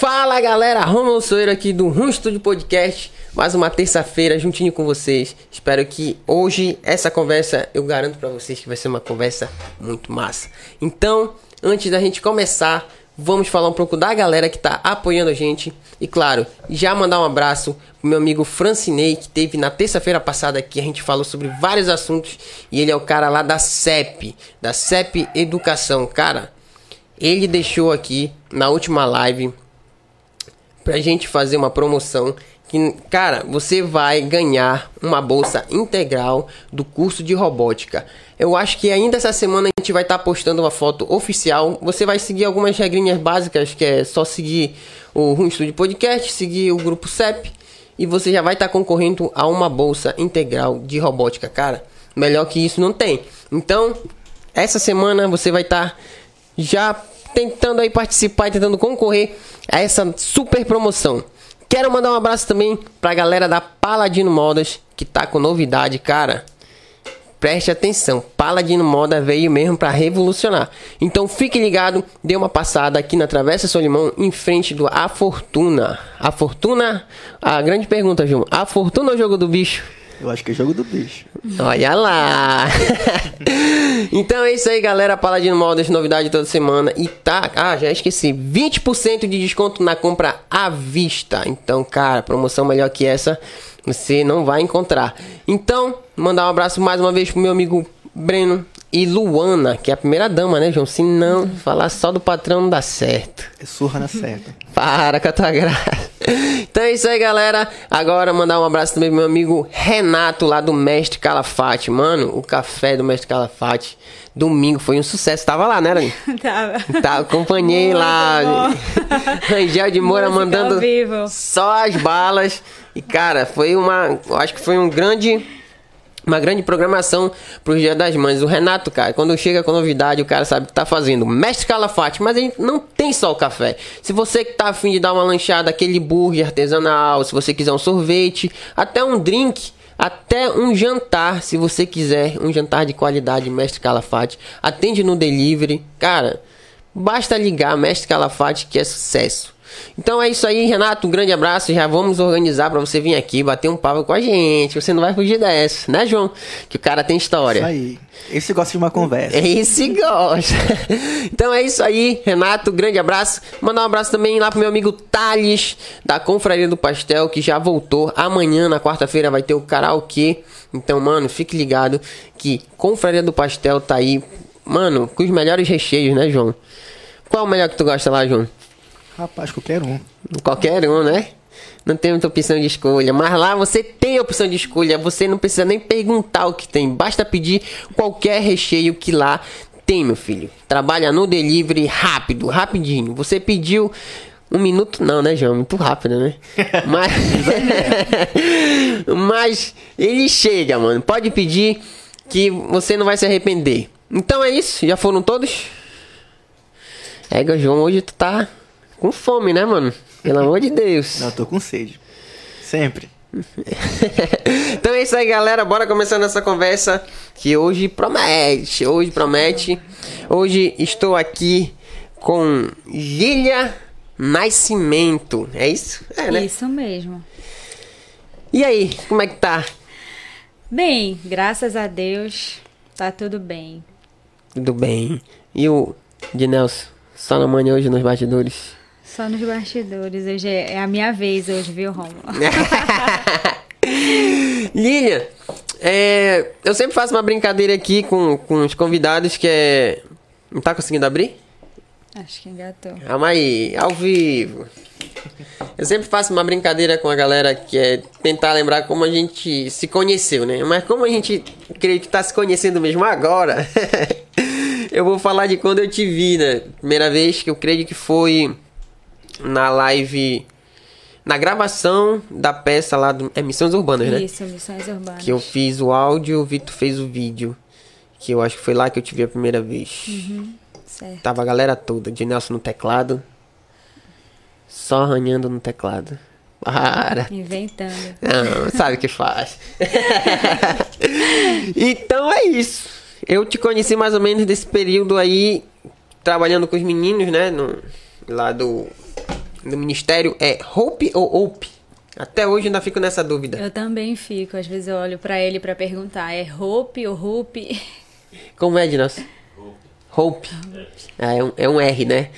Fala galera, Romulo Soeiro aqui do Rum Studio Podcast. Mais uma terça-feira juntinho com vocês. Espero que hoje essa conversa eu garanto para vocês que vai ser uma conversa muito massa. Então, antes da gente começar, vamos falar um pouco da galera que tá apoiando a gente. E claro, já mandar um abraço pro meu amigo Francinei, que teve na terça-feira passada aqui. A gente falou sobre vários assuntos. E ele é o cara lá da CEP, da CEP Educação. Cara, ele deixou aqui na última live pra gente fazer uma promoção que, cara, você vai ganhar uma bolsa integral do curso de robótica. Eu acho que ainda essa semana a gente vai estar tá postando uma foto oficial. Você vai seguir algumas regrinhas básicas, que é só seguir o Rum Studio Podcast, seguir o grupo CEP e você já vai estar tá concorrendo a uma bolsa integral de robótica, cara. Melhor que isso não tem. Então, essa semana você vai estar tá já tentando aí participar e tentando concorrer a essa super promoção. Quero mandar um abraço também pra galera da Paladino Modas, que tá com novidade, cara. Preste atenção, Paladino Moda veio mesmo para revolucionar. Então fique ligado, dê uma passada aqui na Travessa Solimão, em frente do A Fortuna. A Fortuna? A grande pergunta, João. A Fortuna ou o jogo do bicho? Eu acho que é jogo do bicho. Olha lá! então é isso aí, galera. Paladino Modas, novidade toda semana. E tá. Ah, já esqueci. 20% de desconto na compra à vista. Então, cara, promoção melhor que essa você não vai encontrar. Então, mandar um abraço mais uma vez pro meu amigo Breno e Luana, que é a primeira dama, né, João? Se não, falar só do patrão não dá certo. É surra na certa. Para com a tua graça. Então é isso aí, galera. Agora mandar um abraço também pro meu amigo Renato, lá do Mestre Calafate. Mano, o café do Mestre Calafate, domingo foi um sucesso. Tava lá, né, Rani? Tava. Tá, acompanhei Muito lá. bom. Angel de Moura Música mandando só as balas. E, cara, foi uma. eu Acho que foi um grande. Uma grande programação pro Dia das Mães. O Renato, cara, quando chega com novidade, o cara sabe que tá fazendo. Mestre Calafate, mas ele não tem só o café. Se você que tá afim de dar uma lanchada, aquele burger artesanal, se você quiser um sorvete, até um drink, até um jantar, se você quiser, um jantar de qualidade, Mestre Calafate, atende no delivery. Cara, basta ligar Mestre Calafate que é sucesso. Então é isso aí, Renato. Um grande abraço. Já vamos organizar pra você vir aqui bater um papo com a gente. Você não vai fugir dessa, né, João? Que o cara tem história. Isso aí. Esse gosta de uma conversa. Esse gosta. Então é isso aí, Renato. Grande abraço. Mandar um abraço também lá pro meu amigo Thales, da Confraria do Pastel, que já voltou. Amanhã, na quarta-feira, vai ter o karaokê. Então, mano, fique ligado que Confraria do Pastel tá aí, mano, com os melhores recheios, né, João? Qual o melhor que tu gosta lá, João? Rapaz, qualquer um. Qualquer um, né? Não tem muita opção de escolha. Mas lá você tem opção de escolha. Você não precisa nem perguntar o que tem. Basta pedir qualquer recheio que lá tem, meu filho. Trabalha no delivery rápido, rapidinho. Você pediu. Um minuto não, né, João? Muito rápido, né? Mas. Mas ele chega, mano. Pode pedir que você não vai se arrepender. Então é isso. Já foram todos? É, João, hoje tu tá com fome, né, mano? Pelo amor de Deus. Não, eu tô com sede. Sempre. então é isso aí, galera. Bora começando essa conversa que hoje promete. Hoje promete. Hoje estou aqui com Lilia Nascimento. É isso? É, né? Isso mesmo. E aí, como é que tá? Bem, graças a Deus, tá tudo bem. Tudo bem. E o de Nelson? Só na manhã hoje nos bastidores? Só nos bastidores. Hoje é é a minha vez hoje, viu, Romulo? Lilian, é, eu sempre faço uma brincadeira aqui com, com os convidados que é. Não tá conseguindo abrir? Acho que engatou. Calma aí, ao vivo. Eu sempre faço uma brincadeira com a galera que é tentar lembrar como a gente se conheceu, né? Mas como a gente creio que tá se conhecendo mesmo agora, eu vou falar de quando eu te vi, né? Primeira vez que eu creio que foi na live. Na gravação da peça lá do. É Missões Urbanas, né? Isso, Missões Urbanas. Que eu fiz o áudio e o Vitor fez o vídeo. Que eu acho que foi lá que eu te vi a primeira vez. Certo. Tava a galera toda, de Nelson no teclado. Só arranhando no teclado. Para. Inventando. Não, sabe o que faz. então é isso. Eu te conheci mais ou menos desse período aí, trabalhando com os meninos, né? No, lá do do ministério é Hope ou Hope? Até hoje ainda fico nessa dúvida. Eu também fico. Às vezes eu olho pra ele pra perguntar: é Hope ou Hope? Como é, Dinas? Hope. Ah, é, um, é um R, né?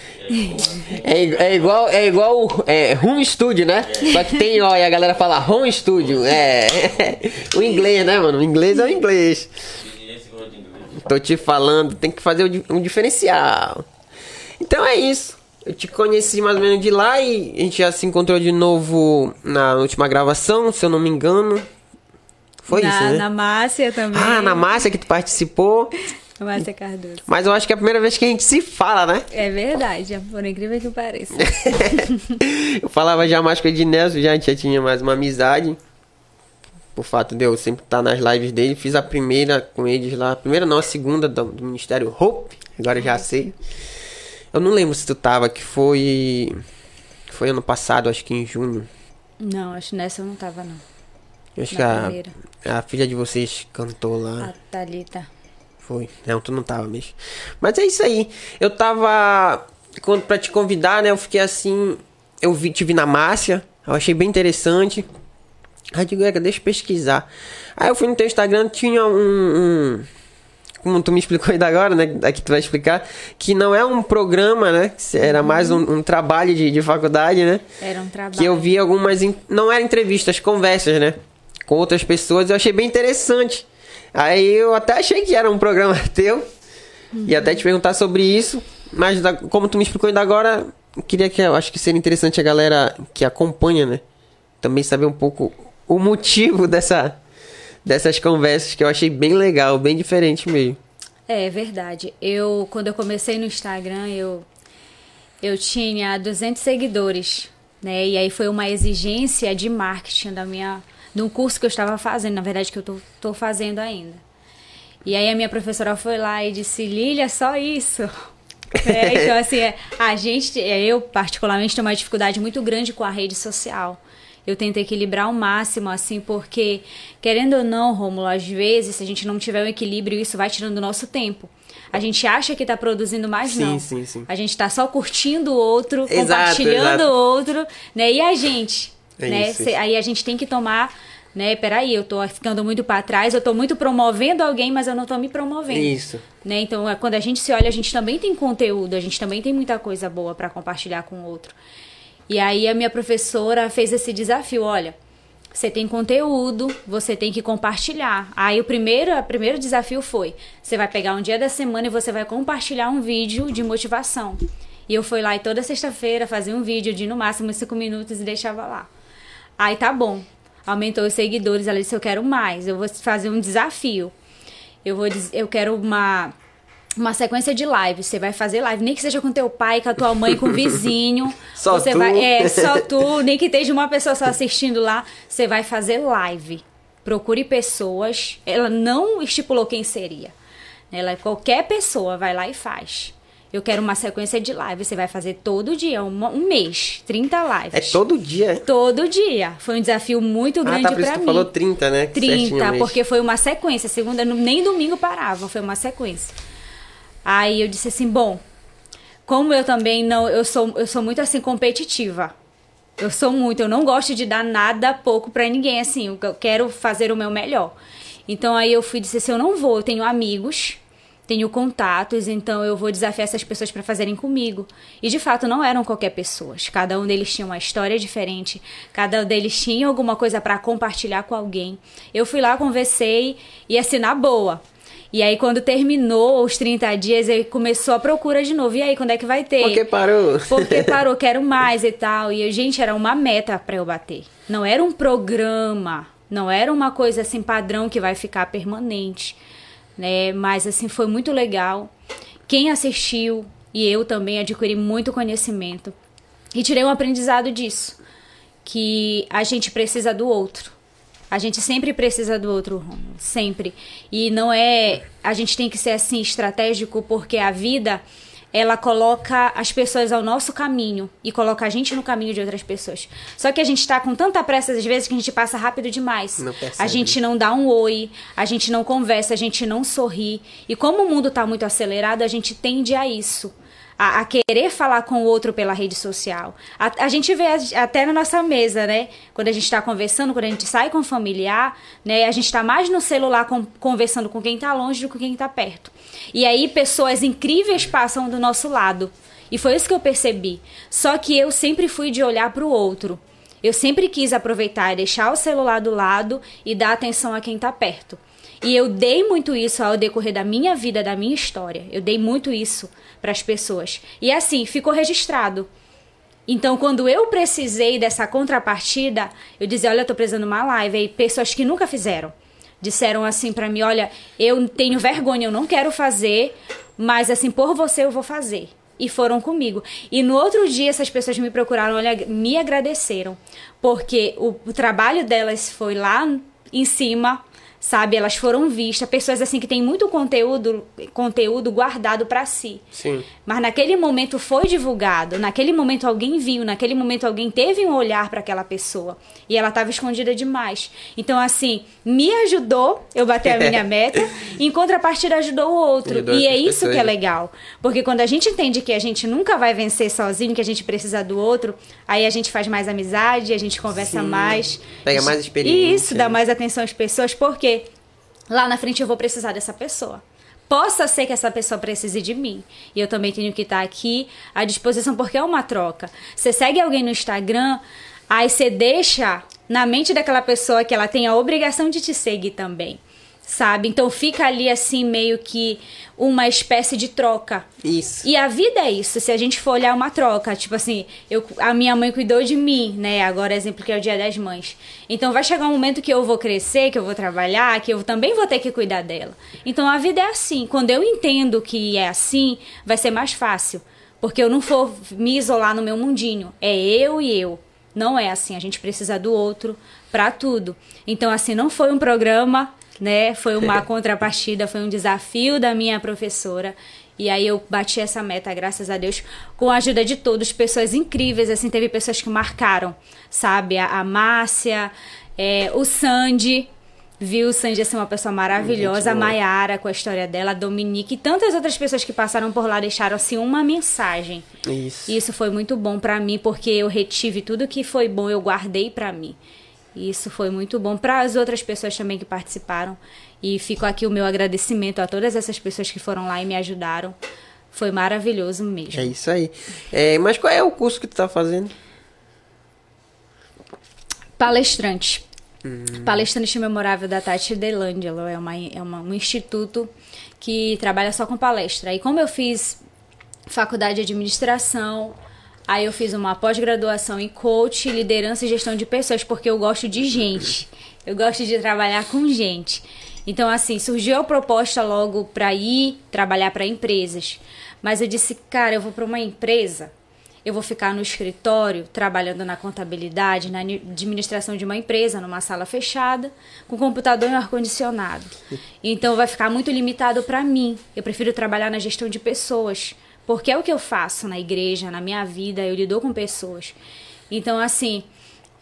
É, é igual, é igual é, Home Studio, né? Só que tem, ó, e a galera fala Home Studio. É. o inglês, né, mano? O inglês é o inglês. Tô te falando, tem que fazer um diferencial. Então é isso. Eu te conheci mais ou menos de lá e a gente já se encontrou de novo na última gravação, se eu não me engano. Foi na, isso, né? Na Márcia também. Ah, na Márcia que tu participou. Na Márcia Cardoso. Mas eu acho que é a primeira vez que a gente se fala, né? É verdade, por incrível que pareça. eu falava já mais com o Ednelson, já a gente já tinha mais uma amizade. Por fato de eu sempre estar nas lives dele. Fiz a primeira com eles lá. A primeira não, a segunda do, do Ministério Hope. Agora eu já sei. Eu não lembro se tu tava, que foi. Foi ano passado, acho que em junho. Não, acho que nessa eu não tava, não. Eu Acho Na que a, a filha de vocês cantou lá. A Thalita. Foi. Não, tu não tava mesmo. Mas é isso aí. Eu tava. Quando, pra te convidar, né? Eu fiquei assim. Eu vi, te vi na Márcia. Eu achei bem interessante. Aí eu digo, "Ega, deixa eu pesquisar. Aí eu fui no teu Instagram, tinha um. um- como tu me explicou ainda agora, né? Aqui tu vai explicar. Que não é um programa, né? Era mais um, um trabalho de, de faculdade, né? Era um trabalho. Que eu vi algumas. Não eram entrevistas, conversas, né? Com outras pessoas. Eu achei bem interessante. Aí eu até achei que era um programa teu. E até te perguntar sobre isso. Mas da- como tu me explicou ainda agora, queria que eu acho que seria interessante a galera que acompanha, né? Também saber um pouco o motivo dessa, dessas conversas que eu achei bem legal, bem diferente mesmo. É, é verdade. Eu, quando eu comecei no Instagram, eu, eu tinha 200 seguidores, né? E aí foi uma exigência de marketing da minha, de um curso que eu estava fazendo, na verdade que eu tô, tô fazendo ainda. E aí a minha professora foi lá e disse, Lilia, só isso. É, então, assim, é, a gente, é, eu particularmente tenho uma dificuldade muito grande com a rede social. Eu tento equilibrar ao máximo, assim, porque, querendo ou não, Rômulo, às vezes, se a gente não tiver um equilíbrio, isso vai tirando o nosso tempo. A gente acha que tá produzindo mais, Sim, não. sim, sim. A gente tá só curtindo o outro, Exato, compartilhando o outro, né? E a gente, É né? isso, isso. Aí a gente tem que tomar, né? Peraí, eu tô ficando muito pra trás, eu tô muito promovendo alguém, mas eu não tô me promovendo. Isso. Né? Então, é, quando a gente se olha, a gente também tem conteúdo, a gente também tem muita coisa boa para compartilhar com o outro. E aí a minha professora fez esse desafio, olha, você tem conteúdo, você tem que compartilhar. Aí o primeiro, o primeiro desafio foi, você vai pegar um dia da semana e você vai compartilhar um vídeo de motivação. E eu fui lá e toda sexta-feira fazia um vídeo de no máximo cinco minutos e deixava lá. Aí tá bom. Aumentou os seguidores, ela disse, eu quero mais, eu vou fazer um desafio. Eu vou eu quero uma uma sequência de lives. Você vai fazer live, nem que seja com teu pai, com a tua mãe, com o vizinho. Só você tu. vai, é, só tu, nem que esteja uma pessoa só assistindo lá, você vai fazer live. Procure pessoas. Ela não estipulou quem seria. Ela qualquer pessoa vai lá e faz. Eu quero uma sequência de live. Você vai fazer todo dia, uma- um mês, 30 lives. É todo dia. Todo dia. Foi um desafio muito Ah, grande tá, pra que tu mim. falou 30, né? Que certinho 30, mesmo. porque foi uma sequência. Segunda, nem domingo parava, foi uma sequência. Aí eu disse assim, bom, como eu também não, eu sou, eu sou muito assim competitiva. Eu sou muito, eu não gosto de dar nada pouco pra ninguém, assim, eu quero fazer o meu melhor. Então aí eu fui disse assim, eu não vou, eu tenho amigos, tenho contatos, então eu vou desafiar essas pessoas para fazerem comigo. E de fato não eram qualquer pessoas. Cada um deles tinha uma história diferente, cada um deles tinha alguma coisa para compartilhar com alguém. Eu fui lá, conversei e assim na boa. E aí quando terminou os 30 dias, aí começou a procura de novo. E aí, quando é que vai ter? Por que parou? Porque parou, quero mais e tal. E, eu, gente, era uma meta pra eu bater. Não era um programa. Não era uma coisa assim padrão que vai ficar permanente. Né? Mas assim, foi muito legal. Quem assistiu e eu também adquiri muito conhecimento. E tirei um aprendizado disso. Que a gente precisa do outro. A gente sempre precisa do outro, sempre. E não é. A gente tem que ser assim estratégico porque a vida ela coloca as pessoas ao nosso caminho e coloca a gente no caminho de outras pessoas. Só que a gente tá com tanta pressa às vezes que a gente passa rápido demais. Não percebe. a gente não dá um oi, a gente não conversa, a gente não sorri. E como o mundo tá muito acelerado, a gente tende a isso. A, a querer falar com o outro pela rede social. A, a gente vê a- até na nossa mesa, né? Quando a gente está conversando, quando a gente sai com o familiar, né? A gente está mais no celular com- conversando com quem está longe do que com quem está perto. E aí pessoas incríveis passam do nosso lado. E foi isso que eu percebi. Só que eu sempre fui de olhar para o outro. Eu sempre quis aproveitar e deixar o celular do lado e dar atenção a quem está perto. E eu dei muito isso ao decorrer da minha vida, da minha história. Eu dei muito isso para as pessoas. E assim, ficou registrado. Então, quando eu precisei dessa contrapartida, eu dizia: Olha, eu tô precisando de uma live. Aí, pessoas que nunca fizeram disseram assim pra mim: Olha, eu tenho vergonha, eu não quero fazer, mas assim, por você eu vou fazer. E foram comigo. E no outro dia, essas pessoas me procuraram, olha, me agradeceram. Porque o, o trabalho delas foi lá em cima, sabe? Elas foram vistas. Pessoas assim que têm muito conteúdo, conteúdo guardado pra si. Sim. Mas naquele momento foi divulgado, naquele momento alguém viu, naquele momento alguém teve um olhar para aquela pessoa e ela estava escondida demais. Então assim, me ajudou eu bater a minha meta, e em contrapartida ajudou o outro. Ajudou e é isso que é pessoas. legal, porque quando a gente entende que a gente nunca vai vencer sozinho, que a gente precisa do outro, aí a gente faz mais amizade, a gente conversa Sim. mais, Pega mais E experiência. isso dá mais atenção às pessoas, porque lá na frente eu vou precisar dessa pessoa. Possa ser que essa pessoa precise de mim. E eu também tenho que estar aqui à disposição, porque é uma troca. Você segue alguém no Instagram, aí você deixa na mente daquela pessoa que ela tem a obrigação de te seguir também. Sabe? Então fica ali assim, meio que uma espécie de troca. Isso. E a vida é isso, se a gente for olhar uma troca, tipo assim, eu, a minha mãe cuidou de mim, né? Agora, exemplo que é o dia das mães. Então vai chegar um momento que eu vou crescer, que eu vou trabalhar, que eu também vou ter que cuidar dela. Então a vida é assim. Quando eu entendo que é assim, vai ser mais fácil. Porque eu não vou me isolar no meu mundinho. É eu e eu. Não é assim. A gente precisa do outro pra tudo. Então, assim, não foi um programa, né? Foi uma contrapartida, foi um desafio da minha professora. E aí eu bati essa meta, graças a Deus, com a ajuda de todos, pessoas incríveis, assim, teve pessoas que marcaram, sabe? A, a Márcia, é, o Sandy, viu o Sandy ser uma pessoa maravilhosa, a. Maiara com a história dela, a Dominique e tantas outras pessoas que passaram por lá deixaram, assim, uma mensagem. Isso. E Isso foi muito bom pra mim, porque eu retive tudo que foi bom, eu guardei pra mim. E Isso foi muito bom para as outras pessoas também que participaram. E fico aqui o meu agradecimento a todas essas pessoas que foram lá e me ajudaram. Foi maravilhoso mesmo. É isso aí. É, mas qual é o curso que tu tá fazendo? Palestrante. Palestrante memorável da Tati Delangelo. É, uma, é uma, um instituto que trabalha só com palestra. E como eu fiz faculdade de administração, aí eu fiz uma pós-graduação em coach, liderança e gestão de pessoas, porque eu gosto de gente. Eu gosto de trabalhar com gente. Então, assim, surgiu a proposta logo para ir trabalhar para empresas. Mas eu disse, cara, eu vou para uma empresa eu vou ficar no escritório trabalhando na contabilidade, na ni- administração de uma empresa, numa sala fechada, com computador e um ar-condicionado. Então vai ficar muito limitado para mim. Eu prefiro trabalhar na gestão de pessoas, porque é o que eu faço na igreja, na minha vida, eu lido com pessoas. Então assim,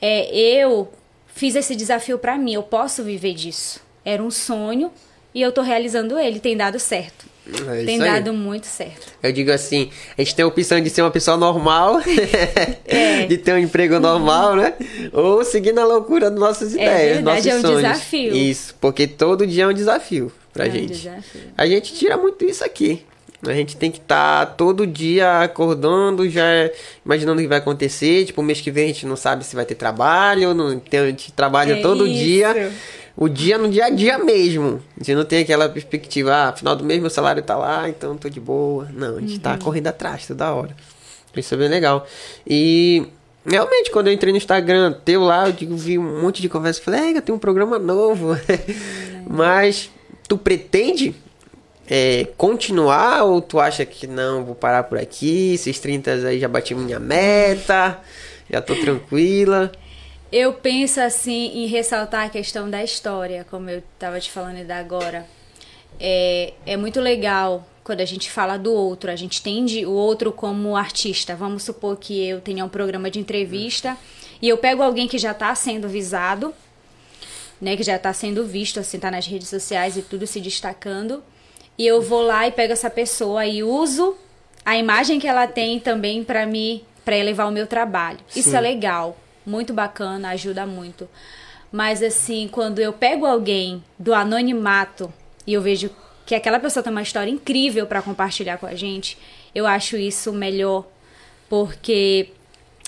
é, eu fiz esse desafio para mim, eu posso viver disso. Era um sonho e eu tô realizando ele, tem dado certo. É tem isso aí. dado muito certo. Eu digo assim, a gente tem a opção de ser uma pessoa normal, É. de ter um emprego normal, né? Ou seguir na loucura das nossas ideias, verdade, nossos é um sonhos. desafio. Isso, porque todo dia é um desafio pra É um gente. desafio. A gente tira muito isso aqui. A gente tem que estar todo dia acordando, já imaginando o que vai acontecer. Tipo, mês que vem a gente não sabe se vai ter trabalho, não tem, a gente trabalha É todo isso. dia. O dia no dia a dia mesmo. A gente não tem aquela perspectiva, ah, final do mês meu salário tá lá, então tô de boa. Não, a gente Uhum. tá correndo atrás toda hora. Isso é bem legal. E realmente, quando eu entrei no Instagram, teu lá, eu digo, vi um monte de conversa. Falei, é, tem um programa novo. Mas tu pretende é, continuar ou tu acha que não, vou parar por aqui, esses 30 aí já bati minha meta, já tô tranquila. Eu penso assim em ressaltar a questão da história, como eu estava te falando ainda agora. É, é muito legal quando a gente fala do outro, a gente entende o outro como artista. Vamos supor que eu tenha um programa de entrevista e eu pego alguém que já está sendo visado, né, que já está sendo visto, assim, tá nas redes sociais e tudo se destacando, e eu vou lá e pego essa pessoa e uso a imagem que ela tem também para mim, para elevar o meu trabalho. Isso Sim. é legal, muito bacana, ajuda muito. Mas assim, quando eu pego alguém do anonimato e eu vejo que aquela pessoa tem uma história incrível para compartilhar com a gente, eu acho isso melhor, porque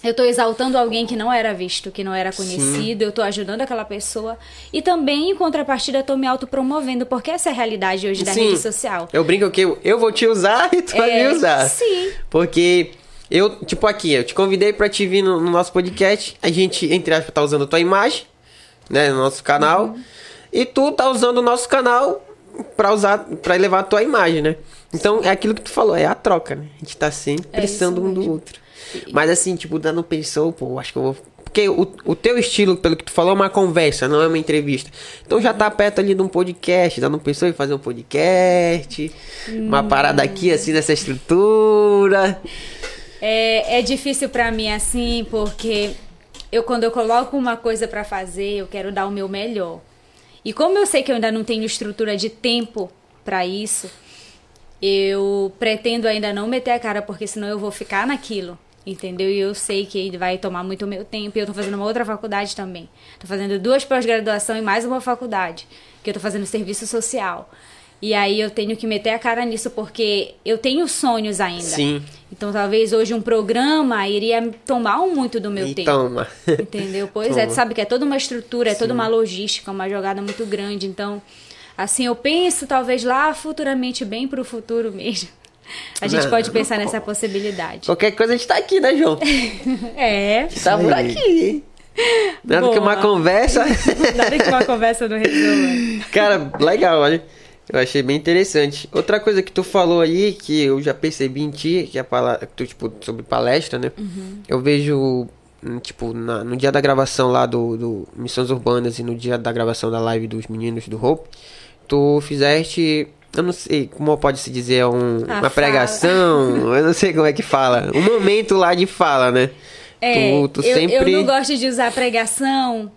eu tô exaltando alguém que não era visto, que não era conhecido, eu tô ajudando aquela pessoa e também em contrapartida eu tô me autopromovendo, porque essa é a realidade hoje da Sim. rede social. Eu brinco que eu, eu vou te usar e tu vai É, me usar. sim. Porque eu, tipo aqui, eu te convidei pra te vir no, no nosso podcast. A gente, entre aspas, tá usando a tua imagem, né, no nosso canal. Uhum. E tu tá usando o nosso canal pra usar, para elevar a tua imagem, né? Então é aquilo que tu falou, é a troca, né? A gente tá sempre É precisando um do outro. Mas assim, tipo, dando pensou, pô, acho que eu vou. Porque o, o teu estilo, pelo que tu falou, é uma conversa, não é uma entrevista. Então já tá perto ali de um podcast, dando pensou em fazer um podcast, uma parada aqui assim nessa estrutura. É, é difícil pra mim assim, porque eu quando eu coloco uma coisa pra fazer, eu quero dar o meu melhor. E como eu sei que eu ainda não tenho estrutura de tempo pra isso, eu pretendo ainda não meter a cara, porque senão eu vou ficar naquilo. Entendeu? E eu sei que vai tomar muito meu tempo. E eu tô fazendo uma outra faculdade também. Tô fazendo duas pós-graduação e mais uma faculdade. Que eu tô fazendo serviço social. E aí eu tenho que meter a cara nisso porque eu tenho sonhos ainda. Sim. Então talvez hoje um programa iria tomar muito do meu E tempo. toma. Entendeu? Pois é, Toma. tu sabe que é toda uma estrutura, é toda uma logística, uma jogada muito grande. Então, assim, eu penso talvez lá futuramente, bem pro futuro mesmo. A gente Não. pode pensar nessa possibilidade. Qualquer coisa a gente tá aqui, né, João? É, Tá por aqui. Nada que uma Boa. conversa. nada que uma conversa não resolva. Cara, legal, olha. Eu achei bem interessante. Outra coisa que tu falou aí, que eu já percebi em ti, que é a palavra, tu, tipo, sobre palestra, né? Eu vejo, hum, tipo, na- no dia da gravação lá do, do Missões Urbanas e no dia da gravação da live dos meninos do Hope, tu fizeste, eu não sei como pode se dizer, um, A uma fala. pregação, eu não sei como é que fala. Um momento lá de fala, né? É, tu, tu eu, sempre... eu não gosto de usar pregação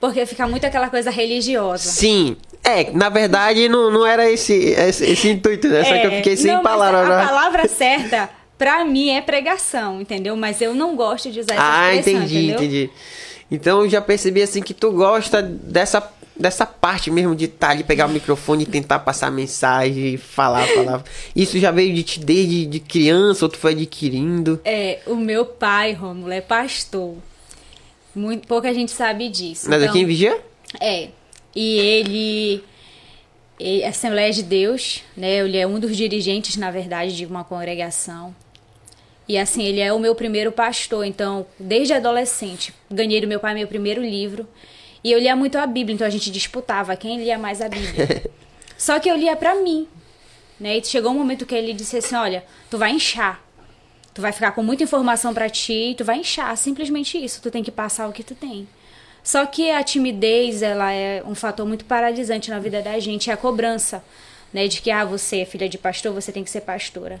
porque fica muito aquela coisa religiosa. Sim. É, na verdade não, não era esse, esse, esse intuito, né? Só que eu É, fiquei sem não, palavras. A palavra certa, pra mim, é pregação, entendeu? Mas eu não gosto de usar essa Ah, expressão, entendi, entendeu? entendi. Então eu já percebi assim que tu gosta dessa, dessa parte mesmo de estar ali, pegar o microfone e tentar passar mensagem, falar, falar. Isso já veio de ti desde de criança ou tu foi adquirindo? É, o meu pai, Rômulo, é pastor. Muito, pouca gente sabe disso. Mas Então, aqui em Vigia? É. E ele, ele é Assembleia de Deus, né? Ele é um dos dirigentes, na verdade, de uma congregação. E assim, ele é o meu primeiro pastor. Então, desde adolescente, ganhei do meu pai meu primeiro livro. E eu lia muito a Bíblia, então a gente disputava quem lia mais a Bíblia. Só que eu lia pra mim. Né? E chegou um momento que ele disse assim: Olha, tu vai inchar. Tu vai ficar com muita informação pra ti e tu vai inchar. Simplesmente isso. Tu tem que passar o que tu tem. Só que a timidez, ela é um fator muito paralisante na vida da gente. É a cobrança, né? De que, ah, você é filha de pastor, você tem que ser pastora.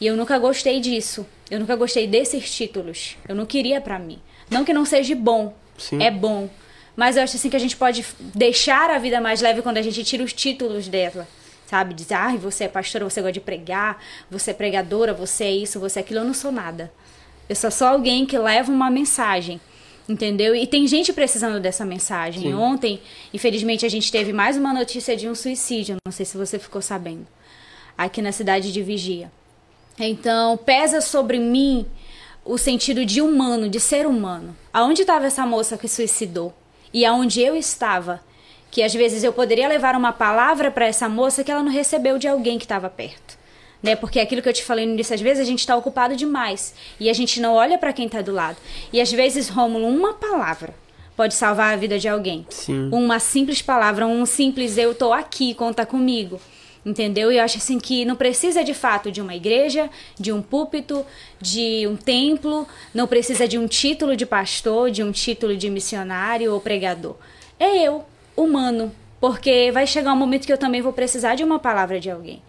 E eu nunca gostei disso. Eu nunca gostei desses títulos. Eu não queria pra mim. Não que não seja bom. Sim. É bom. Mas eu acho assim que a gente pode deixar a vida mais leve quando a gente tira os títulos dela. Sabe? Dizer, ah, você é pastora, você gosta de pregar, você é pregadora, você é isso, você é aquilo. Eu não sou nada. Eu sou só alguém que leva uma mensagem. Entendeu? E tem gente precisando dessa mensagem. Sim. Ontem, infelizmente, a gente teve mais uma notícia de um suicídio. Não sei se você ficou sabendo. Aqui na cidade de Vigia. Então, pesa sobre mim o sentido de humano, de ser humano. Aonde estava essa moça que suicidou? E aonde eu estava? Que às vezes eu poderia levar uma palavra para essa moça que ela não recebeu de alguém que estava perto. Né? Porque aquilo que eu te falei no início, às vezes a gente está ocupado demais e a gente não olha para quem está do lado. E às vezes, Rômulo, uma palavra pode salvar a vida de alguém. Sim. Uma simples palavra, um simples eu tô aqui, conta comigo. Entendeu? E eu acho assim que não precisa de fato de uma igreja, de um púlpito, de um templo, não precisa de um título de pastor, de um título de missionário ou pregador. É eu, humano, porque vai chegar um momento que eu também vou precisar de uma palavra de alguém.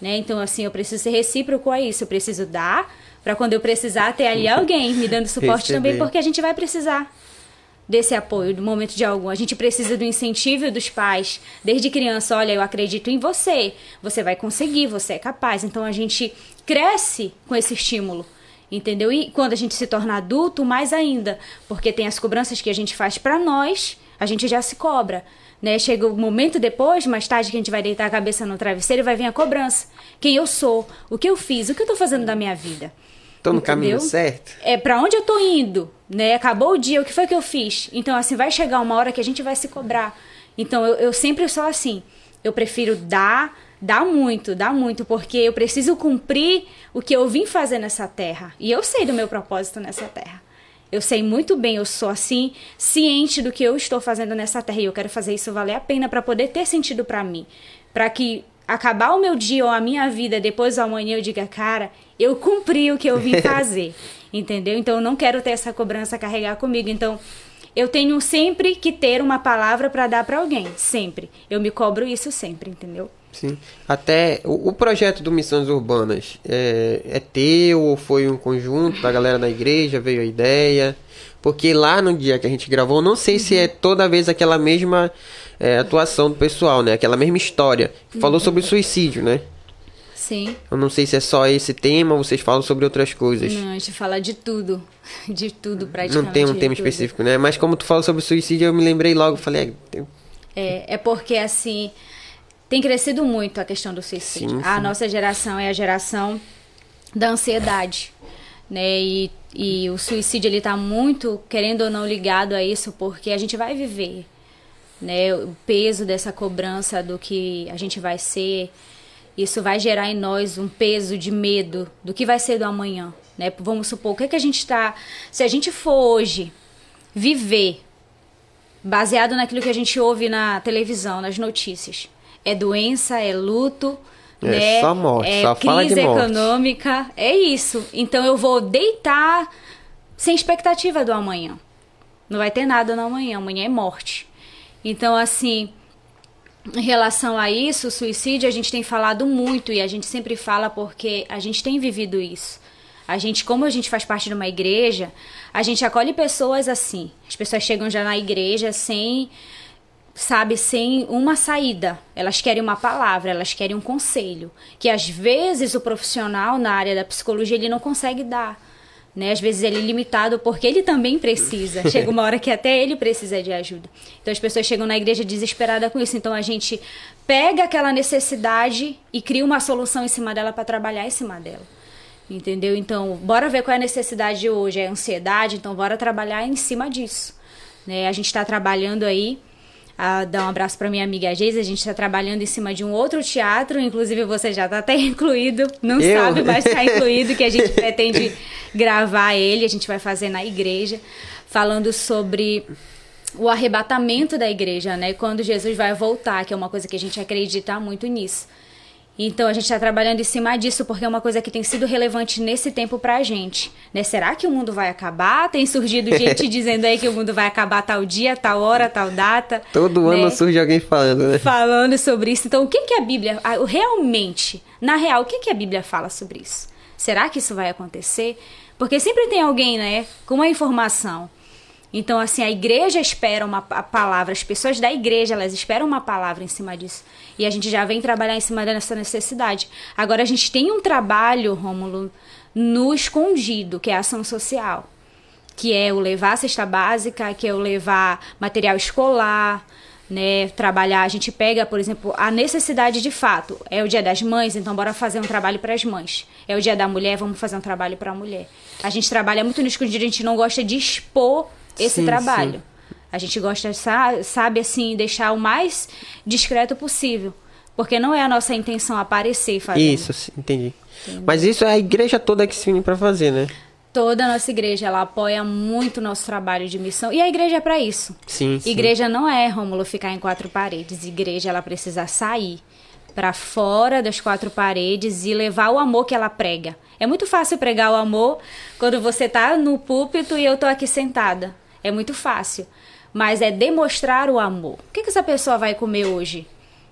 Né? Então, assim, eu preciso ser recíproco a isso. Eu preciso dar para quando eu precisar ter ali alguém me dando suporte também, Receber. porque a gente vai precisar. Desse apoio, do momento de algum. A gente precisa do incentivo dos pais. Desde criança, olha, eu acredito em você. Você vai conseguir, você é capaz. Então a gente cresce com esse estímulo. Entendeu? E quando a gente se torna adulto, mais ainda, porque tem as cobranças que a gente faz para nós, a gente já se cobra. Né? Chega o momento depois, mais tarde, que a gente vai deitar a cabeça no travesseiro e vai vir a cobrança. Quem eu sou, o que eu fiz, o que eu tô fazendo da minha vida. Tô no Entendeu? caminho certo. É para onde eu tô indo, né? Acabou o dia, o que foi que eu fiz? Então, assim, vai chegar uma hora que a gente vai se cobrar. Então, eu, eu sempre sou assim. Eu prefiro dar, dar muito, dar muito, porque eu preciso cumprir o que eu vim fazer nessa terra. E eu sei do meu propósito nessa terra. Eu sei muito bem, eu sou assim, ciente do que eu estou fazendo nessa terra e eu quero fazer isso valer a pena para poder ter sentido para mim, para que acabar o meu dia ou a minha vida depois do amanhã eu diga, cara, eu cumpri o que eu vim fazer, entendeu? Então eu não quero ter essa cobrança carregar comigo. Então eu tenho sempre que ter uma palavra para dar para alguém, sempre. Eu me cobro isso sempre, entendeu? Sim. Até o, o projeto do Missões Urbanas é, é teu ou foi um conjunto da galera da igreja? Veio a ideia? Porque lá no dia que a gente gravou, não sei se é toda vez aquela mesma é, atuação do pessoal, né? Aquela mesma história. Falou sobre suicídio, né? Sim. Eu não sei se é só esse tema ou vocês falam sobre outras coisas. Não, a gente fala de tudo. De tudo, praticamente. Não tem um tema tudo. específico, né? Mas como tu falou sobre suicídio, eu me lembrei logo. Falei, é, É, é porque, assim, tem crescido muito a questão do suicídio. Sim, A sim. nossa geração é a geração da ansiedade, né? E, e o suicídio, ele tá muito, querendo ou não, ligado a isso, porque a gente vai viver, né? O peso dessa cobrança do que a gente vai ser, isso vai gerar em nós um peso de medo do que vai ser do amanhã, né? Vamos supor, o que, é que a gente tá... Se a gente for hoje viver baseado naquilo que a gente ouve na televisão, nas notícias. É doença, é luto, É, né? só morte, é só crise de morte. econômica, é isso. Então eu vou deitar sem expectativa do amanhã. Não vai ter nada no amanhã, amanhã é morte. Então assim, em relação a isso, o suicídio, a gente tem falado muito e a gente sempre fala porque a gente tem vivido isso. A gente, como a gente faz parte de uma igreja, a gente acolhe pessoas assim. As pessoas chegam já na igreja sem, sabe, sem uma saída. Elas querem uma palavra, elas querem um conselho, que às vezes o profissional na área da psicologia ele não consegue dar. Né? Às vezes ele é limitado porque ele também precisa. Chega uma hora que até ele precisa de ajuda. Então as pessoas chegam na igreja desesperadas com isso. Então a gente pega aquela necessidade e cria uma solução em cima dela para trabalhar em cima dela. Entendeu? Então, bora ver qual é a necessidade de hoje. É ansiedade, então bora trabalhar em cima disso. Né? A gente está trabalhando aí. A, dar um abraço para minha amiga Geisa. A gente está trabalhando em cima de um outro teatro. Inclusive, você já está até incluído. Não Eu? sabe, mas está incluído. Que a gente pretende gravar ele. A gente vai fazer na igreja. Falando sobre o arrebatamento da igreja, né? Quando Jesus vai voltar, que é uma coisa que a gente acredita muito nisso. Então a gente está trabalhando em cima disso porque é uma coisa que tem sido relevante nesse tempo pra gente. Né? Será que o mundo vai acabar? Tem surgido gente dizendo aí que o mundo vai acabar tal dia, tal hora, tal data. todo né? ano surge alguém falando, né? falando sobre isso. Então, o que, que a Bíblia, realmente, na real, o que, que a Bíblia fala sobre isso? Será que isso vai acontecer? Porque sempre tem alguém, né, com uma informação. Então, assim, a igreja espera uma pa- palavra, as pessoas da igreja, elas esperam uma palavra em cima disso. E a gente já vem trabalhar em cima dessa necessidade. Agora, a gente tem um trabalho, Rômulo, no escondido, que é a ação social que é o levar a cesta básica, que é o levar material escolar, né? Trabalhar, a gente pega, por exemplo, a necessidade de fato. É o dia das mães, então bora fazer um trabalho para as mães. É o dia da mulher, vamos fazer um trabalho para a mulher. A gente trabalha muito no escondido, a gente não gosta de expor esse Sim, trabalho. sim. A gente gosta, sa- sabe, assim, deixar o mais discreto possível. Porque não é a nossa intenção aparecer fazendo. Isso, sim, entendi. Mas isso é a igreja toda que se une pra fazer, né? Toda a nossa igreja, ela apoia muito o nosso trabalho de missão. E a igreja é para isso. Sim, sim. Igreja não é, Rômulo, ficar em quatro paredes. Igreja, ela precisa sair para fora das quatro paredes e levar o amor que ela prega. É muito fácil pregar o amor quando você tá no púlpito e eu tô aqui sentada. É muito fácil. Mas é demonstrar o amor. O que, que essa pessoa vai comer hoje?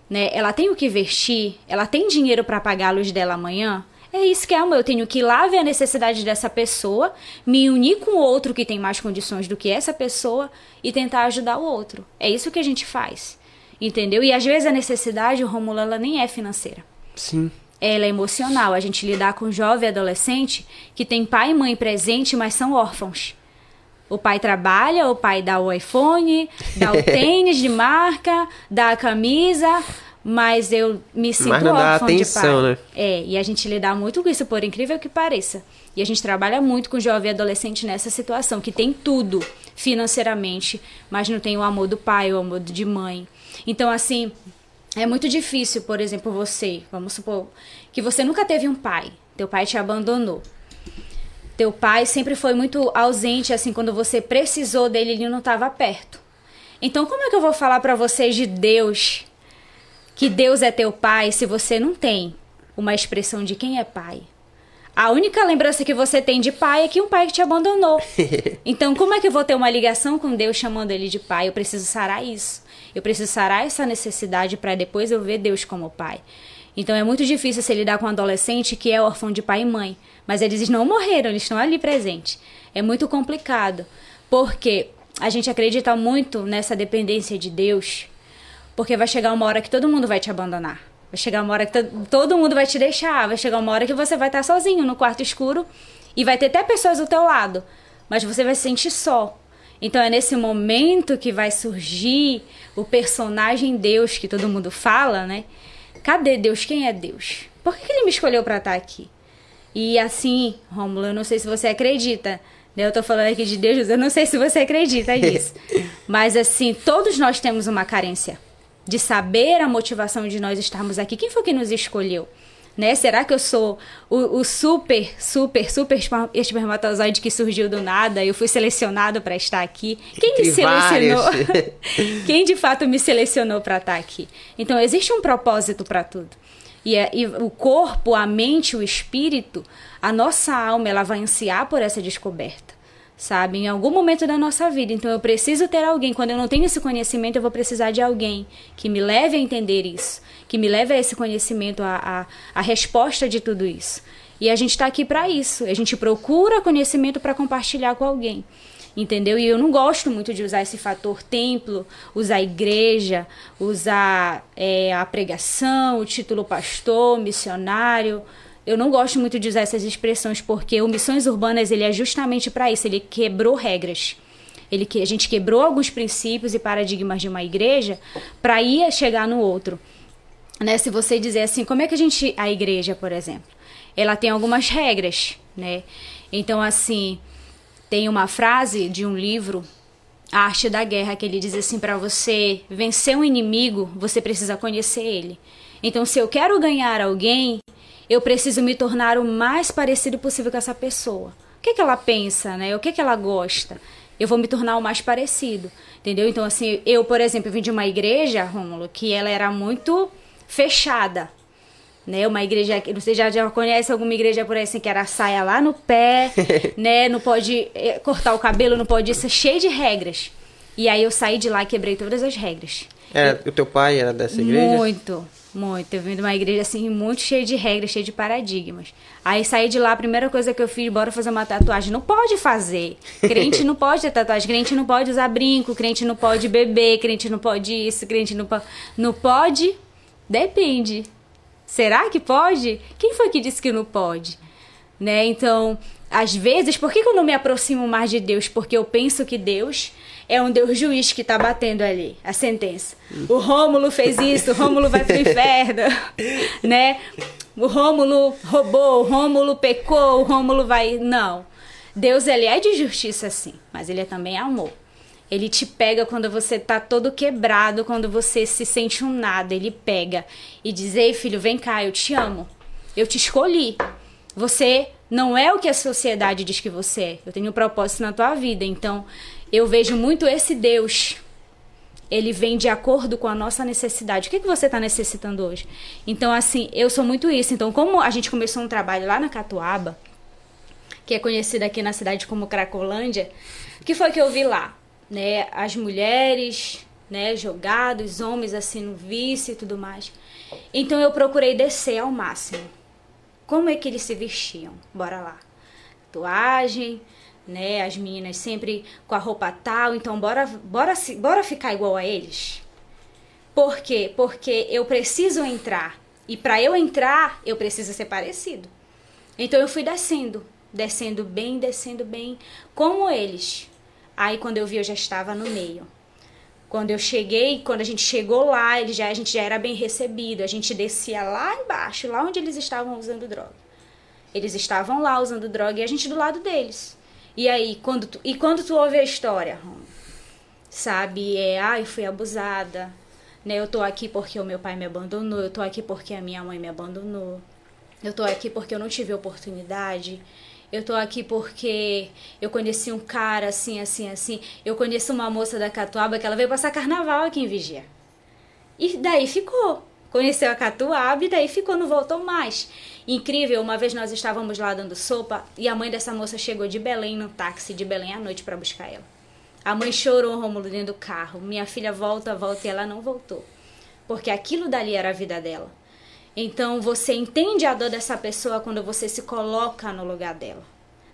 Né? Ela tem o que vestir? Ela tem dinheiro para pagar a luz dela amanhã? É isso que é amor. Eu tenho que ir lá ver a necessidade dessa pessoa, me unir com outro que tem mais condições do que essa pessoa e tentar ajudar o outro. É isso que a gente faz. Entendeu? E às vezes a necessidade, o Romulo, ela nem é financeira. Sim. Ela é emocional. A gente lidar com jovem adolescente que tem pai e mãe presente, mas são órfãos. O pai trabalha, o pai dá o iPhone, dá o tênis de marca, dá a camisa, mas eu me sinto Mas não dá órfã de atenção, pai. né? É, e a gente lidar muito com isso, por incrível que pareça. E a gente trabalha muito com jovem e adolescente nessa situação, que tem tudo financeiramente, mas não tem o amor do pai, o amor de mãe. Então, assim, é muito difícil, por exemplo, você, vamos supor, que você nunca teve um pai, teu pai te abandonou. Teu pai sempre foi muito ausente, assim, quando você precisou dele, ele não estava perto. Então, como é que eu vou falar para vocês de Deus, que Deus é teu pai, se você não tem uma expressão de quem é pai? A única lembrança que você tem de pai é que um pai te abandonou. Então, como é que eu vou ter uma ligação com Deus chamando ele de pai? Eu preciso sarar isso. Eu preciso sarar essa necessidade para depois eu ver Deus como pai. Então, é muito difícil você lidar com um adolescente que é órfão de pai e mãe. Mas eles não morreram, eles estão ali presentes. É muito complicado. Porque a gente acredita muito nessa dependência de Deus. Porque vai chegar uma hora que todo mundo vai te abandonar. Vai chegar uma hora que to- todo mundo vai te deixar. Vai chegar uma hora que você vai estar sozinho no quarto escuro. E vai ter até pessoas do teu lado. Mas você vai se sentir só. Então é nesse momento que vai surgir o personagem Deus que todo mundo fala, né? Cadê Deus? Quem é Deus? Por que que ele me escolheu para estar aqui? E assim, Rômulo, eu não sei se você acredita. né? Eu tô falando aqui de Deus, eu não sei se você acredita nisso. Mas assim, todos nós temos uma carência de saber a motivação de nós estarmos aqui. Quem foi que nos escolheu? Né? Será que eu sou o, o super, super, super esper- espermatozoide que surgiu do nada? Eu fui selecionado para estar aqui? Quem me Entre selecionou? vários. Quem de fato me selecionou para estar aqui? Então existe um propósito para tudo. E, é- e o corpo, a mente, o espírito, a nossa alma, ela vai ansiar por essa descoberta, sabe? Em algum momento da nossa vida. Então eu preciso ter alguém. Quando eu não tenho esse conhecimento, eu vou precisar de alguém que me leve a entender isso, que me leve a esse conhecimento, a, a, a resposta de tudo isso. E a gente está aqui para isso. A gente procura conhecimento para compartilhar com alguém. Entendeu? E eu não gosto muito de usar esse fator templo, usar igreja, usar é, a pregação, o título pastor, missionário. Eu não gosto muito de usar essas expressões porque o Missões Urbanas ele é justamente para isso. Ele quebrou regras. Ele que a gente quebrou alguns princípios e paradigmas de uma igreja para ir chegar no outro. Né? Se você dizer assim, como é que a gente a igreja, por exemplo, ela tem algumas regras, né? Então assim, tem uma frase de um livro, A Arte da Guerra, que ele diz assim: para você vencer um inimigo, você precisa conhecer ele. Então, se eu quero ganhar alguém, eu preciso me tornar o mais parecido possível com essa pessoa. O que, que ela pensa, né? O que, que ela gosta? Eu vou me tornar o mais parecido, entendeu? Então, assim, eu, por exemplo, vim de uma igreja, Rômulo, que ela era muito fechada, né? Uma igreja, você já, já conhece alguma igreja por aí assim que era saia lá no pé, né? Não pode eh, cortar o cabelo, não pode isso, cheio de regras. E aí eu saí de lá e quebrei todas as regras. Era, o teu pai era dessa igreja? Muito, muito. Eu vim de uma igreja assim, muito cheia de regras, cheia de paradigmas. Aí saí de lá, a primeira coisa que eu fiz, bora fazer uma tatuagem. Não pode fazer. Crente não pode ter tatuagem, crente não pode usar brinco, crente não pode beber, crente não pode isso, crente não pode. Não pode? Depende. Será que pode? Quem foi que disse que não pode? Né? Então, às vezes, por que que eu não me aproximo mais de Deus? Porque eu penso que Deus é um Deus juiz que tá batendo ali a sentença. O Rômulo fez isso, o Rômulo vai pro inferno, né? O Rômulo roubou, o Rômulo pecou, o Rômulo vai. Não. Deus, ele é de justiça, sim, mas ele é também amor. Ele te pega quando você tá todo quebrado, quando você se sente um nada. Ele pega e diz: Ei, filho, vem cá, eu te amo. Eu te escolhi. Você não é o que a sociedade diz que você é. Eu tenho um propósito na tua vida. Então, eu vejo muito esse Deus. Ele vem de acordo com a nossa necessidade. O que, que você está necessitando hoje? Então, assim, eu sou muito isso. Então, como a gente começou um trabalho lá na Catuaba, que é conhecida aqui na cidade como Cracolândia, o que foi que eu vi lá? Né, as mulheres, né, jogados, homens assim no vício e tudo mais. Então eu procurei descer ao máximo. como é que eles se vestiam. Bora lá. Tatuagem, né? As meninas sempre com a roupa tal, então bora, bora, bora ficar igual a eles. Por quê? Porque eu preciso entrar. E para eu entrar, eu preciso ser parecido. Então eu fui descendo, descendo bem, descendo bem, como eles. Aí quando eu vi, eu já estava no meio. Quando eu cheguei, quando a gente chegou lá, ele já, a gente já era bem recebido. A gente descia lá embaixo, lá onde eles estavam usando droga. Eles estavam lá usando droga e a gente do lado deles. E aí, quando tu, e quando tu ouve a história, sabe, é, eu fui abusada, né? Eu tô aqui porque o meu pai me abandonou, eu tô aqui porque a minha mãe me abandonou. Eu tô aqui porque eu não tive oportunidade. Eu tô aqui porque eu conheci um cara assim, assim, assim. Eu conheço uma moça da Catuaba que ela veio passar carnaval aqui em Vigia. E daí ficou. Conheceu a Catuaba e daí ficou, não voltou mais. Incrível, uma vez nós estávamos lá dando sopa e a mãe dessa moça chegou de Belém no táxi de Belém à noite para buscar ela. A mãe chorou, Romulo, dentro do carro. Minha filha volta, volta e ela não voltou. Porque aquilo dali era a vida dela. Então você entende a dor dessa pessoa quando você se coloca no lugar dela.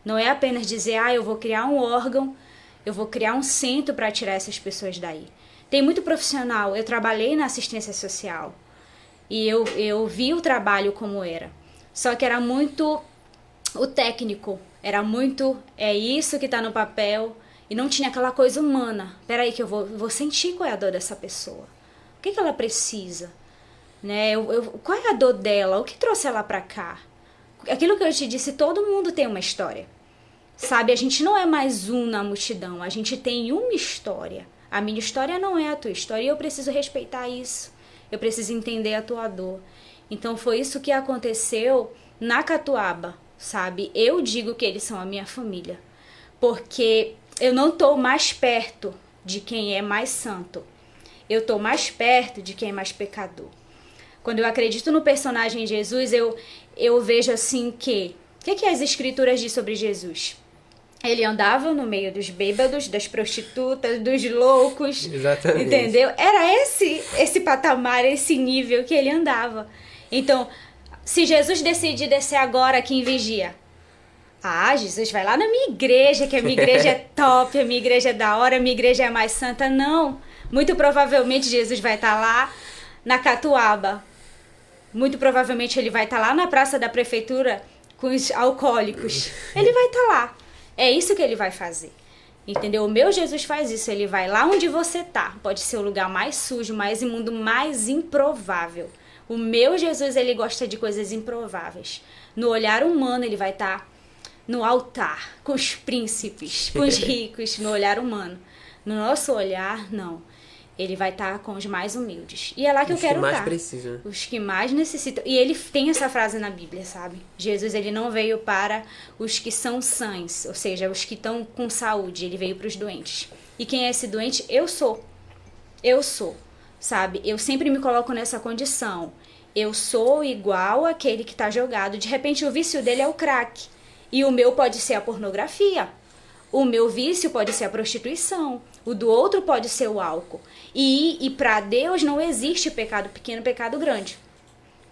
Não é apenas dizer, ah, eu vou criar um órgão, eu vou criar um centro para tirar essas pessoas daí. Tem muito profissional. Eu trabalhei na assistência social e eu, eu vi o trabalho como era. Só que era muito o técnico, era muito é isso que está no papel, e não tinha aquela coisa humana. Peraí que eu vou, vou sentir qual é a dor dessa pessoa. O que, que ela precisa? Né? Eu, eu, qual é a dor dela? O que trouxe ela para cá? Aquilo que eu te disse, todo mundo tem uma história. Sabe, a gente não é mais um na multidão, a gente tem uma história. A minha história não é a tua história e eu preciso respeitar isso. Eu preciso entender a tua dor. Então foi isso que aconteceu na Catuaba, sabe? Eu digo que eles são a minha família, porque eu não estou mais perto de quem é mais santo. Eu estou mais perto de quem é mais pecador. Quando eu acredito no personagem Jesus, eu, eu vejo assim que. O que, que as escrituras dizem sobre Jesus? Ele andava no meio dos bêbados, das prostitutas, dos loucos. Exatamente. Entendeu? Era esse esse patamar, esse nível que ele andava. Então, se Jesus decidir descer agora aqui em Vigia, ah, Jesus, vai lá na minha igreja, que a minha igreja é top, a minha igreja é da hora, a minha igreja é mais santa. Não. Muito provavelmente Jesus vai estar tá lá na Catuaba. Muito provavelmente ele vai estar tá lá na praça da prefeitura com os alcoólicos. Ele vai estar tá lá. É isso que ele vai fazer. Entendeu? O meu Jesus faz isso. Ele vai lá onde você tá. Pode ser o lugar mais sujo, mais imundo, mais improvável. O meu Jesus, ele gosta de coisas improváveis. No olhar humano, ele vai estar no altar, com os príncipes, com os ricos, no olhar humano. No nosso olhar, não. Ele vai estar com os mais humildes. E é lá que os eu quero que mais estar. Precisam. Os que mais necessitam. E ele tem essa frase na Bíblia, sabe? Jesus, ele não veio para os que são sãs, ou seja, os que estão com saúde. Ele veio para os doentes. E quem é esse doente? Eu sou. Eu sou. Sabe? Eu sempre me coloco nessa condição. Eu sou igual aquele que está jogado. De repente, o vício dele é o crack. E o meu pode ser a pornografia. O meu vício pode ser a prostituição. O do outro pode ser o álcool. E, e para Deus não existe pecado pequeno, pecado grande.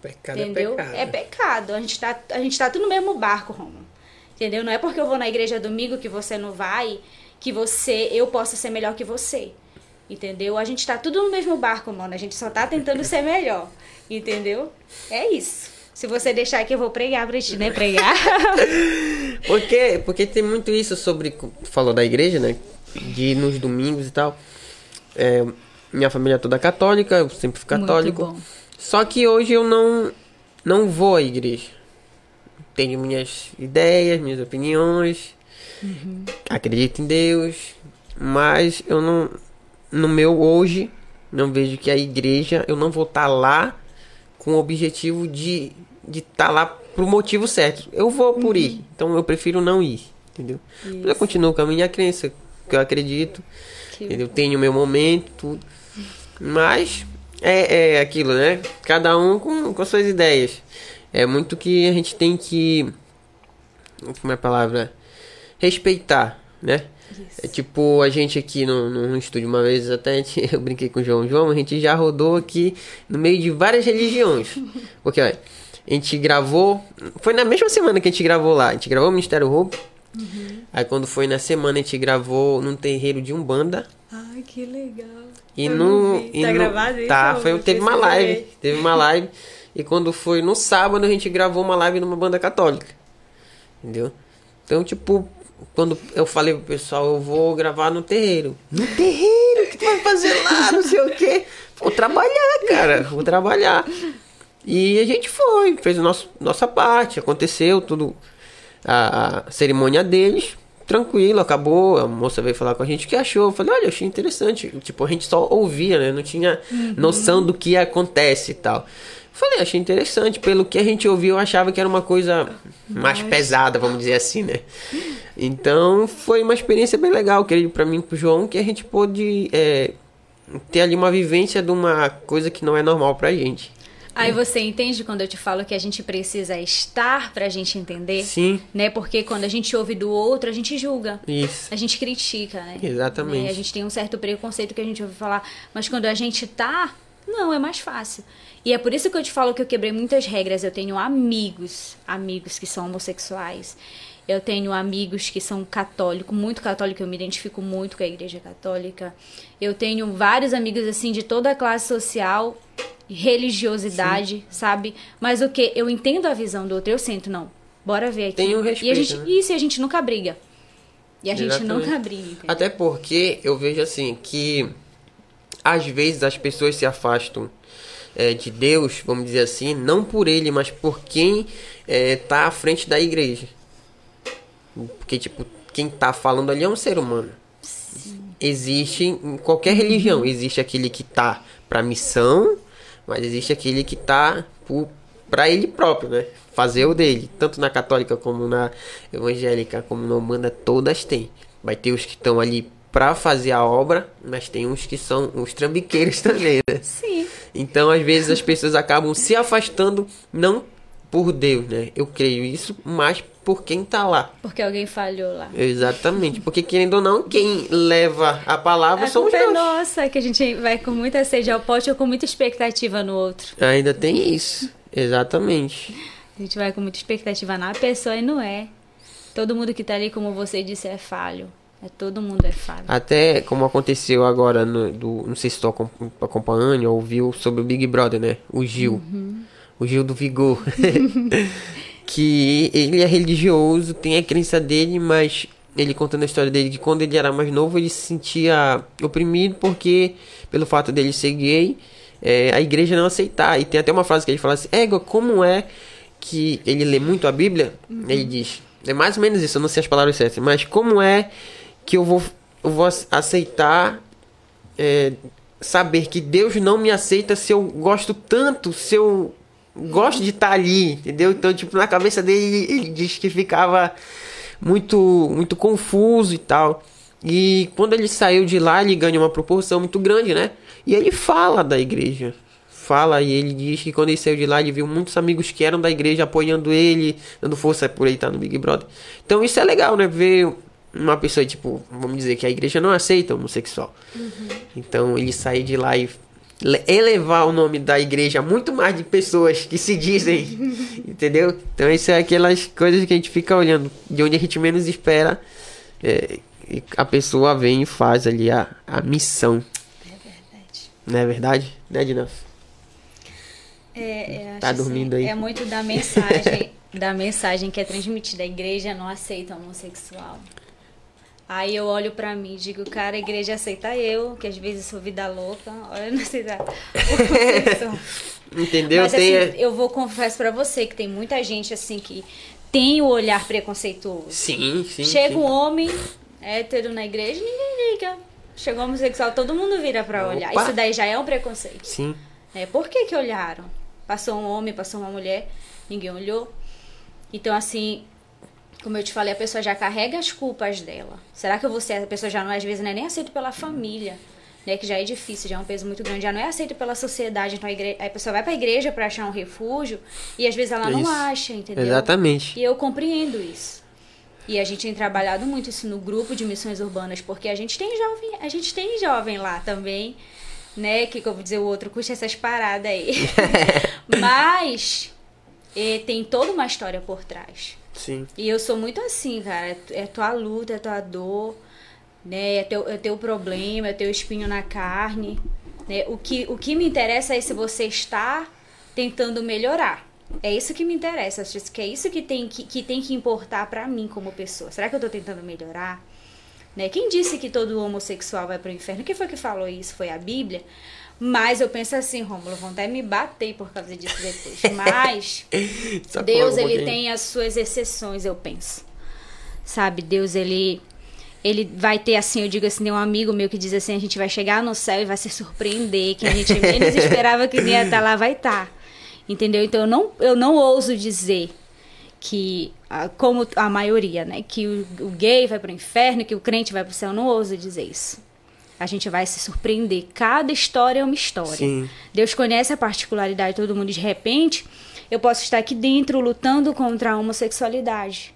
Pecado entendeu? é pecado. É pecado. A gente, tá, a gente tá tudo no mesmo barco, Romulo. Entendeu? Não é porque eu vou na igreja domingo que você não vai, que você, eu possa ser melhor que você. Entendeu? A gente tá tudo no mesmo barco, mano. A gente só tá tentando ser melhor. Entendeu? É isso. Se você deixar aqui, eu vou pregar pra ti, né? Pregar. Por quê? Porque tem muito isso sobre. Falou da igreja, né? De ir nos domingos e tal. É, minha família é toda católica, eu sempre fui católico. Só que hoje eu não, não vou à igreja. Tenho minhas ideias, minhas opiniões. Uhum. Acredito em Deus. Mas eu não. No meu hoje, não vejo que a igreja, eu não vou estar lá com o objetivo de de estar tá lá pro motivo certo. Eu vou por Uhum. ir, então eu prefiro não ir, entendeu? Mas eu continuo com a minha crença, que eu acredito, Que- entendeu? Tenho meu momento, tudo. Mas é, é aquilo, né? Cada um com, com suas ideias. É muito que a gente tem que. Como é a palavra? Respeitar, né? É tipo a gente aqui no, no estúdio, uma vez até gente, eu brinquei com o João. João, a gente já rodou aqui no meio de várias religiões. Porque, olha, A gente gravou. Foi na mesma semana que a gente gravou lá. A gente gravou o Ministério Hope. Aí quando foi na semana, a gente gravou num terreiro de Umbanda. Ai, que legal. E Eu no. e Tá no- gravado isso? Tá, foi, teve uma pesquisar live. aí. Teve uma live. E quando foi no sábado, a gente gravou uma live numa banda católica. Entendeu? Então, tipo, quando eu falei pro pessoal, eu vou gravar no terreiro. No terreiro? O que tu vai fazer lá? Não sei o quê. Vou trabalhar, cara. Vou trabalhar. E a gente foi, fez a nosso, nossa parte, aconteceu tudo. A, a cerimônia deles, tranquilo, acabou. A moça veio falar com a gente o que achou. Eu falei, olha, eu achei interessante. Tipo, a gente só ouvia, né? Não tinha noção do que acontece e tal. Falei, achei interessante. Pelo que a gente ouviu, eu achava que era uma coisa mais pesada, vamos dizer assim, né? Então, foi uma experiência bem legal, querido, pra mim e pro João, que a gente pôde é, ter ali uma vivência de uma coisa que não é normal pra gente. Aí você entende quando eu te falo que a gente precisa estar pra gente entender? Sim, Né? Porque quando a gente ouve do outro, a gente julga. isso. A gente critica, né? Exatamente. Né? A gente tem um certo preconceito que a gente ouve falar, mas quando a gente tá, não, é mais fácil. E é por isso que eu te falo que eu quebrei muitas regras. Eu tenho amigos, amigos que são homossexuais. Eu tenho amigos que são católicos, muito católicos, eu me identifico muito com a igreja católica. Eu tenho vários amigos, assim, de toda a classe social, religiosidade, sabe? Mas o que? Eu entendo a visão do outro, eu sinto, não. Bora ver aqui. Tem um e a respeito, gente, né? Isso, e a gente nunca briga. E a gente Exatamente. nunca briga. entendeu? Até porque eu vejo assim que às vezes as pessoas se afastam é, de Deus, vamos dizer assim, não por ele, mas por quem é, tá à frente da igreja. Porque, tipo, quem tá falando ali é um ser humano. Existe em qualquer religião, existe aquele que tá pra missão, mas existe aquele que tá pro- pra ele próprio, né? Fazer o dele. Tanto na católica como na evangélica, como na humana, todas têm. Vai ter os que estão ali pra fazer a obra, mas tem uns que são os trambiqueiros também, né? Sim. Então, às vezes, as pessoas acabam se afastando, não por Deus, né? Eu creio isso, mas por quem tá lá. Porque alguém falhou lá. Exatamente. Porque, querendo ou não, quem leva a palavra A somos culpa é nós. nossa, que a gente vai com muita sede ao pote ou com muita expectativa no outro. Ainda tem isso. Exatamente. A gente vai com muita expectativa na pessoa e não é. Todo mundo que tá ali, como você disse, é falho. É todo mundo é falho. Até como aconteceu agora, no, do, não sei se estou acompanhando ou ouviu sobre o Big Brother, né? O Gil. O Gil do Vigor. que ele é religioso, tem a crença dele, mas ele contando a história dele que quando ele era mais novo ele se sentia oprimido porque, pelo fato dele ser gay, é, a igreja não aceitar. E tem até uma frase que ele fala assim: Égua, como é que ele lê muito a Bíblia? Ele diz: É mais ou menos isso, eu não sei as palavras certas, mas como é que eu vou, eu vou ace- aceitar é, saber que Deus não me aceita se eu gosto tanto, se eu gosto de estar ali, entendeu? Então, tipo, na cabeça dele, ele, ele diz que ficava muito, muito confuso e tal. E quando ele saiu de lá, ele ganha uma proporção muito grande, né? E ele fala da igreja. Fala e ele diz que quando ele saiu de lá, ele viu muitos amigos que eram da igreja apoiando ele, dando força por ele estar no Big Brother. Então isso é legal, né? Ver uma pessoa, tipo, vamos dizer que a igreja não aceita homossexual. Então ele sair de lá e le- elevar o nome da igreja muito mais de pessoas que se dizem, entendeu? Então isso é aquelas coisas que a gente fica olhando, de onde a gente menos espera, é, e a pessoa vem e faz ali a, a missão. É verdade. Não é verdade? Né, Dinaf? É, é, Tá dormindo assim, aí? É muito da mensagem, da mensagem que é transmitida. A igreja não aceita homossexual. Aí eu olho pra mim e digo, cara, a igreja aceita eu, que às vezes sou vida louca. Olha, não aceita homossexual. Entendeu? Mas Tem, assim, eu vou confesso pra você que tem muita gente assim que tem o olhar preconceituoso. Sim, sim. Chega sim. um homem hétero na igreja, ninguém liga. Chegou um homossexual, todo mundo vira pra olhar. Opa. Isso daí já é um preconceito. Sim. É, por que que olharam? Passou um homem, passou uma mulher, ninguém olhou. Então, assim, como eu te falei, a pessoa já carrega as culpas dela. Será que eu vou ser, a pessoa já não, às vezes, não é nem aceita pela família, né? Que já é difícil, já é um peso muito grande, já não é aceita pela sociedade. Então, a, igre... a pessoa vai pra igreja pra achar um refúgio e às vezes ela não Isso. acha, entendeu? Exatamente. E eu compreendo isso. E a gente tem trabalhado muito isso no grupo de missões urbanas, porque a gente tem jovem, a gente tem jovem lá também, né? Que como dizer o outro, curte essas paradas aí. Mas e tem toda uma história por trás. Sim. E eu sou muito assim, cara. É, tua luta, é tua dor, né? É teu, é teu problema, é teu espinho na carne. Né? O, que, o que me interessa é se você está tentando melhorar. É isso que me interessa. Que é isso que tem que, que, tem que importar pra mim como pessoa. Será que eu tô tentando melhorar? Né? Quem disse que todo homossexual vai pro inferno? Quem foi que falou isso? Foi a Bíblia? Mas eu penso assim, Rômulo, vão até me bater por causa disso depois. Mas Deus, um ele tem as suas exceções, eu penso. Sabe, Deus, ele ele vai ter assim, eu digo assim, tem um amigo meu que diz assim, a gente vai chegar no céu e vai se surpreender, que a gente menos esperava que ia estar lá, vai estar. Entendeu? Então eu não, eu não ouso dizer que, ah, como a maioria, né, que o, o gay vai para o inferno, que o crente vai para o céu, eu não ouso dizer isso. A gente vai se surpreender. Cada história é uma história. Sim. Deus conhece a particularidade de todo mundo. De repente, eu posso estar aqui dentro lutando contra a homossexualidade.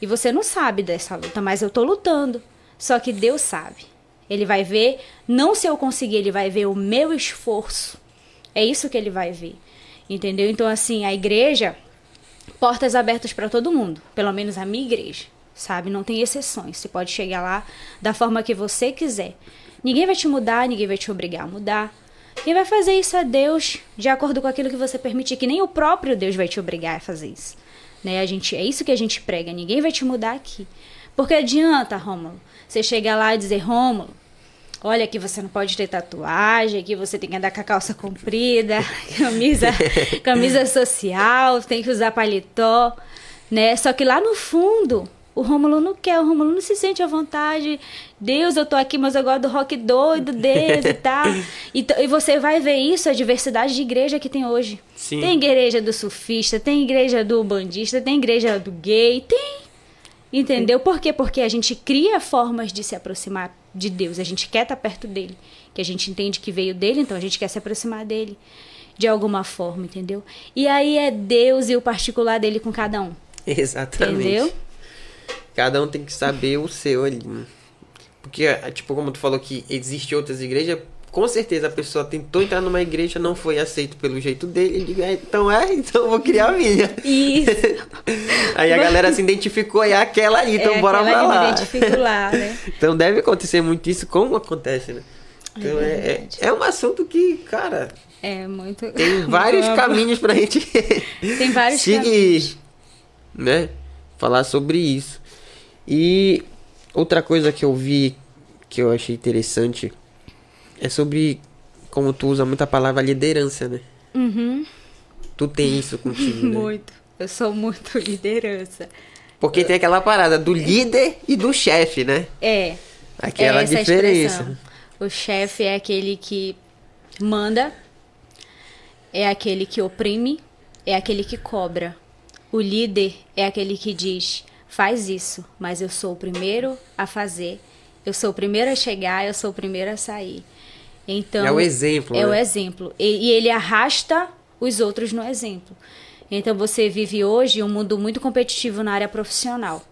E você não sabe dessa luta, mas eu tô lutando. Só que Deus sabe. Ele vai ver, não se eu conseguir, ele vai ver o meu esforço. É isso que ele vai ver. Entendeu? Então, assim, a igreja, portas abertas para todo mundo. Pelo menos a minha igreja. Sabe? Não tem exceções. Você pode chegar lá da forma que você quiser. Ninguém vai te mudar, ninguém vai te obrigar a mudar. Quem vai fazer isso é Deus, de acordo com aquilo que você permitir, que nem o próprio Deus vai te obrigar a fazer isso. Né? A gente, é isso que a gente prega, ninguém vai te mudar aqui. Porque adianta, Rômulo, você chegar lá e dizer, Rômulo, olha aqui você não pode ter tatuagem, aqui você tem que andar com a calça comprida, camisa, camisa social, tem que usar paletó, né? Só que lá no fundo, o Rômulo não quer, o Rômulo não se sente à vontade. Deus, eu tô aqui, mas eu gosto do rock doido, Deus e tal. E, t- e você vai ver isso, a diversidade de igreja que tem hoje. Sim. Tem igreja do surfista, tem igreja do bandista, tem igreja do gay, tem. Entendeu? Por quê? Porque a gente cria formas de se aproximar de Deus. A gente quer estar perto dele. Que a gente entende que veio dele, então a gente quer se aproximar dele. De alguma forma, entendeu? E aí é Deus e o particular dele com cada um. Exatamente. Entendeu? Cada um tem que saber o seu ali. Porque, é, tipo, como tu falou que existe outras igrejas, com certeza a pessoa tentou entrar numa igreja, não foi aceito pelo jeito dele, "É, então é, então eu vou criar a minha. Isso. Aí a galera se identificou, é aquela ali, então é bora pra lá. lá, né? Então deve acontecer muito isso, como acontece, né? Então é, é, verdade. é um assunto que, cara, É muito. tem vários caminhos pra gente Tem vários seguir, caminhos. né? Falar sobre isso. E outra coisa que eu vi que eu achei interessante é sobre como tu usa muita palavra liderança, né? Uhum. Tu tem isso contigo, né? Muito. Eu sou muito liderança. Porque tem aquela parada do líder e do chefe, né? É. Aquela é a diferença. O chefe é aquele que manda, é aquele que oprime, é aquele que cobra. O líder é aquele que diz: faz isso, mas eu sou o primeiro a fazer, eu sou o primeiro a chegar, eu sou o primeiro a sair. Então É o exemplo, É né? o exemplo. E, e ele arrasta os outros no exemplo. Então você vive hoje um mundo muito competitivo na área profissional.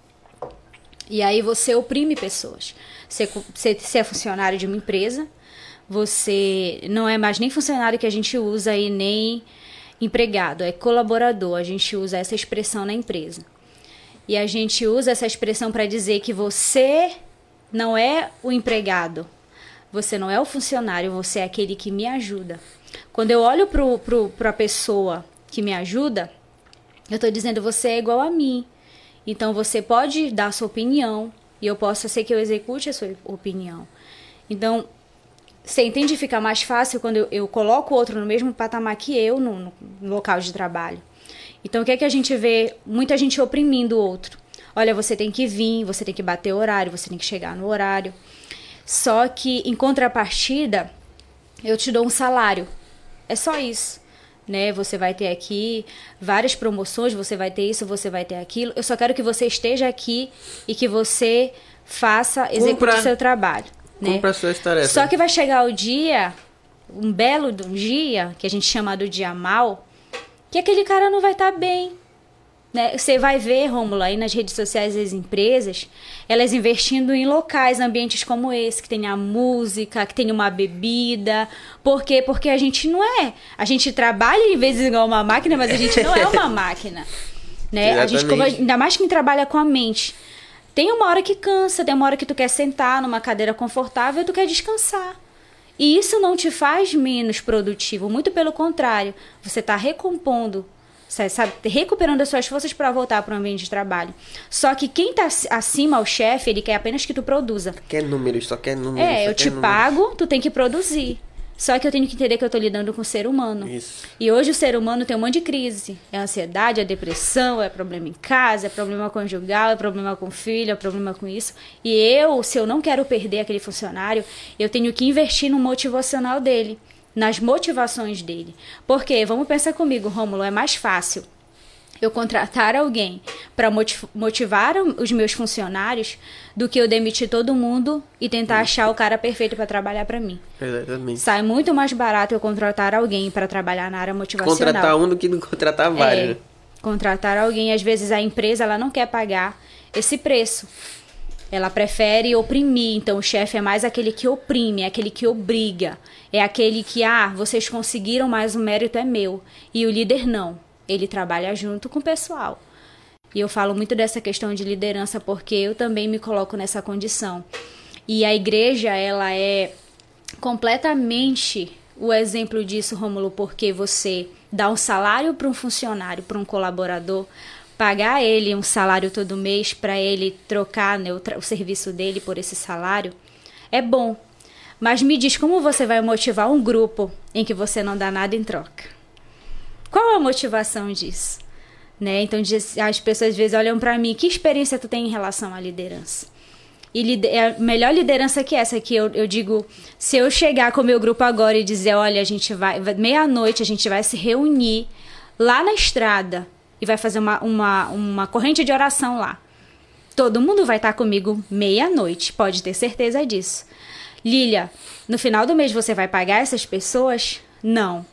E aí você oprime pessoas. Você, você, você é funcionário de uma empresa, você não é mais nem funcionário que a gente usa aí, nem empregado, é colaborador. A gente usa essa expressão na empresa. E a gente usa essa expressão para dizer que você não é o empregado, você não é o funcionário, você é aquele que me ajuda. Quando eu olho para a pessoa que me ajuda, eu estou dizendo você é igual a mim. Então você pode dar sua opinião e eu posso ser que eu execute a sua opinião. Então, você entende fica mais fácil quando eu, eu coloco o outro no mesmo patamar que eu no, no local de trabalho. Então, o que é que a gente vê? Muita gente oprimindo o outro. Olha, você tem que vir, você tem que bater o horário, você tem que chegar no horário. Só que, em contrapartida, eu te dou um salário. É só isso. Né? Você vai ter aqui várias promoções, você vai ter isso, você vai ter aquilo. Eu só quero que você esteja aqui e que você faça, execute o seu trabalho. Né? Cumpra as suas tarefas. Só que vai chegar o dia, um belo dia, que a gente chama do dia mal, que aquele cara não vai estar bem. Né? Você vai ver, Rômulo, aí nas redes sociais das empresas, elas investindo em locais, ambientes como esse, que tem a música, que tem uma bebida. Por quê? Porque a gente não é. A gente trabalha em vezes igual uma máquina, mas a gente não é uma máquina. Né? A gente, como- ainda mais quem trabalha com a mente. Tem uma hora que cansa, tem uma hora que tu quer sentar numa cadeira confortável e tu quer descansar. E isso não te faz menos produtivo, muito pelo contrário, você está recompondo, sa- sabe, recuperando as suas forças para voltar para o ambiente de trabalho. Só que quem está acima ao chefe, ele quer apenas que tu produza. Quer números, só quer números. É, eu te números. pago, tu tem que produzir. Só que eu tenho que entender que eu estou lidando com o ser humano. Isso. E hoje o ser humano tem um monte de crise. É ansiedade, é depressão, é problema em casa, é problema conjugal, é problema com o filho, é problema com isso. E eu, se eu não quero perder aquele funcionário, eu tenho que investir no motivacional dele, nas motivações dele. Porque, vamos pensar comigo, Rômulo, é mais fácil eu contratar alguém para motivar os meus funcionários do que eu demitir todo mundo e tentar achar o cara perfeito para trabalhar para mim. Exatamente. Sai muito mais barato eu contratar alguém para trabalhar na área motivacional. Contratar um do que contratar vários. É, contratar alguém, às vezes a empresa ela não quer pagar esse preço. Ela prefere oprimir, então o chefe é mais aquele que oprime, é aquele que obriga, é aquele que ah, vocês conseguiram, mas o mérito é meu. E o líder não. Ele trabalha junto com o pessoal. E eu falo muito dessa questão de liderança porque eu também me coloco nessa condição. E a igreja, ela é completamente o exemplo disso, Rômulo, porque você dá um salário para um funcionário, para um colaborador, pagar ele um salário todo mês para ele trocar né, o, o serviço dele por esse salário, é bom. Mas me diz como você vai motivar um grupo em que você não dá nada em troca? Qual a motivação disso? Né? Então as pessoas às vezes olham para mim, que experiência tu tem em relação à liderança? E é a melhor liderança que essa, que eu, eu digo, se eu chegar com o meu grupo agora e dizer, olha, a gente vai, vai- meia-noite a gente vai se reunir lá na estrada e vai fazer uma, uma, uma corrente de oração lá. Todo mundo vai estar comigo meia-noite, pode ter certeza disso. Lilia, no final do mês você vai pagar essas pessoas? Não.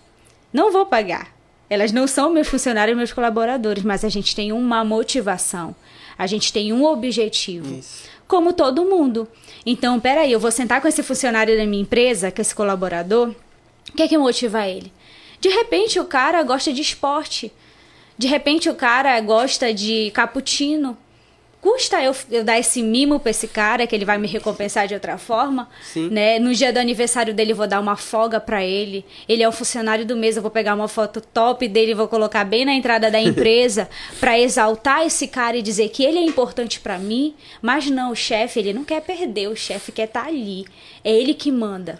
Não vou pagar. Elas não são meus funcionários, meus colaboradores, mas a gente tem uma motivação. A gente tem um objetivo. Isso. Como todo mundo. Então, peraí, eu vou sentar com esse funcionário da minha empresa, com esse colaborador. O que é que motiva ele? De repente, o cara gosta de esporte. De repente, o cara gosta de cappuccino. Custa eu, eu dar esse mimo pra esse cara, que ele vai me recompensar de outra forma? Sim. Né? No dia do aniversário dele, eu vou dar uma folga pra ele. Ele é o funcionário do mês, eu vou pegar uma foto top dele e vou colocar bem na entrada da empresa pra exaltar esse cara e dizer que ele é importante pra mim. Mas não, o chefe, ele não quer perder, o chefe quer estar ali. É ele que manda.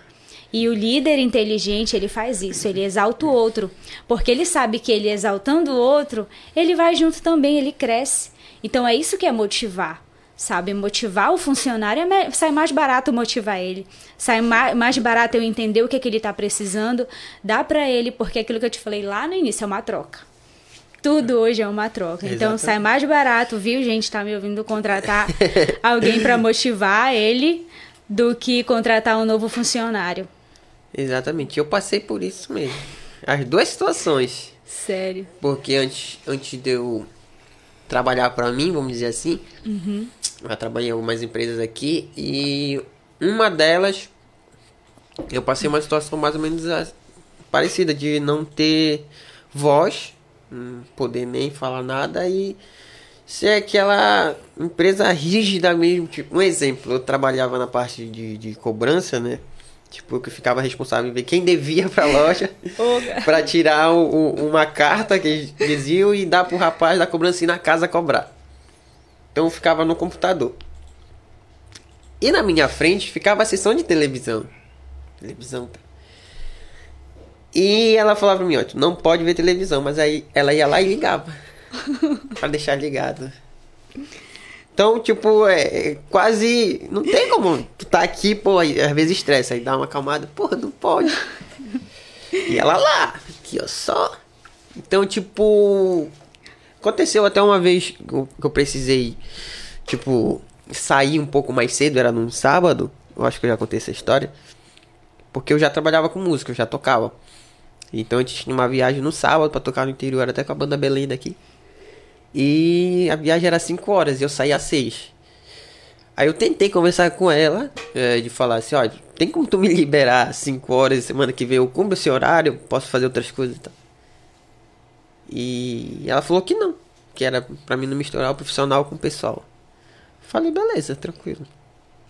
E o líder inteligente, ele faz isso, ele exalta o outro. Porque ele sabe que ele exaltando o outro, ele vai junto também, ele cresce. Então é isso que é motivar. Sabe, motivar o funcionário é sai mais barato motivar ele. Sai ma- mais barato eu entender o que, é que ele está precisando, dá para ele, porque aquilo que eu te falei lá no início é uma troca. Tudo hoje é uma troca. Então sai mais barato, viu, gente? Tá me ouvindo contratar alguém para motivar ele do que contratar um novo funcionário. Exatamente. Eu passei por isso mesmo. As duas situações. Sério. Porque antes, antes de eu trabalhar pra mim, vamos dizer assim, eu já trabalhei em algumas empresas aqui e uma delas eu passei uma situação mais ou menos a- parecida de não ter voz, não poder nem falar nada e ser aquela empresa rígida mesmo. Tipo, um exemplo, eu trabalhava na parte de, de cobrança, né? Tipo, eu que ficava responsável em ver quem devia pra loja pra tirar o- o- uma carta que eles diziam e dar pro rapaz da cobrança ir na casa cobrar. Então eu ficava no computador. E na minha frente ficava a sessão de televisão. Televisão. tá? E ela falava pra mim, ó, tu não pode ver televisão, mas aí ela ia lá e ligava. pra deixar ligado. Então, tipo, é, quase. Não tem como tu tá aqui, pô, às vezes estressa, aí dá uma acalmada, porra, não pode. E ela lá, aqui, ó, só. Então, tipo. Aconteceu até uma vez que eu precisei, tipo, sair um pouco mais cedo, era num sábado. Eu acho que eu já contei essa história. Porque eu já trabalhava com música, eu já tocava. Então a gente tinha uma viagem no sábado pra tocar no interior, até com a banda Belém daqui. E a viagem era 5 horas e eu saí às 6. Aí eu tentei conversar com ela, é, de falar assim, ó, tem como tu me liberar 5 horas semana que vem? Eu cumpro esse horário, posso fazer outras coisas e tal. E ela falou que não, que era pra mim não misturar o profissional com o pessoal. Falei, beleza, tranquilo.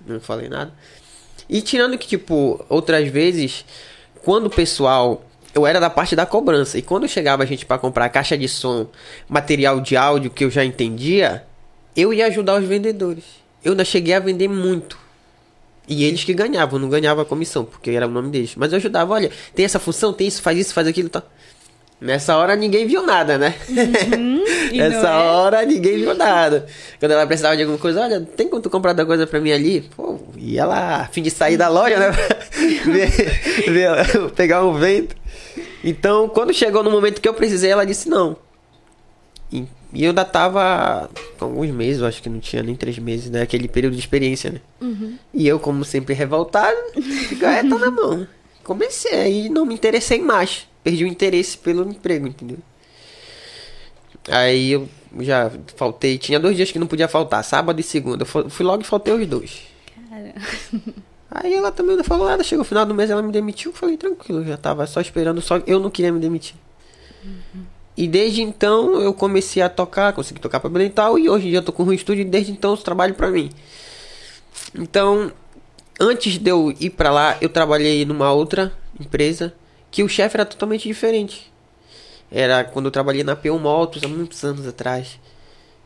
Não falei nada. E tirando que, tipo, outras vezes, quando o pessoal. Eu era da parte da cobrança. E quando chegava a gente para comprar caixa de som, material de áudio que eu já entendia, eu ia ajudar os vendedores. Eu ainda cheguei a vender muito. E eles que ganhavam, não ganhava a comissão, porque era o nome deles. Mas eu ajudava, olha, tem essa função, tem isso, faz isso, faz aquilo, tá. Nessa hora ninguém viu nada, né? Uhum, Nessa é? hora ninguém viu nada. Quando ela precisava de alguma coisa, olha, tem como tu comprar alguma coisa pra mim ali? Pô, ia lá, a fim de sair da loja, né? ver, ver- pegar um vento. Então, quando chegou no momento que eu precisei, ela disse não. E, e eu ainda tava com alguns meses, eu acho que não tinha nem três meses, né? Aquele período de experiência, né? E eu, como sempre revoltado, fico, é, tá na mão. Comecei, aí não me interessei mais. Perdi o interesse pelo emprego, entendeu? Aí eu já faltei, tinha dois dias que não podia faltar, sábado e segunda. Eu fu- fui logo e faltei os dois. Cara, Aí ela também não falou nada, chegou o final do mês, ela me demitiu, eu falei, tranquilo, já tava só esperando, só eu não queria me demitir. E desde então eu comecei a tocar, consegui tocar pra Belém e hoje em dia eu tô com um estúdio e desde então eu trabalho pra mim. Então, antes de eu ir pra lá, eu trabalhei numa outra empresa que o chefe era totalmente diferente. Era quando eu trabalhei na P1 Motos há muitos anos atrás.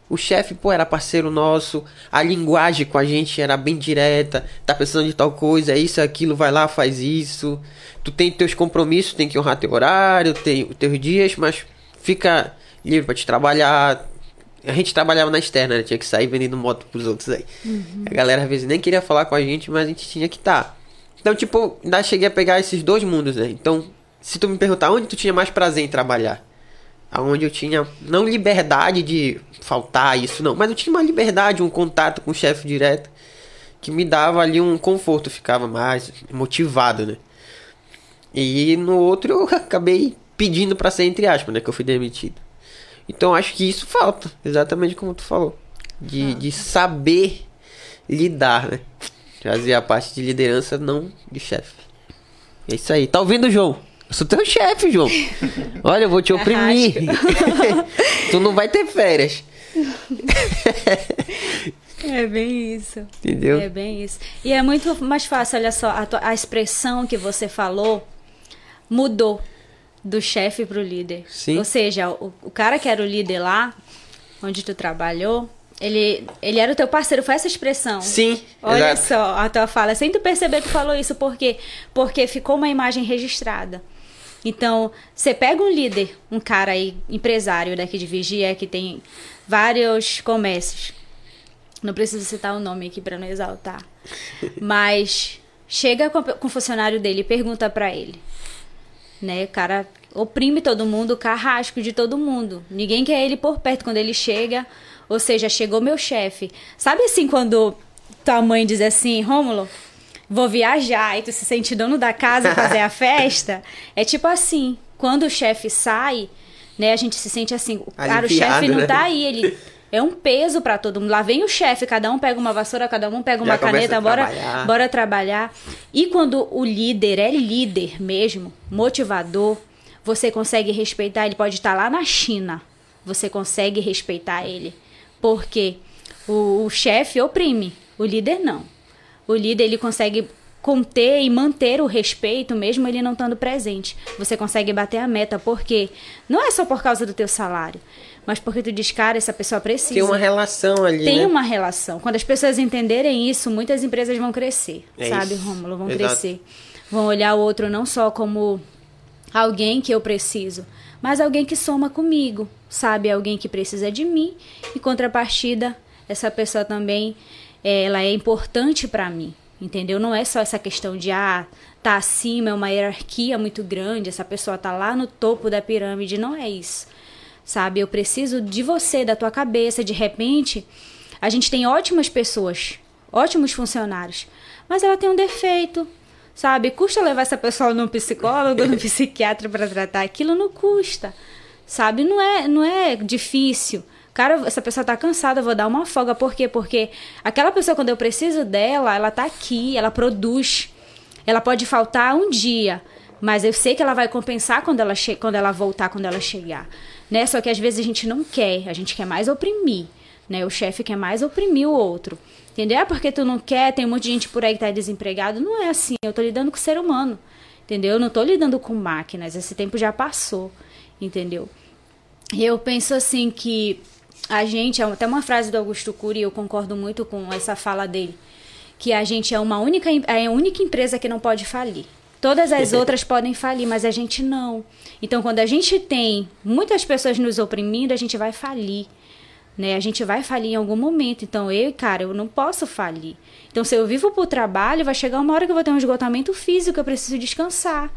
O chefe, pô, era parceiro nosso. A linguagem com a gente era bem direta. Tá precisando de tal coisa, é isso, é aquilo, vai lá, faz isso. Tu tem teus compromissos, tem que honrar teu horário, tem os teus dias, mas fica livre pra te trabalhar. A gente trabalhava na externa, né? Tinha que sair vendendo moto pros outros aí. A galera às vezes nem queria falar com a gente, mas a gente tinha que estar. Então, tipo, ainda cheguei a pegar esses dois mundos, né? Então, se tu me perguntar onde tu tinha mais prazer em trabalhar, aonde eu tinha não liberdade de faltar isso não, mas eu tinha uma liberdade, um contato com o chefe direto que me dava ali um conforto, ficava mais motivado, né? E no outro eu acabei pedindo pra ser entre aspas, né, que eu fui demitido. Então acho que isso falta, exatamente como tu falou, de, de saber lidar, né? Fazer a parte de liderança, não de chefe. É isso aí. Tá ouvindo, João? Eu sou teu chefe, João. Olha, eu vou te oprimir. tu não vai ter férias. é bem isso. Entendeu? É bem isso. E é muito mais fácil, olha só, a, a expressão que você falou mudou do chefe pro líder. Sim. Ou seja, o, o cara que era o líder lá, onde tu trabalhou, ele, ele era o teu parceiro, foi essa expressão. Sim, Olha exato. só a tua fala, sem tu perceber que tu falou isso, por quê? Porque ficou uma imagem registrada. Então, você pega um líder, um cara aí, empresário daqui de Vigia, que tem vários comércios. Não preciso citar o nome aqui para não exaltar. Mas chega com, com o funcionário dele e pergunta para ele. Né? O cara oprime todo mundo, carrasco de todo mundo. Ninguém quer ele por perto quando ele chega. Ou seja, chegou meu chefe. Sabe assim quando tua mãe diz assim, Rômulo, vou viajar e tu se sente dono da casa e fazer a festa? É tipo assim, quando o chefe sai, né, a gente se sente assim, cara, o chefe não né? tá aí, ele é um peso pra todo mundo. Lá vem o chefe, cada um pega uma vassoura, cada um pega uma Já começa caneta, bora, trabalhar. bora trabalhar. E quando o líder é líder mesmo, motivador, você consegue respeitar, ele pode estar lá na China, você consegue respeitar ele. Porque o, o chefe oprime, o líder não. O líder ele consegue conter e manter o respeito mesmo ele não estando presente. Você consegue bater a meta porque não é só por causa do teu salário, mas porque tu diz, cara, essa pessoa precisa. Tem uma relação ali, Tem né? uma relação. Quando as pessoas entenderem isso, muitas empresas vão crescer, É sabe, isso. Rômulo? Vão Exato. crescer. Vão olhar o outro não só como alguém que eu preciso, mas alguém que soma comigo, sabe? Alguém que precisa de mim. Em contrapartida, essa pessoa também, ela é importante para mim, entendeu? Não é só essa questão de, ah, tá acima, é uma hierarquia muito grande, essa pessoa tá lá no topo da pirâmide. Não é isso sabe? Eu preciso de você, da tua cabeça. De repente, a gente tem ótimas pessoas, ótimos funcionários, mas ela tem um defeito, sabe? Custa levar essa pessoa num psicólogo, num psiquiatra para tratar aquilo, não custa, sabe? Não é, não é difícil. Cara, essa pessoa tá cansada, eu vou dar uma folga. Por quê? Porque aquela pessoa, quando eu preciso dela, ela tá aqui, ela produz. Ela pode faltar um dia, mas eu sei que ela vai compensar quando ela, che quando ela voltar, quando ela chegar. Né? Só que às vezes a gente não quer, a gente quer mais oprimir. Né? O chefe quer mais oprimir o outro. Entendeu? É porque tu não quer, tem um monte de gente por aí que tá desempregado. Não é assim, eu tô lidando com o ser humano. Entendeu? Eu não tô lidando com máquinas, esse tempo já passou. Entendeu? E eu penso assim que a gente, é até uma frase do Augusto Cury, eu concordo muito com essa fala dele que a gente é uma única é a única empresa que não pode falir. Todas as outras podem falir, mas a gente não. Então, quando a gente tem muitas pessoas nos oprimindo, a gente vai falir. Né? A gente vai falir em algum momento. Então, eu, cara, eu não posso falir. Então, se eu vivo por trabalho, vai chegar uma hora que eu vou ter um esgotamento físico, eu preciso descansar.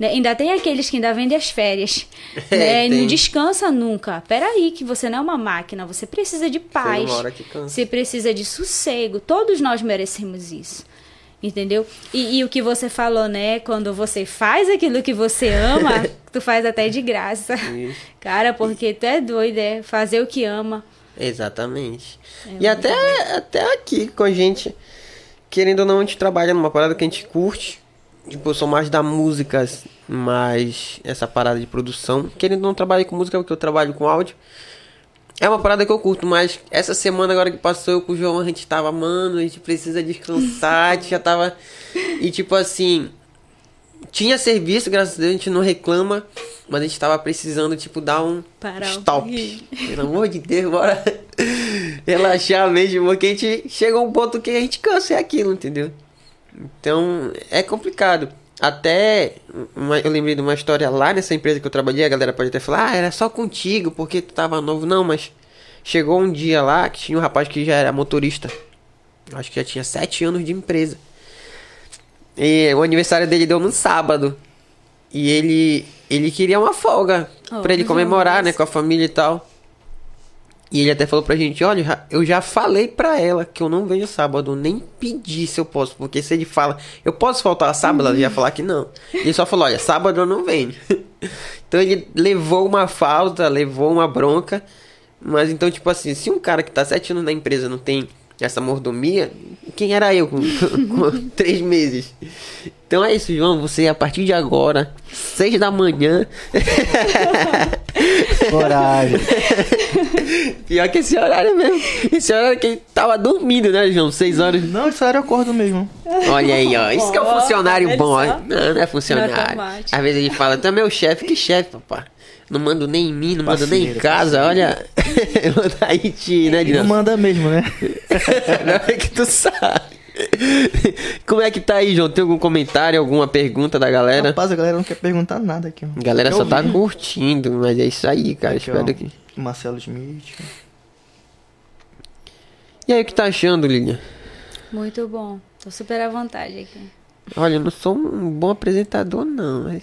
Né? Ainda tem aqueles que ainda vendem as férias. É, né? Não descansa nunca. Peraí, que você não é uma máquina, você precisa de paz. uma hora que cansa. Você precisa de sossego. Todos nós merecemos isso. Entendeu? E, e o que você falou, né? Quando você faz aquilo que você ama, tu faz até de graça. Isso. Cara, porque tu é doido, é fazer o que ama. Exatamente. É e até, até aqui com a gente, querendo ou não, a gente trabalha numa parada que a gente curte. Tipo, eu sou mais da música, mais essa parada de produção. Querendo não, trabalho com música porque eu trabalho com áudio. É uma parada que eu curto, mas essa semana agora que passou, eu com o João, a gente tava, mano, a gente precisa descansar, a gente já tava. E tipo assim, tinha serviço, graças a Deus, a gente não reclama, mas a gente tava precisando, tipo, dar um Parar stop. Pelo amor de Deus, bora relaxar mesmo, porque a gente chega a um ponto que a gente cansa, é aquilo, entendeu? Então, é complicado. Até, uma- eu lembrei de uma história lá nessa empresa que eu trabalhei, a galera pode até falar, ah, era só contigo, porque tu tava novo. Não, mas chegou um dia lá que tinha um rapaz que já era motorista. Acho que já tinha sete anos de empresa. E o aniversário dele deu no sábado. E ele, ele queria uma folga Oh, pra ele comemorar, né, com a família e tal. E ele até falou pra gente, olha, eu já falei pra ela que eu não venho sábado, nem pedi se eu posso, porque se ele fala, eu posso faltar sábado, ela ia falar que não. Ele só falou, olha, sábado eu não venho. então ele levou uma falta, levou uma bronca, mas então, tipo assim, se um cara que tá sete anos na empresa não tem essa mordomia, quem era eu com, com três meses? Então é isso, João, você a partir de agora, seis da manhã, Coragem. Pior que esse horário mesmo. Esse horário que ele tava dormindo, né, João? Seis horas. Não, isso era acordo mesmo. Olha aí, ó. Isso que é um funcionário bom, ó. Não, não é funcionário. Não é. Às vezes ele fala, tu é meu chefe. Que chefe, papá? Não mando nem em mim, não mando nem em casa. Olha, em ti, né, Não manda mesmo, né? Não é que tu sabe. Como é que tá aí, João? Tem algum comentário, alguma pergunta da galera? Rapaz, a galera não quer perguntar nada aqui. ó. A galera Quer só tá ouvir. curtindo, mas é isso aí, cara. Aqui, ó, Espero que. Marcelo Smith. E aí, o que tá achando, Lilian? Muito bom. Tô super à vontade aqui. Olha, eu não sou um bom apresentador, não, mas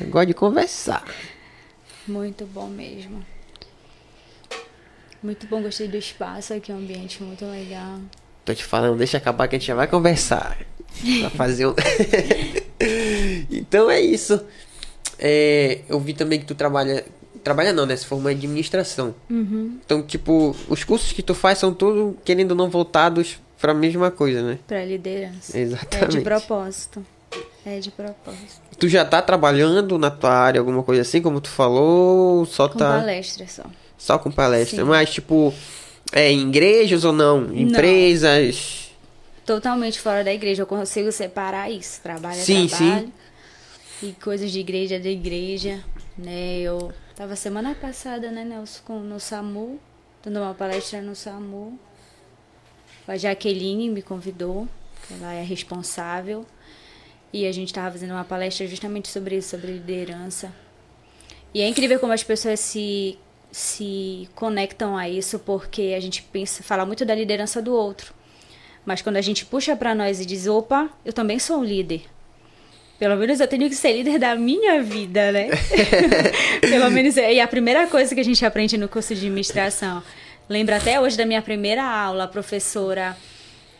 eu gosto de conversar. Muito bom mesmo. Muito bom, gostei do espaço aqui, um ambiente muito legal. Tô te falando, deixa acabar que a gente já vai conversar. Pra fazer um. então é isso. É, eu vi também que tu trabalha. Trabalha não, né? Se forma em administração. Então, tipo, os cursos que tu faz são todos, querendo ou não, voltados pra mesma coisa, né? Pra liderança. Exatamente. É de propósito. É de propósito. Tu já tá trabalhando na tua área, alguma coisa assim, como tu falou? ou Só Com tá. palestra só. Só com palestra. Sim. Mas, tipo, é em igrejas ou não? Empresas? Totalmente fora da igreja. Eu consigo separar isso. Trabalho é Sim, trabalho. E coisas de igreja é de igreja. Né? Eu tava semana passada, né, Nelson, com- no SAMU, dando uma palestra no SAMU. A Jaqueline me convidou, ela é responsável. E a gente estava fazendo uma palestra justamente sobre isso, sobre liderança. E é incrível como as pessoas se, se conectam a isso, porque a gente pensa, fala muito da liderança do outro. Mas quando a gente puxa para nós e diz, opa, eu também sou um líder. Pelo menos eu tenho que ser líder da minha vida, né? Pelo menos. E a primeira coisa que a gente aprende no curso de administração. Lembro até hoje da minha primeira aula, a professora.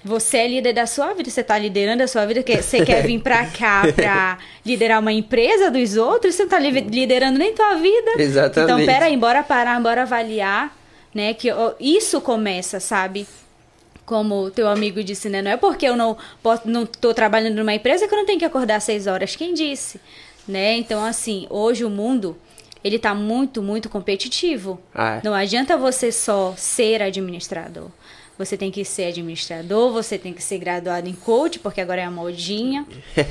Você é líder da sua vida, você está liderando a sua vida, que você quer vir para cá para liderar uma empresa dos outros, você não está liderando nem tua vida. Exatamente. Então, peraí, bora parar, bora avaliar. né? Que isso começa, sabe? Como o teu amigo disse, né? Não é porque eu não posso, não tô trabalhando numa empresa que eu não tenho que acordar às seis horas. Quem disse? Né? Então, assim, hoje o mundo ele tá muito, muito competitivo. Ah, é. Não adianta você só ser administrador. Você tem que ser administrador, você tem que ser graduado em coach, porque agora é a modinha.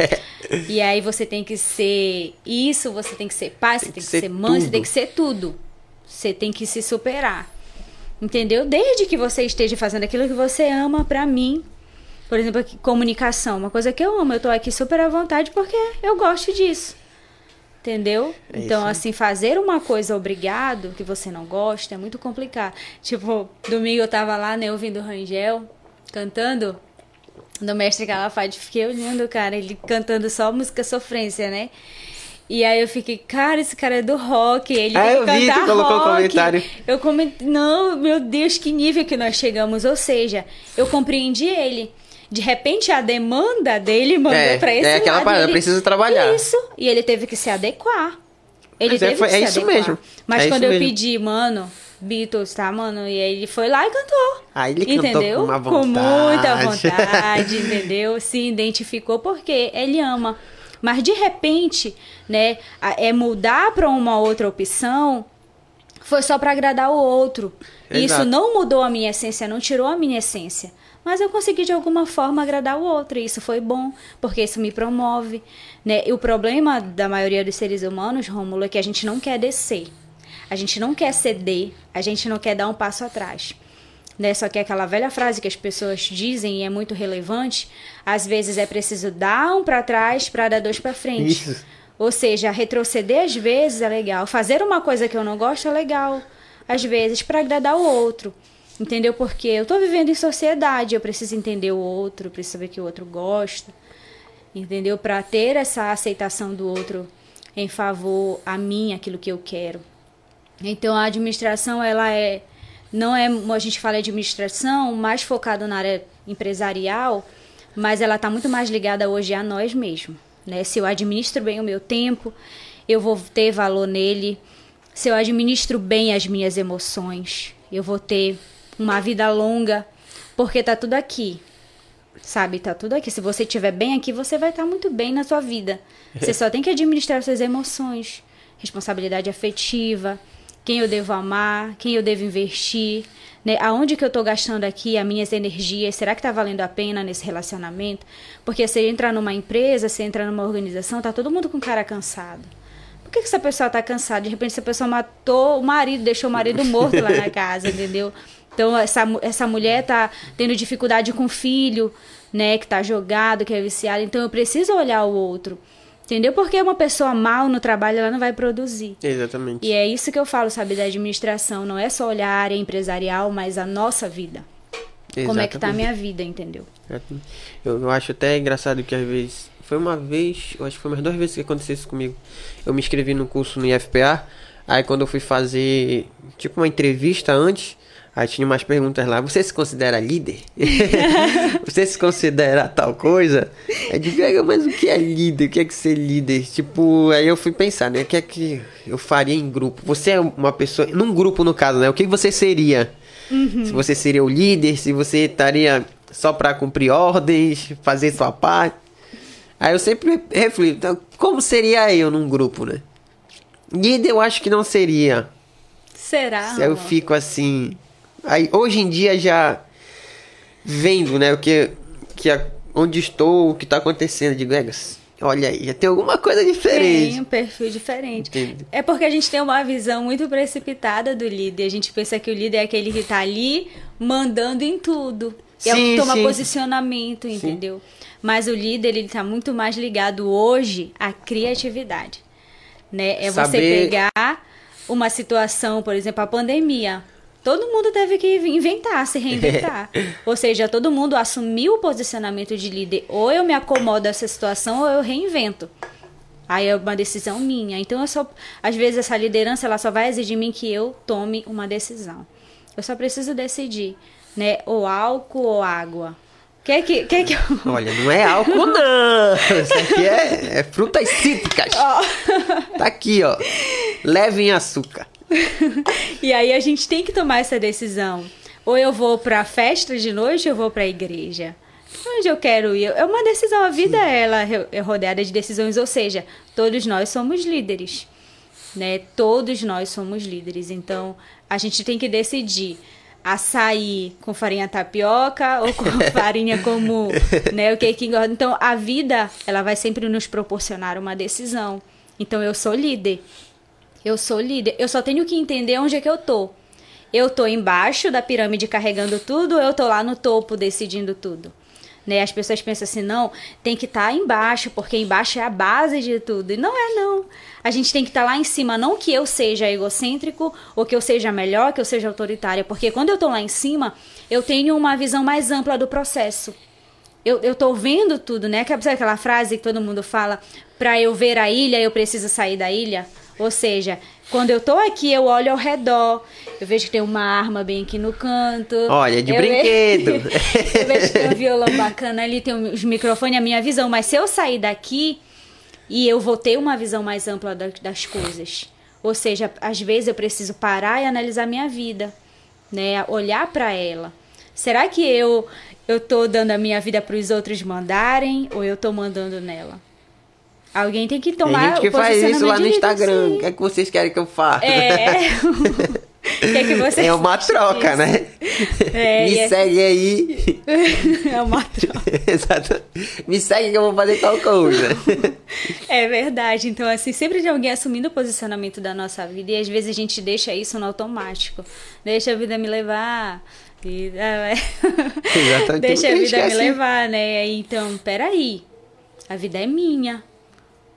e aí você tem que ser isso, você tem que ser pai, você tem que, ser, ser mãe, você tudo. tem que ser tudo. Você tem que se superar. Entendeu? Desde que você esteja fazendo aquilo que você ama, pra mim, por exemplo, comunicação, uma coisa que eu amo, eu tô aqui super à vontade porque eu gosto disso. Entendeu? É então, isso aí. assim, fazer uma coisa obrigado que você não gosta é muito complicado. Tipo, domingo eu tava lá, né, ouvindo o Rangel cantando do mestre Calafate. Fiquei olhando, cara, ele cantando só música sofrência, né? E aí eu fiquei, cara, esse cara é do rock, ele Ah, eu vi, tu cantar colocou um rock. comentário. Eu comentei, não, meu Deus, que nível que nós chegamos. Ou seja, eu compreendi ele. De repente, a demanda dele mandou É, pra esse é aquela lado, parada, ele- precisa trabalhar. Isso. E ele teve que se adequar. Ele Mas é, teve foi- que é se isso adequar. mesmo. Mas É quando eu mesmo. pedi, mano, Beatles, tá, mano? E aí ele foi lá e cantou. Ah, ele cantou entendeu? com uma Com muita vontade. vontade, entendeu? Se identificou porque ele ama. Mas de repente, né, é mudar para uma outra opção foi só para agradar o outro. E Isso Exato. não mudou a minha essência, não tirou a minha essência. Mas eu consegui de alguma forma agradar o outro. E isso foi bom, porque isso me promove. Né? E o problema da maioria dos seres humanos, Rômulo, é que a gente não quer descer. A gente não quer ceder, a gente não quer dar um passo atrás. Né? Só que aquela velha frase que as pessoas dizem e é muito relevante, às vezes é preciso dar um para trás para dar dois para frente. Isso. Ou seja, retroceder às vezes é legal, fazer uma coisa que eu não gosto é legal, às vezes para agradar o outro. Entendeu? Porque eu tô vivendo em sociedade, eu preciso entender o outro, preciso saber que o outro gosta. Entendeu? Para ter essa aceitação do outro em favor a mim, aquilo que eu quero. Então a administração ela é não é a gente fala de administração mais focado na área empresarial, mas ela está muito mais ligada hoje a nós mesmos, né? Se eu administro bem o meu tempo, eu vou ter valor nele. Se eu administro bem as minhas emoções, eu vou ter uma vida longa, porque tá tudo aqui. Sabe, tá tudo aqui. Se você estiver bem aqui, você vai estar muito bem na sua vida. Você só tem que administrar suas emoções, responsabilidade afetiva, quem eu devo amar, quem eu devo investir, né? Aonde que eu tô gastando aqui as minhas energias? Será que tá valendo a pena nesse relacionamento? Porque se entra numa empresa, se entra numa organização, tá todo mundo com cara cansado. Por que, que essa pessoa tá cansada? De repente essa pessoa matou o marido, deixou o marido morto lá na casa, entendeu? Então essa, essa mulher tá tendo dificuldade com o filho, né, que tá jogado, que é viciado. Então eu preciso olhar o outro. Entendeu? Porque uma pessoa mal no trabalho, ela não vai produzir. Exatamente. E é isso que eu falo, sabe, da administração. Não é só olhar a área empresarial, mas a nossa vida. Como é que tá a Exatamente. minha vida, entendeu? Exatamente. Eu, eu acho até engraçado que às vezes. Foi uma vez, eu acho que foi umas duas vezes que aconteceu isso comigo. Eu me inscrevi no curso no IFPA. Aí quando eu fui fazer tipo uma entrevista antes, aí tinha umas perguntas lá. Você se considera líder? Você se considera tal coisa? Aí "Vega, mas o que é líder? O que é que ser líder? Tipo, aí eu fui pensar, né? O que é que eu faria em grupo? Você é uma pessoa. Num grupo, no caso, né? O que você seria? Se você seria o líder, se você estaria só pra cumprir ordens, fazer sua parte. Aí eu sempre reflito, então, como seria eu num grupo, né? Líder eu acho que não seria. Será? Se eu fico assim. Aí hoje em dia já vendo, né, o que, que a- onde estou, o que tá acontecendo, digo, "Egas, olha aí, já tem alguma coisa Tem diferente. um perfil diferente. Entendi. É porque a gente tem uma visão muito precipitada do líder. A gente pensa que o líder é aquele que tá ali mandando em tudo. é o Sim, que toma sim. posicionamento, entendeu? Mas o líder, ele tá muito mais ligado hoje à criatividade. Né? É você Saber- pegar uma situação, por exemplo, a pandemia. Todo mundo teve que inventar, se reinventar. Ou seja, todo mundo assumiu o posicionamento de líder. Ou eu me acomodo a essa situação, ou eu reinvento. Aí é uma decisão minha. Então eu só, às vezes essa liderança ela só vai exigir de mim que eu tome uma decisão. Eu só preciso decidir, né? Ou álcool ou água. Quer que, quer que eu... Olha, não é álcool, não. Isso aqui é, é frutas cítricas. Tá aqui, ó. Leve em açúcar. e aí a gente tem que tomar essa decisão. Ou eu vou pra festa de noite ou eu vou pra igreja. Onde eu quero ir? É uma decisão. A vida ela é rodeada de decisões, ou seja, todos nós somos líderes. Né? Todos nós somos líderes. Então, a gente tem que decidir açaí com farinha tapioca ou com farinha como, né, o que que engorda. Então, a vida, ela vai sempre nos proporcionar uma decisão. Então, eu sou líder. Eu sou líder. Eu só tenho que entender onde é que eu tô. Eu tô embaixo da pirâmide carregando tudo eu tô lá no topo decidindo tudo? Né? As pessoas pensam assim, não, tem que estar tá embaixo, porque embaixo é a base de tudo. E não é, não. A gente tem que estar tá lá em cima, não que eu seja egocêntrico ou que eu seja melhor, que eu seja autoritária, porque quando eu estou lá em cima, eu tenho uma visão mais ampla do processo. Eu, eu tô vendo tudo, né? Sabe aquela frase que todo mundo fala? Para eu ver a ilha, eu preciso sair da ilha? Ou seja, quando eu tô aqui, eu olho ao redor, eu vejo que tem uma arma bem aqui no canto. Olha, de eu brinquedo. Vejo... eu vejo que tem um violão bacana ali, tem os microfones, a minha visão. Mas se eu sair daqui, e eu vou ter uma visão mais ampla das coisas. Ou seja, às vezes eu preciso parar e analisar minha vida, né? Olhar para ela. Será que eu eu tô dando a minha vida para os outros mandarem ou eu tô mandando nela? Alguém tem que tomar Tem gente que faz isso lá no Instagram. O que é que vocês querem que eu faça? É. Que é que você É uma troca, né? É, Me é... segue aí. É uma troca. Exato. Me segue que eu vou fazer tal coisa. É verdade. Então, assim, sempre tem alguém assumindo o posicionamento da nossa vida e às vezes a gente deixa isso no automático. Deixa a vida me levar. E, é, Exatamente. Deixa a vida me levar, né? Então, peraí. A vida é minha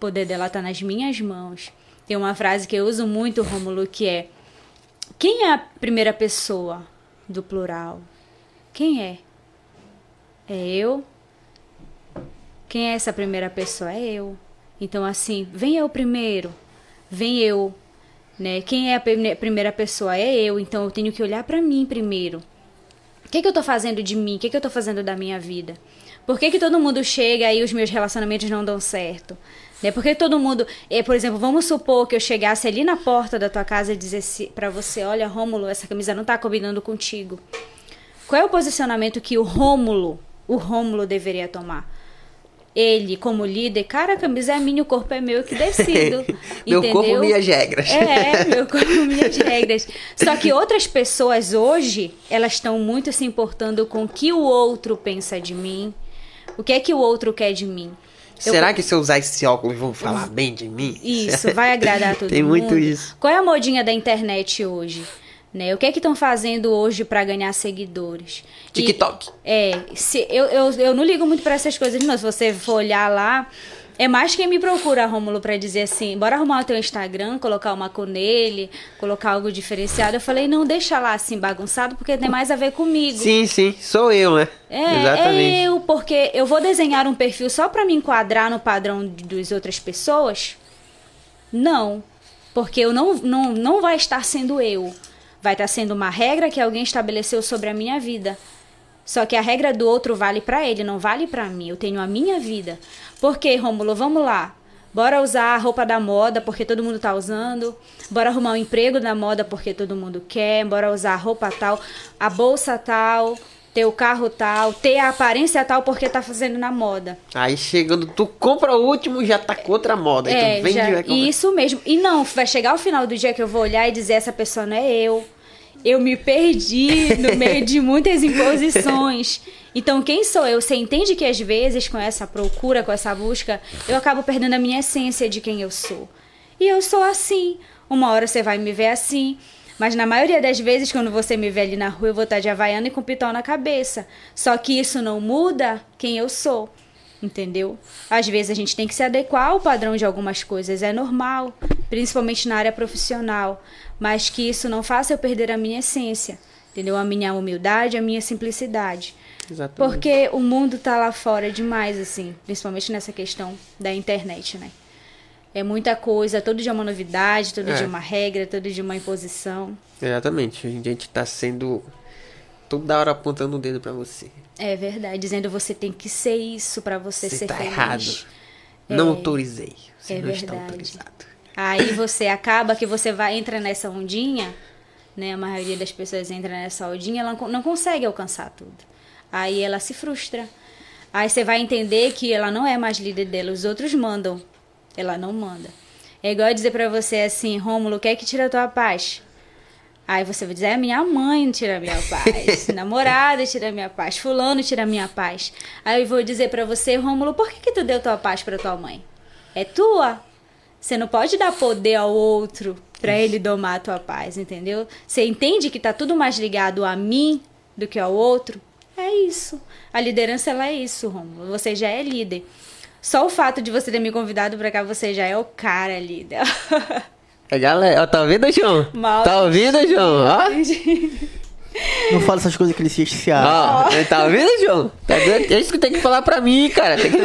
poder dela está nas minhas mãos. Tem uma frase que eu uso muito, Rômulo, que é: Quem é a primeira pessoa do plural? Quem é? É eu? Quem é essa primeira pessoa? É eu. Então, assim, vem eu primeiro, vem eu. Né? Quem é a primeira pessoa? É eu. Então, eu tenho que olhar para mim primeiro. O que, que eu estou fazendo de mim? O que, que eu estou fazendo da minha vida? Por que, que todo mundo chega e os meus relacionamentos não dão certo? Né? Porque todo mundo, é, por exemplo, vamos supor que eu chegasse ali na porta da tua casa e dissesse para você, olha, Rômulo, essa camisa não tá combinando contigo. Qual é o posicionamento que o Rômulo, o Rômulo deveria tomar? Ele, como líder, cara, a camisa é minha, o corpo é meu que decido. meu entendeu? corpo, minhas regras. É, meu corpo, minhas regras. Só que outras pessoas hoje, elas estão muito se importando com o que o outro pensa de mim, o que é que o outro quer de mim. Será eu... que se eu usar esse óculos vão falar bem de mim? Isso, vai agradar todo Tem mundo. Tem muito isso. Qual é a modinha da internet hoje? Né? O que é que estão fazendo hoje para ganhar seguidores? TikTok. E, é, se, eu, eu, eu não ligo muito para essas coisas, não. Se você for olhar lá, é mais quem me procura, Rômulo, para dizer assim, bora arrumar o teu Instagram, colocar uma cor nele, colocar algo diferenciado. Eu falei, não, deixa lá assim bagunçado, porque tem mais a ver comigo. Sim, sim, sou eu, né? É, Exatamente. é eu, porque eu vou desenhar um perfil só para me enquadrar no padrão das outras pessoas? Não, porque eu não, não, não vai estar sendo eu. Vai estar sendo uma regra que alguém estabeleceu sobre a minha vida. Só que a regra do outro vale para ele, não vale para mim. Eu tenho a minha vida. Por quê, Rômulo? Vamos lá. Bora usar a roupa da moda porque todo mundo tá usando. Bora arrumar um emprego da moda porque todo mundo quer. Bora usar a roupa tal, a bolsa tal, ter o carro tal, ter a aparência tal porque tá fazendo na moda. Aí chegando, tu compra o último já tá com outra moda. É, tu vende já, e isso mesmo. E não, vai chegar o final do dia que eu vou olhar e dizer essa pessoa não é eu eu me perdi no meio de muitas imposições. Então, quem sou eu? Você entende que às vezes, com essa procura, com essa busca, eu acabo perdendo a minha essência de quem eu sou. E eu sou assim. Uma hora você vai me ver assim. Mas na maioria das vezes, quando você me vê ali na rua, eu vou estar de havaiana e com pitão na cabeça. Só que isso não muda quem eu sou. Entendeu? Às vezes a gente tem que se adequar ao padrão de algumas coisas, é normal, principalmente na área profissional mas que isso não faça eu perder a minha essência, entendeu? A minha humildade, a minha simplicidade. Exatamente. Porque o mundo tá lá fora demais, assim, principalmente nessa questão da internet, né? É muita coisa, todo dia uma novidade, todo é. dia uma regra, todo dia uma imposição. Exatamente. A gente tá sendo toda hora apontando o dedo para você. É verdade, dizendo você tem que ser isso para você, você ser tá feliz. errado. É, não autorizei. Você é não verdade. está autorizado. Aí você acaba que você vai entra nessa ondinha, né? A maioria das pessoas entra nessa ondinha, ela não- consegue alcançar tudo. Aí ela se frustra. Aí você vai entender que ela não é mais líder dela, os outros mandam. Ela não manda. É igual dizer pra você assim, Rômulo, quer que tira a tua paz? Aí você vai dizer, é minha mãe tira minha paz, namorada tira minha paz, fulano tira minha paz. Aí eu vou dizer pra você, Rômulo, por que que tu deu tua paz pra tua mãe? É tua. Você não pode dar poder ao outro pra ele domar a tua paz, entendeu? Você entende que tá tudo mais ligado a mim do que ao outro? É isso. A liderança ela é isso, Rômulo. Você já é líder. Só o fato de você ter me convidado pra cá, você já é o cara líder. É, galera, tá ouvindo, João? Mal. Tá ouvindo, João? Ó. Não fala essas coisas que ele se acha. Ó, tá ouvindo, João? Tá vendo? É isso que tem que falar pra mim, cara. Tem que-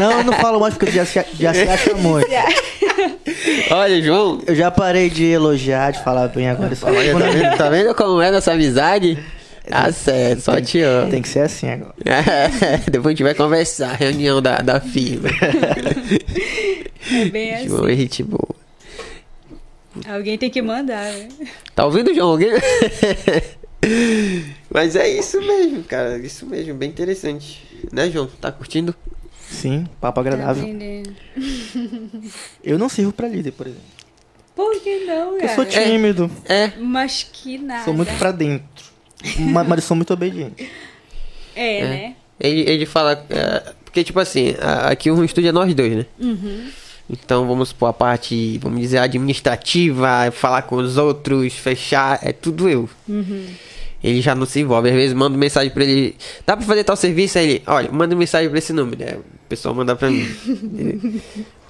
Não, eu não falo mais porque já se, já se acha muito. Olha, João. Eu já parei de elogiar, de falar bem agora. Só Olha, tá vendo, tá vendo como é nossa amizade? Tá certo, só te amo. Tem que ser assim agora. Depois a gente vai conversar, reunião da, da firma. É bem assim. João é gente boa. Alguém tem que mandar, né? Tá ouvindo, João? Alguém? Mas é isso mesmo, cara. Isso mesmo, bem interessante. Né, João? Tá curtindo? Sim, papo Tá agradável. Eu não sirvo pra líder, por exemplo. Por que não, Eu cara? sou tímido, É. Mas que nada. sou muito pra dentro. Ma- Mas eu sou muito obediente. É, né? Ele, ele fala. é, porque, tipo assim, aqui o estúdio é nós dois, né? Uhum. Então vamos por a parte, vamos dizer, administrativa, falar com os outros, fechar, é tudo eu. Uhum. Ele já não se envolve. Às vezes mando mensagem pra ele. Dá pra fazer tal serviço? Aí ele, olha, manda mensagem pra esse número. Aí o pessoal manda pra mim.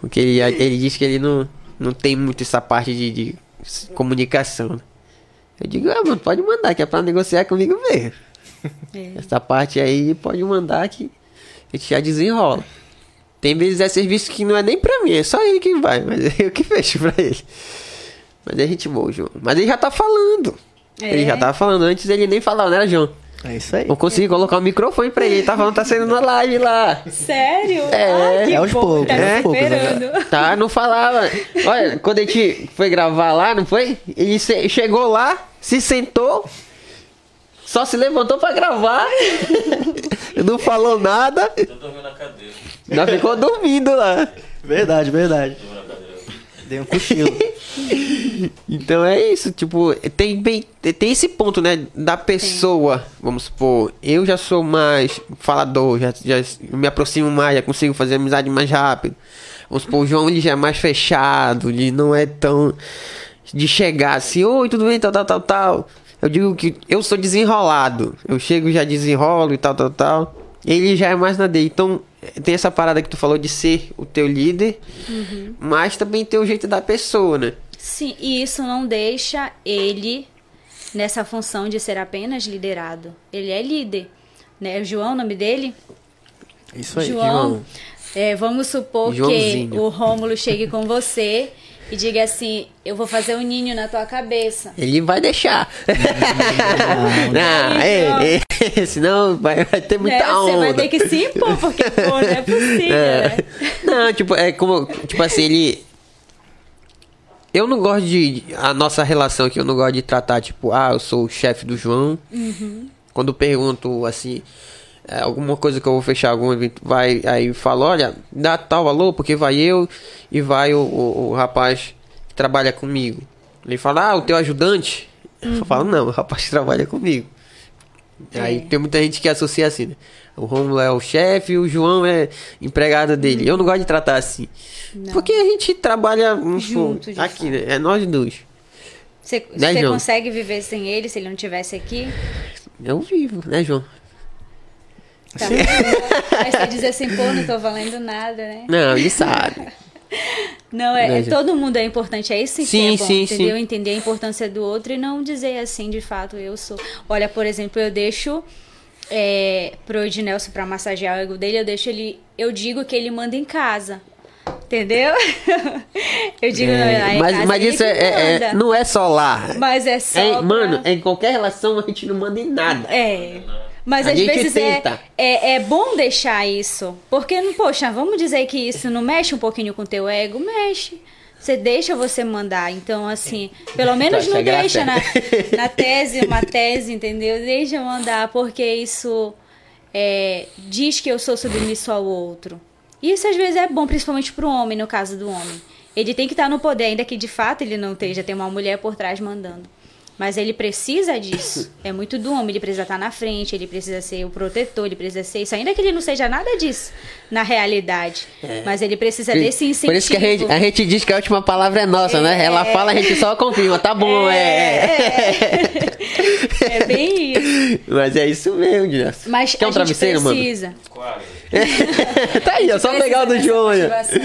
Porque ele, ele diz que ele não, não tem muito essa parte de, de comunicação. né? Eu digo, ah, mano, pode mandar, que é pra negociar comigo mesmo. É. Essa parte aí pode mandar que a gente já desenrola. Tem vezes é serviço que não é nem pra mim, é só ele que vai, mas é eu que fecho pra ele. Mas é gente boa, João. Mas ele já tá falando. É. Ele já tava falando, antes ele nem falava, né, João? É isso aí. Eu consegui colocar o microfone pra ele, ele tá falando, tá saindo na live lá. Sério? É. Ai, que É aos bom, poucos, tá é aos poucos, esperando. Tá, não falava. Olha, quando a gente foi gravar lá, não foi? Ele chegou lá, se sentou, só se levantou pra gravar. não falou nada, Eu dormi na cadeira. Já ficou dormindo lá. Verdade, verdade. Dei um cochilo. Então é isso, tipo, tem, bem, tem esse ponto, né, da pessoa, vamos supor, eu já sou mais falador, já, já me aproximo mais, já consigo fazer amizade mais rápido. Vamos supor, o João ele já é mais fechado, ele não é tão de chegar assim, oi, tudo bem, tal, tal, tal, tal. Eu digo que eu sou desenrolado, eu chego e já desenrolo e tal, tal, tal. Ele já é mais na dele, então tem essa parada que tu falou de ser o teu líder, mas também tem o jeito da pessoa, né? Sim, e isso não deixa ele nessa função de ser apenas liderado. Ele é líder. Né? O João, o nome dele? Isso aí. João. João. É, vamos supor que Joãozinho. o Rômulo chegue com você e diga assim: Eu vou fazer um ninho na tua cabeça. Ele vai deixar. não, é, é, senão vai, vai ter muita Né? onda. Você vai ter que se impor, porque pô, não é possível, É. né? Não, tipo, é como. Tipo assim, ele. Eu não gosto de. A nossa relação aqui, eu não gosto de tratar, tipo, ah, eu sou o chefe do João. Quando pergunto assim. É, alguma coisa que eu vou fechar algum evento, vai aí fala, olha, dá tal valor, porque vai eu e vai o, o, o rapaz que trabalha comigo. Ele fala, ah, o teu ajudante? Eu falo, não, o rapaz trabalha comigo. Aí É. tem muita gente que associa assim, né? O Romulo é o chefe o João é empregado dele. Eu não gosto de tratar assim. Não. Porque a gente trabalha Junto, de aqui, né? É nós dois. Você, Né, você consegue viver sem ele se ele não estivesse aqui? Eu vivo, né, João? Tá? Aí você diz assim, pô, não tô valendo nada, né? Não, ele sabe. Não, é, Né, é- todo mundo é importante, é isso que Sim, é bom, sim, entendeu? sim. Entender a importância do outro e não dizer assim, de fato, eu sou. Olha, por exemplo, eu deixo é, pro Ednelson pra massagear o ego dele, eu deixo ele. Eu digo que ele manda em casa. Entendeu? eu digo, É, "Ah, em mas casa mas isso que é, é- manda." não é só lá. Mas é só. É, pra- Mano, em qualquer relação a gente não manda em nada. É. Mas A às vezes é, é, é bom deixar isso. Porque, poxa, vamos dizer que isso não mexe um pouquinho com o teu ego? Mexe. Você deixa você mandar. Então, assim, pelo menos acha não deixa na, na tese, uma tese, entendeu? Deixa eu mandar, porque isso é, diz que eu sou submisso ao outro. Isso às vezes é bom, principalmente pro homem, no caso do homem. Ele tem que estar no poder, ainda que de fato ele não esteja, tem uma mulher por trás mandando. Mas ele precisa disso. É muito do homem, ele precisa estar na frente, ele precisa ser o protetor, ele precisa ser isso. Ainda que ele não seja nada disso na realidade. Mas ele precisa desse incentivo. Por isso que a gente, a gente diz que a última palavra é nossa, né? Ela fala, a gente só confirma. Tá bom, é. É bem isso. Mas é isso mesmo, Dias. Mas Quer um a travesseiro, gente mano? precisa. tá aí, ó, só pegar o do João. motivação.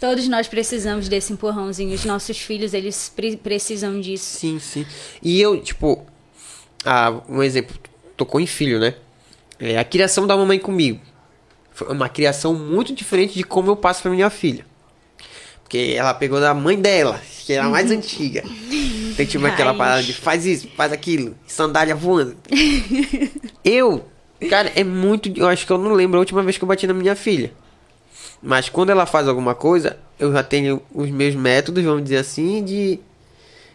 Todos nós precisamos desse empurrãozinho. Os nossos filhos, eles pre- precisam disso. Sim, sim. E eu, tipo, ah, um exemplo, tocou em filho, né? É, a criação da mamãe comigo. Foi uma criação muito diferente de como eu passo pra minha filha. Porque ela pegou da mãe dela, que era a mais antiga. Tem tipo aquela parada de faz isso, faz aquilo, sandália voando. eu, cara, é muito. Eu acho que eu não lembro a última vez que eu bati na minha filha. Mas quando ela faz alguma coisa, eu já tenho os meus métodos, vamos dizer assim, de,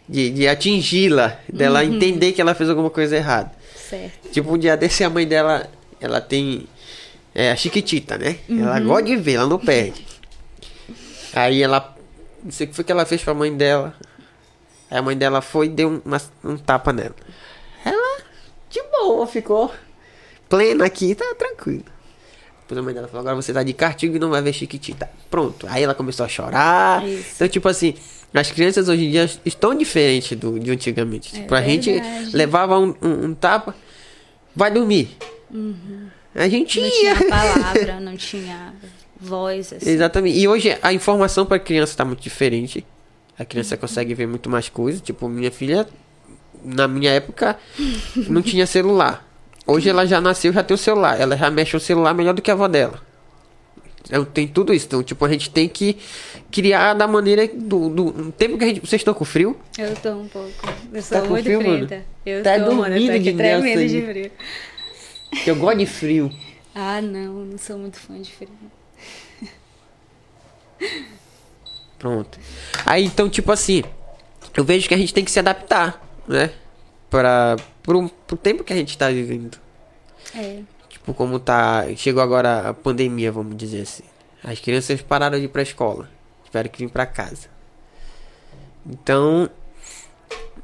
de, de atingi-la, dela entender que ela fez alguma coisa errada. Certo. Tipo, um dia desse a mãe dela, ela tem é, a chiquitita, né? Ela gosta de ver, ela não perde. Aí ela, não sei o que foi que ela fez pra mãe dela. Aí a mãe dela foi e deu um, uma- um tapa nela. Ela, de boa, ficou plena aqui, tá tranquilo. Depois a mãe dela falou, agora você tá de castigo e não vai ver chiquitita. Pronto. Aí ela começou a chorar. Isso. Então, tipo assim, as crianças hoje em dia estão diferentes do, de antigamente. É tipo, a gente levava um, um- um tapa, vai dormir. A gente Não ia. tinha palavra, não tinha voz, assim. Exatamente. E hoje a informação para criança tá muito diferente. A criança consegue ver muito mais coisas. Tipo, minha filha, na minha época, não tinha celular. Hoje ela já nasceu, já tem o celular. Ela já mexe o celular melhor do que a avó dela. Então, tem tudo isso. Então, tipo, a gente tem que criar da maneira do, do tempo que a gente. Vocês estão com frio? Eu tô um pouco. Eu sou com muito frio, mano? frita. Eu Tá tô, mano. Eu tô aqui de Nelson tremendo aí. de frio. Eu gosto de frio. Ah, não. Não sou muito fã de frio. Pronto. Aí então, tipo assim, eu vejo que a gente tem que se adaptar, né? Para pro, pro tempo que a gente tá vivendo. É. Tipo, como tá. Chegou agora a pandemia, vamos dizer assim. As crianças pararam de ir pra escola. Tiveram que vir pra casa. Então,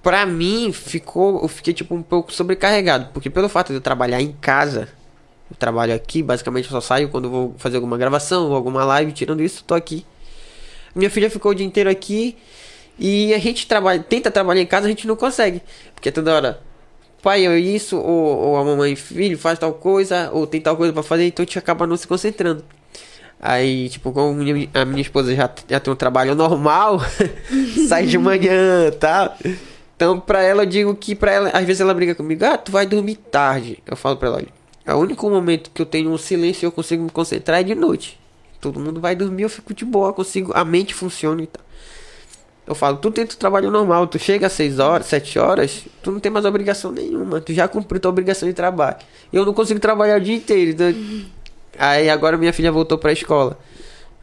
pra mim, ficou. Eu fiquei tipo um pouco sobrecarregado. Porque pelo fato de eu trabalhar em casa, eu trabalho aqui, basicamente eu só saio quando vou fazer alguma gravação ou alguma live, tirando isso, tô aqui. Minha filha ficou o dia inteiro aqui. E a gente trabalha, tenta trabalhar em casa, a gente não consegue. Porque toda hora, pai, eu isso, ou, ou a mamãe, filho, faz tal coisa, ou tem tal coisa pra fazer, então a gente acaba não se concentrando. Aí, tipo, como a minha esposa já, já tem um trabalho normal, sai de manhã tal. Então, pra ela, eu digo que pra ela, às vezes ela briga comigo, ah, tu vai dormir tarde. Eu falo pra ela, olha, é o único momento que eu tenho um silêncio e eu consigo me concentrar é de noite. Todo mundo vai dormir, eu fico de boa, consigo, a mente funciona e tal. Eu falo, tu tenta o trabalho normal, tu chega às 6 horas, 7 horas, tu não tem mais obrigação nenhuma, tu já cumpriu tua obrigação de trabalho. Eu não consigo trabalhar o dia inteiro. Então... Aí agora minha filha voltou pra escola.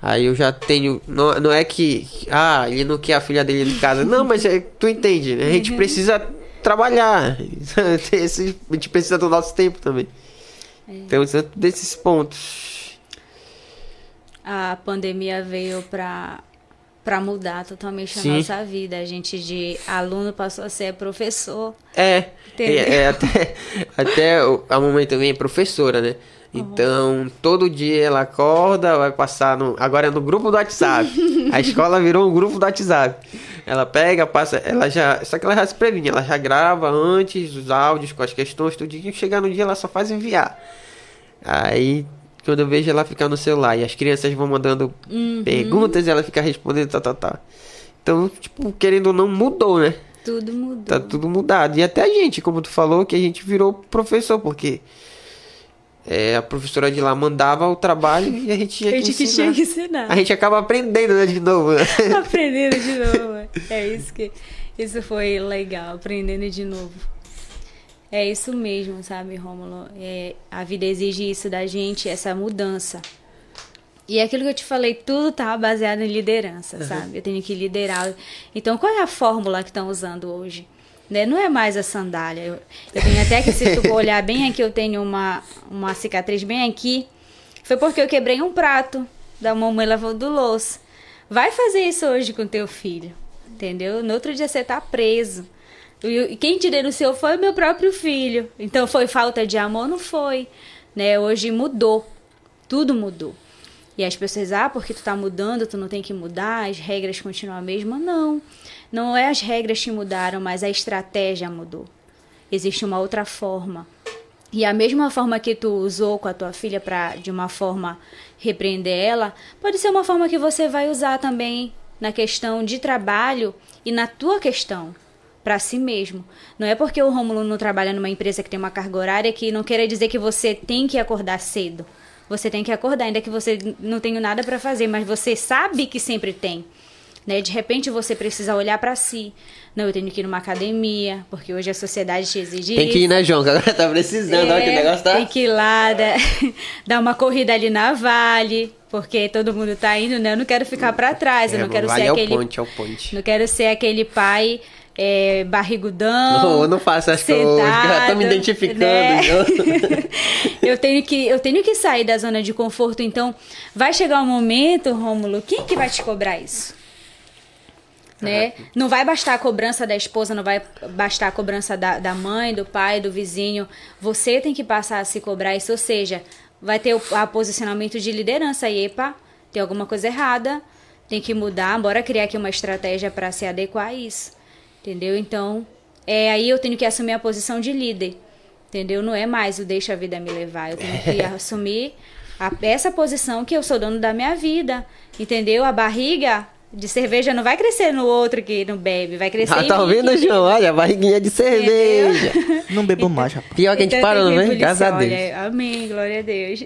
Aí eu já tenho. Não, não é que. Ah, ele não quer a filha dele em casa. Não, mas é, tu entende, né? A gente precisa trabalhar. Esse- a gente precisa do nosso tempo também. Então, são desses pontos. A pandemia veio pra, pra mudar totalmente Sim. a nossa vida. A gente de aluno passou a ser professor. É, é, é até, até a mamãe também é professora, né? Então, todo dia ela acorda, vai passar no. Agora é no grupo do WhatsApp. A escola virou um grupo do WhatsApp. Ela pega, passa, ela já. Só que ela já se previne, ela já grava antes os áudios com as questões, tudo. E chegar no dia ela só faz enviar. Aí, quando eu vejo ela ficar no celular e as crianças vão mandando perguntas e ela fica respondendo, tá, tá, tá. Então, tipo, querendo ou não, mudou, né? Tudo mudou. Tá tudo mudado. E até a gente, como tu falou, que a gente virou professor, porque é, a professora de lá mandava o trabalho e a gente tinha A gente que que ensinar. tinha que ensinar. A gente acaba aprendendo né, de novo. né? aprendendo de novo. É isso que isso foi legal, aprendendo de novo. É isso mesmo, sabe, Rômulo? É, a vida exige isso da gente, essa mudança. E aquilo que eu te falei, tudo tá baseado em liderança, sabe? Eu tenho que liderar. Então, qual é a fórmula que estão usando hoje? Né? Não é mais a sandália. Eu, eu tenho até que, se tu olhar bem aqui, eu tenho uma, uma cicatriz bem aqui. Foi porque eu quebrei um prato da mamãe lavando louça. Vai fazer isso hoje com teu filho, entendeu? No outro dia você tá preso. E quem te denunciou foi o meu próprio filho. Então foi falta de amor? Não foi. Né? Hoje mudou. Tudo mudou. E as pessoas, ah, porque tu tá mudando, tu não tem que mudar, as regras continuam a mesma. Não. Não é as regras que mudaram, mas a estratégia mudou. Existe uma outra forma. E a mesma forma que tu usou com a tua filha para de uma forma repreender ela, pode ser uma forma que você vai usar também na questão de trabalho e na tua questão para si mesmo. Não é porque o Rômulo não trabalha numa empresa que tem uma carga horária que não quer dizer que você tem que acordar cedo. Você tem que acordar, ainda que você não tenha nada para fazer, mas você sabe que sempre tem. Né? De repente você precisa olhar para si. Não, eu tenho que ir numa academia, porque hoje a sociedade te exige Tem que ir, né, João? Que agora tá precisando, é, olha que o negócio tá. Tem que ir lá, dar, dar uma corrida ali na Vale, porque todo mundo tá indo, né? Eu não quero ficar para trás, eu É, não quero vale ser é o aquele. ponte, é o ponte. Não quero ser aquele pai é, barrigudão. Não, não faço essas coisas, tô me sentado, identificando, né? eu tenho que eu tenho que sair da zona de conforto, então vai chegar um momento, Rômulo, quem que vai te cobrar isso? Né? Não vai bastar a cobrança da esposa, não vai bastar a cobrança da, da mãe, do pai, do vizinho. Você tem que passar a se cobrar isso, ou seja, vai ter o a posicionamento de liderança. E, epa, tem alguma coisa errada, tem que mudar, bora criar aqui uma estratégia para se adequar a isso. Entendeu? Então, é aí eu tenho que assumir a posição de líder. Entendeu? Não é mais o deixa a vida me levar. Eu tenho que assumir a- essa posição que eu sou dono da minha vida. Entendeu? A barriga de cerveja não vai crescer no outro que não bebe, vai crescer Ah, em tá mim ouvindo, que- João? Olha, barriguinha de cerveja. Não bebo mais, rapaz. Pior que a gente Então, parou, né? Graças a Deus. olha, amém, glória a Deus.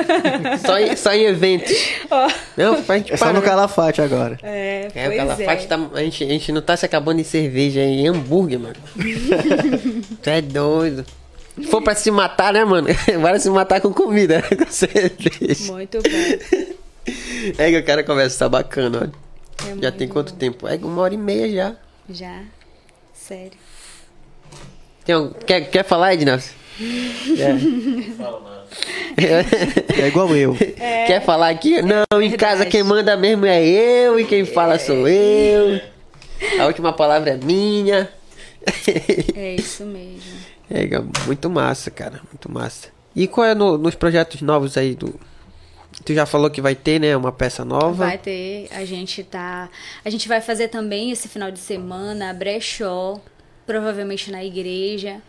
Só em, só em eventos. Ó, Não, a gente É só no calafate agora. é, É, o Calafate é. tá. A gente, a gente não tá se acabando em cerveja, é em hambúrguer, mano. tu é doido. Se for pra se matar, né, mano? Bora se matar com comida, né? com cerveja. Muito bom. É que o cara conversa, tá bacana, olha. É Já tem quanto bom. tempo? É uma hora e meia já. Já. Sério. Tem algum- quer, quer falar, Ednalson? É. É igual eu. Quer falar aqui? Não, em casa quem manda mesmo é eu e quem fala sou eu. A última palavra é minha. É isso mesmo. É, muito massa, cara. Muito massa. E qual é no- nos projetos novos aí do. Tu já falou que vai ter, né? Uma peça nova. Vai ter, a gente tá. A gente vai fazer também esse final de semana brechó, provavelmente na igreja,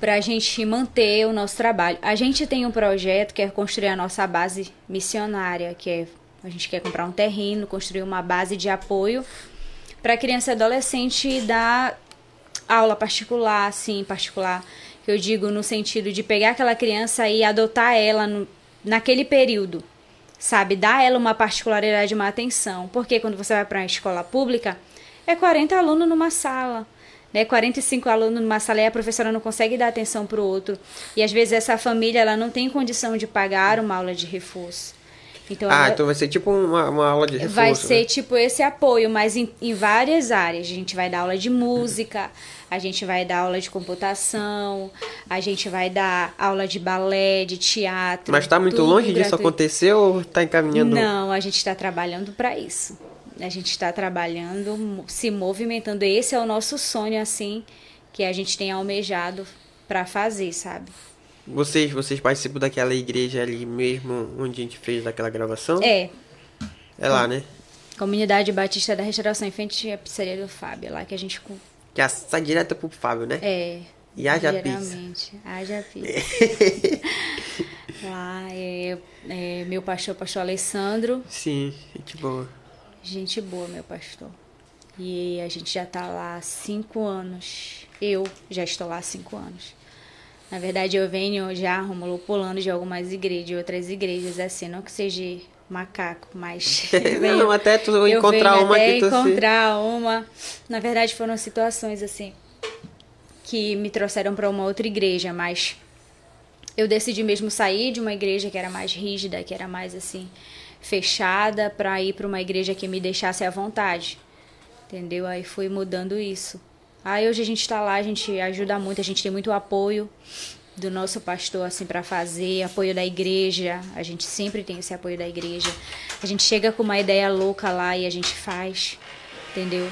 pra gente manter o nosso trabalho. A gente tem um projeto que é construir a nossa base missionária, que é a gente quer comprar um terreno, construir uma base de apoio para criança e adolescente dar aula particular, assim, particular, que eu digo no sentido de pegar aquela criança e adotar ela no- naquele período, sabe? A ela uma particularidade, uma atenção. Porque quando você vai para uma escola pública, é 40 alunos numa sala. Né, 45 alunos numa sala e a professora não consegue dar atenção para o outro. E às vezes essa família ela não tem condição de pagar uma aula de reforço. Então, Ah, então vai ser tipo uma, uma aula de reforço. Vai né? ser tipo esse apoio, mas em, em várias áreas. A gente vai dar aula de música, a gente vai dar aula de computação, a gente vai dar aula de balé, de teatro. Mas tá muito longe disso gratuito. acontecer ou tá encaminhando? Não, a gente está trabalhando para isso. A gente está trabalhando, se movimentando. Esse é o nosso sonho, assim, que a gente tem almejado para fazer, sabe? Vocês, vocês participam daquela igreja ali mesmo onde a gente fez daquela gravação? É, É lá, né? Comunidade Batista da Restauração Infantil, a pizzaria do Fábio, lá que a gente Que é sai direto pro Fábio, né? É. E haja pizza. geralmente. Haja pizza. Lá é, é meu pastor, pastor Alessandro. Sim, gente boa. Gente boa, meu pastor. E a gente já tá lá há cinco anos. Eu já estou lá há cinco anos. Na verdade, eu venho já, Romulo, pulando de algumas igrejas, de outras igrejas, assim, não que seja macaco, mas. venho- Não, até tu encontrar uma até que tu se- encontrar uma. Na verdade, foram situações assim que me trouxeram para uma outra igreja, mas eu decidi mesmo sair de uma igreja que era mais rígida, que era mais assim fechada, para ir para uma igreja que me deixasse à vontade. Entendeu? Aí fui mudando isso. Aí hoje a gente está lá, a gente ajuda muito, a gente tem muito apoio do nosso pastor assim para fazer, apoio da igreja. A gente sempre tem esse apoio da igreja. A gente chega com uma ideia louca lá e a gente faz, entendeu?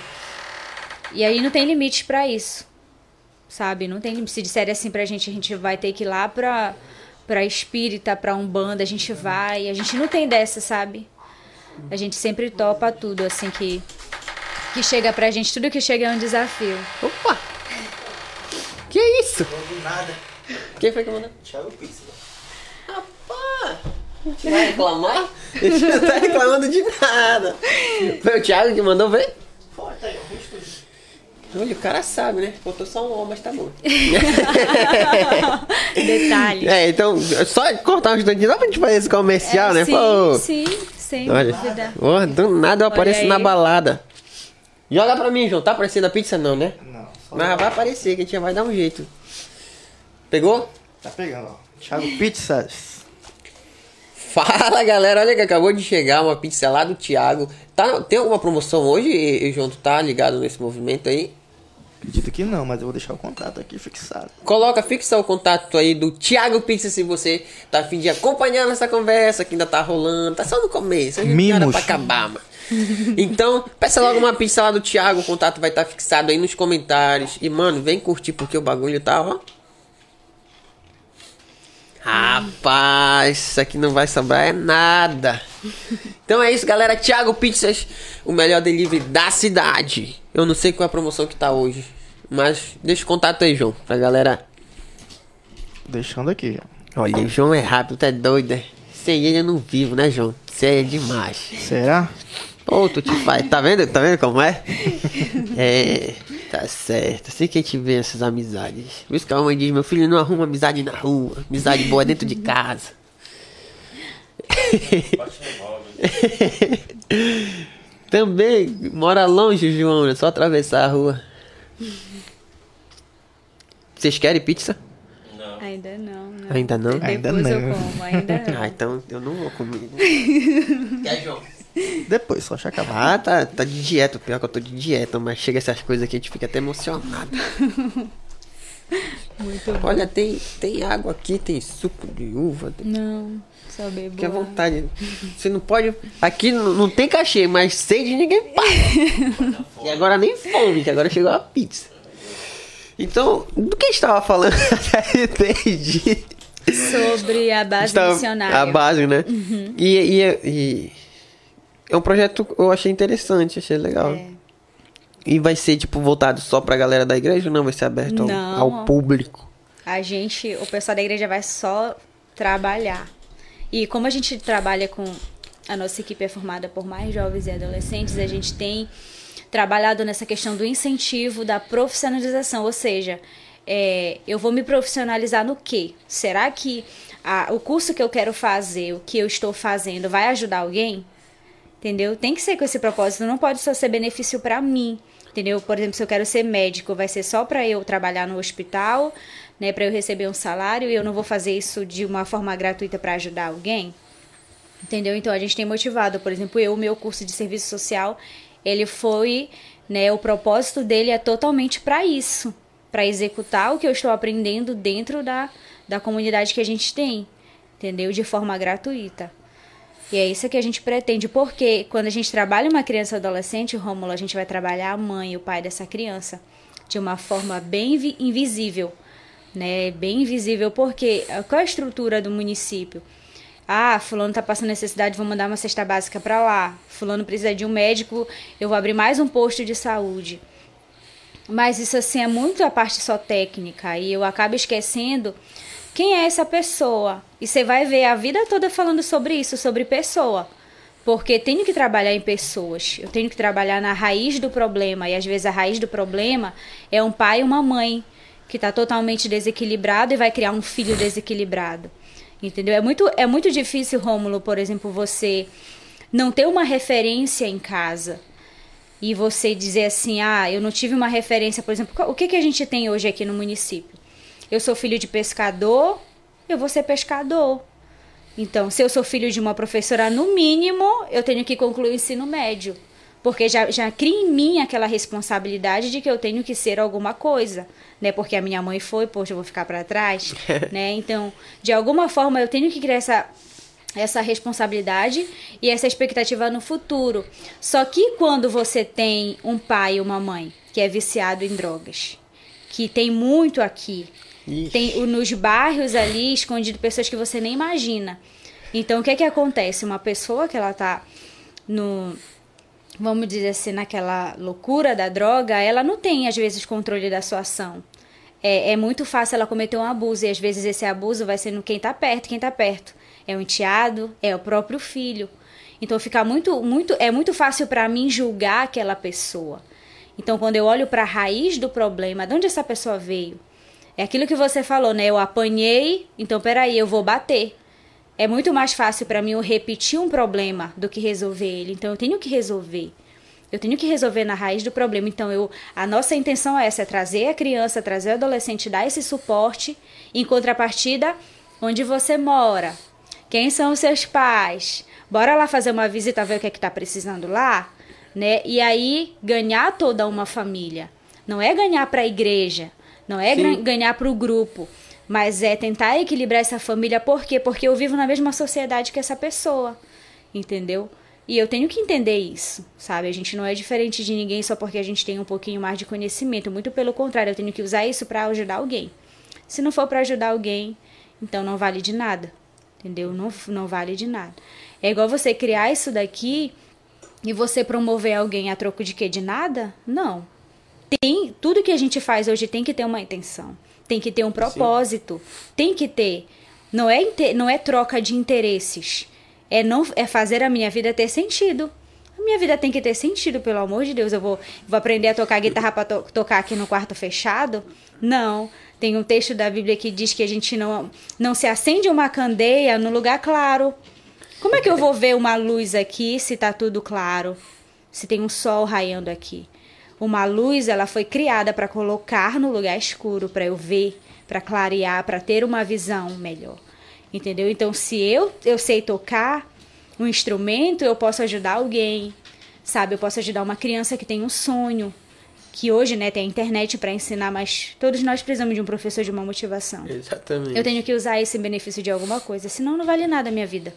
E aí não tem limite para isso. Sabe? Não tem limite. Se disserem assim pra gente, a gente vai ter que ir lá pra, pra espírita, pra umbanda, a gente vai. A gente não tem dessa, sabe? A gente sempre topa tudo, assim, que, que chega pra gente. Tudo que chega é um desafio. Opa! Que isso? Do nada. Quem foi que mandou? Thiago Pizza. Rapaz! Vai reclamar? Ele não tá reclamando de nada. Foi o Thiago que mandou ver? Pô, tá aí. Olha, o cara sabe, né? Faltou só um homem, mas tá bom. Detalhe. É, então, só cortar um instantinho, dá pra gente fazer esse comercial, É, né? sim, Pô, sim, sem Olha, dúvida. oh, do nada eu apareço na balada. Joga pra mim, João. Tá aparecendo a pizza não, né? Não, só Mas vai aparecer, que a gente vai dar um jeito. Pegou? Tá pegando, ó. Thiago Pizzas. Fala galera, olha que acabou de chegar uma pizza lá do Thiago. Tá, tem alguma promoção hoje, João? Tu tá ligado nesse movimento aí? Acredito que não, mas eu vou deixar o contato aqui fixado. Coloca, fixa o contato aí do Thiago Pizza se você tá afim de acompanhar nessa conversa que ainda tá rolando. Tá só no começo, a gente Mimos. pra acabar, mano. Então, peça logo uma pizza lá do Thiago, o contato vai estar fixado aí nos comentários. E, mano, vem curtir porque o bagulho tá, ó. Rapaz, isso aqui não vai sobrar é nada. Então é isso, galera. Thiago Pizzas, o melhor delivery da cidade. Eu não sei qual é a promoção que tá hoje. Mas deixa o contato aí, João, pra galera. Deixando aqui, ó. Olha, o João é rápido, tá doido, né? Sem ele eu não vivo, né, João? Você é demais. Será? Ô, tu te faz. Tá vendo? Tá vendo como é? É, tá certo. Assim que a gente vê essas amizades. Por isso que a mamãe diz: meu filho não arruma amizade na rua. Amizade boa dentro de casa. Também mora longe, João. É só atravessar a rua. Vocês querem pizza? Ainda não, não. Ainda não? Depois Ainda eu não. como, ainda não. Ah, então eu não vou comer. Quer, João? Depois, só acabar. Ah, tá, tá de dieta. Pior que eu tô de dieta, mas chega essas coisas aqui, a gente fica até emocionado. Muito bom. Olha, tem, tem água aqui, tem suco de uva. Tem... Não, só bebo Fique à vontade. Você não pode. Aqui não, não tem cachê, mas sede ninguém paga. e agora nem fome, que agora chegou a pizza. Então, do que a gente tava falando? Até entendi. Sobre a base Tava- missionária. A base, né? E, e, e é um projeto que eu achei interessante, achei legal. É. E vai ser, tipo, voltado só pra galera da igreja ou não? Vai ser aberto ao, Não. ao público? A gente, o pessoal da igreja vai só trabalhar. E como a gente trabalha com a nossa equipe é formada por mais jovens e adolescentes, a gente tem trabalhado nessa questão do incentivo da profissionalização, ou seja, é, eu vou me profissionalizar no quê? Será que a- o curso que eu quero fazer, o que eu estou fazendo, vai ajudar alguém? Entendeu? Tem que ser com esse propósito, não pode só ser benefício para mim. Entendeu? Por exemplo, se eu quero ser médico, vai ser só para eu trabalhar no hospital, né, para eu receber um salário e eu não vou fazer isso de uma forma gratuita para ajudar alguém? Entendeu? Então a gente tem motivado, por exemplo, eu, o meu curso de serviço social, ele foi, né, o propósito dele é totalmente para isso, para executar o que eu estou aprendendo dentro da, da comunidade que a gente tem, entendeu? De forma gratuita. E é isso que a gente pretende, porque quando a gente trabalha uma criança adolescente, Rômulo, a gente vai trabalhar a mãe e o pai dessa criança de uma forma bem vi- invisível, né? Bem invisível, porque ah, qual é a estrutura do município? Ah, fulano tá passando necessidade, vou mandar uma cesta básica para lá. Fulano precisa de um médico, eu vou abrir mais um posto de saúde. Mas isso assim é muito a parte só técnica e eu acabo esquecendo quem é essa pessoa. E você vai ver a vida toda falando sobre isso, sobre pessoa. Porque tenho que trabalhar em pessoas. Eu tenho que trabalhar na raiz do problema. E às vezes a raiz do problema é um pai e uma mãe que está totalmente desequilibrado e vai criar um filho desequilibrado. Entendeu? É muito, é muito difícil, Rômulo, por exemplo, você não ter uma referência em casa e você dizer assim, ah, eu não tive uma referência, por exemplo, o que, que a gente tem hoje aqui no município? Eu sou filho de pescador, eu vou ser pescador. Então, se eu sou filho de uma professora, no mínimo, eu tenho que concluir o ensino médio. Porque já, já cria em mim aquela responsabilidade de que eu tenho que ser alguma coisa, né? Porque a minha mãe foi, poxa, eu vou ficar para trás, né? Então, de alguma forma, eu tenho que criar essa, essa responsabilidade e essa expectativa no futuro. Só que quando você tem um pai e uma mãe que é viciado em drogas, que tem muito aqui, Ixi. tem nos bairros ali escondido pessoas que você nem imagina. Então, o que é que acontece? Uma pessoa que ela tá no vamos dizer assim, naquela loucura da droga, ela não tem, às vezes, controle da sua ação. É, é muito fácil ela cometer um abuso, e às vezes esse abuso vai sendo quem tá perto, quem tá perto. É o enteado, é o próprio filho. Então fica muito, muito, é muito fácil para mim julgar aquela pessoa. Então quando eu olho para a raiz do problema, de onde essa pessoa veio? É aquilo que você falou, né? Eu apanhei, então peraí, eu vou bater. É muito mais fácil para mim eu repetir um problema do que resolver ele. Então eu tenho que resolver. Eu tenho que resolver na raiz do problema. Então eu, a nossa intenção é essa, é trazer a criança, trazer o adolescente, dar esse suporte em contrapartida onde você mora. Quem são os seus pais? Bora lá fazer uma visita ver o que é que tá precisando lá, né? E aí ganhar toda uma família. Não é ganhar para a igreja, não é Sim. ganhar para o grupo, mas é tentar equilibrar essa família. Por quê? Porque eu vivo na mesma sociedade que essa pessoa, entendeu? E eu tenho que entender isso, sabe? A gente não é diferente de ninguém só porque a gente tem um pouquinho mais de conhecimento. Muito pelo contrário, eu tenho que usar isso para ajudar alguém. Se não for para ajudar alguém, então não vale de nada, entendeu? Não, não vale de nada. É igual você criar isso daqui e você promover alguém a troco de quê? De nada? Não. Tem, tudo que a gente faz hoje tem que ter uma intenção, tem que ter um propósito, tem que ter. Não é, não é troca de interesses. É, não, é fazer a minha vida ter sentido. A minha vida tem que ter sentido, pelo amor de Deus. Eu vou, vou aprender a tocar guitarra para tocar aqui no quarto fechado? Não. Tem um texto da Bíblia que diz que a gente não, não se acende uma candeia no lugar claro. Como é que eu vou ver uma luz aqui se tá tudo claro? Se tem um sol raiando aqui? Uma luz, ela foi criada para colocar no lugar escuro, para eu ver, para clarear, para ter uma visão melhor. Entendeu? Então, se eu eu sei tocar um instrumento, eu posso ajudar alguém. Sabe? Eu posso ajudar uma criança que tem um sonho, que hoje, né, tem a internet para ensinar, mas todos nós precisamos de um professor de uma motivação. Exatamente. Eu tenho que usar esse benefício de alguma coisa, senão não vale nada a minha vida.